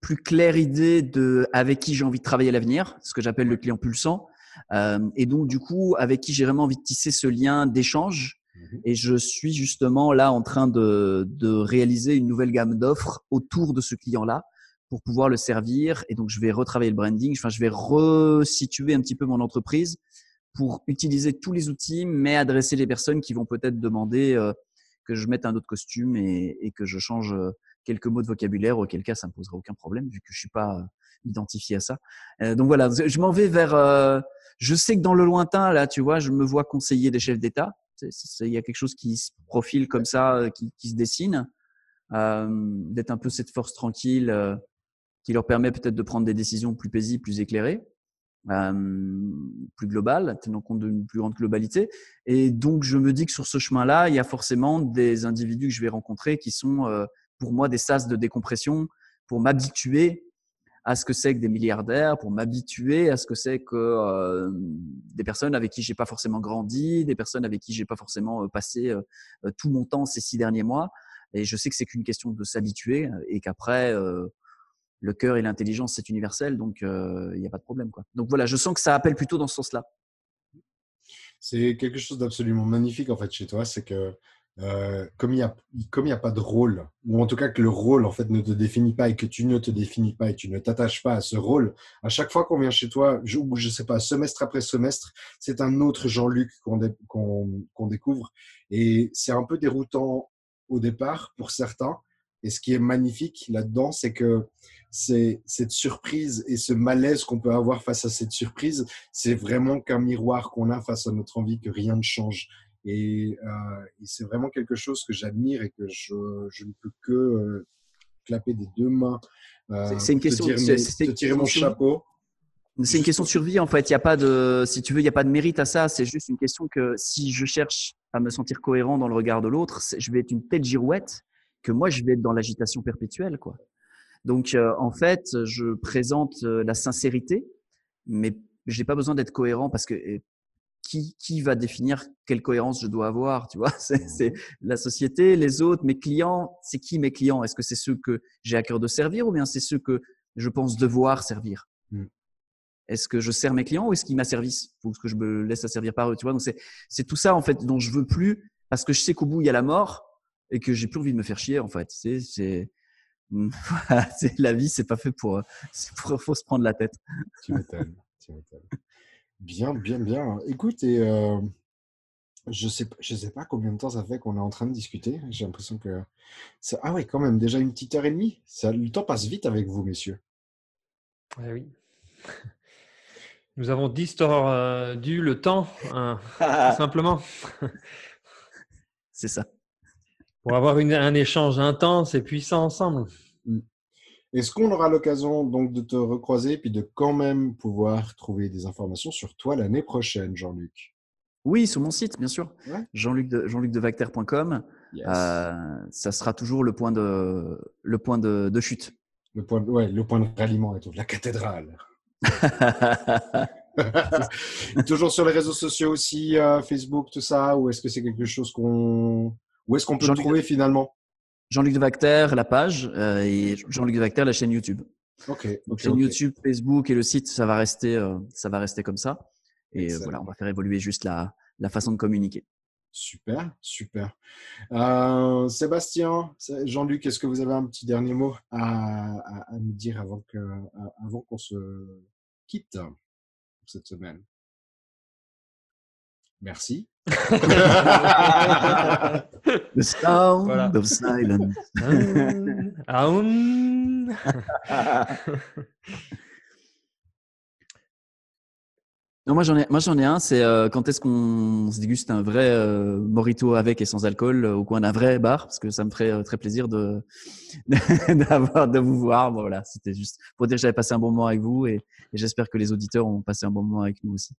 plus claire idée de avec qui j'ai envie de travailler à l'avenir, ce que j'appelle le client pulsant. Euh, et donc, du coup, avec qui j'ai vraiment envie de tisser ce lien d'échange. Et je suis justement là en train de, de réaliser une nouvelle gamme d'offres autour de ce client-là pour pouvoir le servir. Et donc, je vais retravailler le branding. Enfin, je vais resituer un petit peu mon entreprise pour utiliser tous les outils, mais adresser les personnes qui vont peut-être demander euh, que je mette un autre costume et, et, que je change euh, quelques mots de vocabulaire, auquel cas ça ne me posera aucun problème vu que je suis pas euh, identifié à ça. donc voilà, je m'en vais vers. je sais que dans le lointain, là, tu vois, je me vois conseiller des chefs d'État il y a quelque chose qui se profile comme ça, euh, qui, se dessine, euh, d'être un peu cette force tranquille euh, qui leur permet peut-être de prendre des décisions plus paisibles, plus éclairées, plus globales, tenant compte d'une plus grande globalité. Et donc, je me dis que sur ce chemin-là, il y a forcément des individus que je vais rencontrer qui sont pour moi des sas de décompression pour m'habituer à ce que c'est que des milliardaires, pour m'habituer à ce que c'est que euh, des personnes avec qui j'ai pas forcément grandi, des personnes avec qui j'ai pas forcément euh, passé euh, tout mon temps ces six derniers mois. Et je sais que c'est qu'une question de s'habituer et qu'après le cœur et l'intelligence c'est universel, donc il n'y a pas de problème quoi. Donc voilà, je sens que ça appelle plutôt dans ce sens-là. C'est quelque chose d'absolument magnifique en fait chez toi, c'est que euh, comme il n'y a, a pas de rôle, ou en tout cas que le rôle en fait ne te définit pas et que tu ne te définis pas et tu ne t'attaches pas à ce rôle, à chaque fois qu'on vient chez toi, ou je sais pas, semestre après semestre, c'est un autre Jean-Luc qu'on découvre. Et c'est un peu déroutant au départ pour certains. Et ce qui est magnifique là-dedans, c'est que c'est cette surprise et ce malaise qu'on peut avoir face à cette surprise, c'est vraiment qu'un miroir qu'on a face à notre envie que rien ne change. Et, euh, et c'est vraiment quelque chose que j'admire et que je, je, ne peux que euh, clapper des deux mains. Euh, c'est une question. de tirer mon chapeau. C'est une question de survie en fait. Il y a pas de, si tu veux, il n'y a pas de mérite à ça. C'est juste une question que si je cherche à me sentir cohérent dans le regard de l'autre, je vais être une telle girouette que moi je vais être dans l'agitation perpétuelle quoi. Donc euh, en fait, je présente euh, la sincérité, mais j'ai pas besoin d'être cohérent parce que qui, va définir quelle cohérence je dois avoir Tu vois, c'est mmh la société, les autres, mes clients. C'est qui mes clients? Est-ce que c'est ceux que j'ai à cœur de servir ou bien c'est ceux que je pense devoir servir? Mmh. Est-ce que je sers mes clients ou est-ce qu'ils m'asservissent? Faut que je me laisse servir par eux. Tu vois, donc c'est tout ça en fait dont je veux plus parce que je sais qu'au bout il y a la mort et que j'ai plus envie de me faire chier en fait. C'est la vie, c'est pas fait pour, pour, faut se prendre la tête. Tu m'étonnes. Bien, bien, bien. Écoute, et euh, je sais, je sais pas combien de temps ça fait qu'on est en train de discuter. J'ai l'impression que ah oui, quand même, déjà une petite heure et demie. Ça, le temps passe vite avec vous, messieurs. Eh oui. Nous avons distordu le temps, hein, simplement. C'est ça. Pour avoir un échange intense et puissant ensemble. Est-ce qu'on aura l'occasion donc de te recroiser puis de quand même pouvoir trouver des informations sur toi l'année prochaine, Jean-Luc? Oui, sur mon site, bien sûr. Ouais. Jean-Luc de, jeanlucdevacter.com. Yes. Euh, ça sera toujours le point de, le point de, de chute. Le, point, ouais, le point de ralliement et tout. La cathédrale. Toujours sur les réseaux sociaux aussi, euh, Facebook, tout ça, ou est-ce que c'est quelque chose qu'on. Où est-ce qu'on peut le trouver finalement? Jean-Luc Devacter, la page, euh, et Jean-Luc Devacter, la chaîne YouTube. Ok. Donc, chaîne. YouTube, Facebook et le site, ça va rester, euh, ça va rester comme ça. Et euh, Excellent. voilà, on va faire évoluer juste la, la façon de communiquer. Super, super. Euh, Sébastien, Jean-Luc, est-ce que vous avez un petit dernier mot à, à- à nous dire avant que, à- avant qu'on se quitte pour cette semaine? Merci. The sound Voilà. of silence. Non, moi j'en ai, moi j'en ai un. C'est euh, quand est-ce qu'on se déguste un vrai euh, mojito avec et sans alcool euh, au coin d'un vrai bar, parce que ça me ferait euh, très plaisir de d'avoir de vous voir. Bon, voilà, c'était juste pour dire que j'avais passé un bon moment avec vous et, et j'espère que les auditeurs ont passé un bon moment avec nous aussi.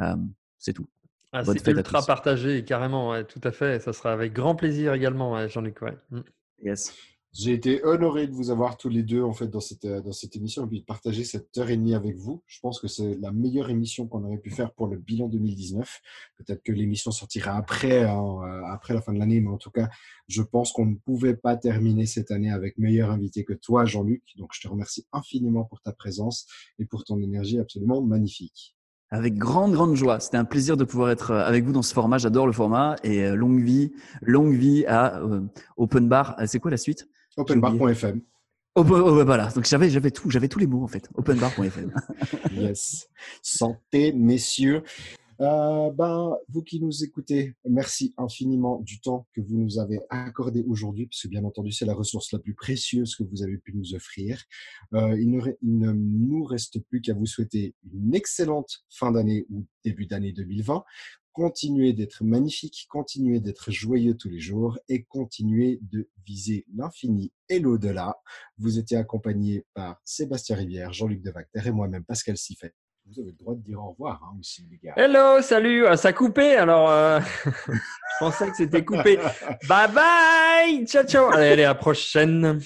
Euh, c'est tout. Ah, Bonne c'est fête à ultra tous. partagé, carrément, ouais, tout à fait. Ça sera avec grand plaisir également, ouais, Jean-Luc. ouais. Mm. Yes. J'ai été honoré de vous avoir tous les deux en fait dans cette, dans cette émission et puis de partager cette heure et demie avec vous. Je pense que c'est la meilleure émission qu'on aurait pu faire pour le bilan 2019. Peut-être que l'émission sortira après, hein, euh, après la fin de l'année, mais en tout cas, je pense qu'on ne pouvait pas terminer cette année avec meilleur invité que toi, Jean-Luc. Donc, je te remercie infiniment pour ta présence et pour ton énergie absolument magnifique. Avec grande, grande joie. C'était un plaisir de pouvoir être euh, avec vous dans ce format. J'adore le format et euh, longue vie, longue vie à euh, Open Bar. C'est quoi la suite? Openbar.fm. Oh, voilà. Donc j'avais, j'avais tout, j'avais tous les mots en fait. Openbar.fm. Yes. Santé, messieurs. Euh, ben, vous qui nous écoutez, merci infiniment du temps que vous nous avez accordé aujourd'hui, parce que bien entendu, c'est la ressource la plus précieuse que vous avez pu nous offrir. Euh, il, ne, nous reste plus qu'à vous souhaiter une excellente fin d'année ou début d'année 2020. Continuez d'être magnifique, continuez d'être joyeux tous les jours et continuez de viser l'infini et l'au-delà. Vous étiez accompagné par Sébastien Rivière, Jean-Luc Devacter et moi-même, Pascal Siffet. Vous avez le droit de dire au revoir hein, aussi, les gars. Hello, salut. Ah, ça a coupé, alors euh, je pensais que c'était coupé. Bye bye. Ciao, ciao. Allez, allez, à la prochaine.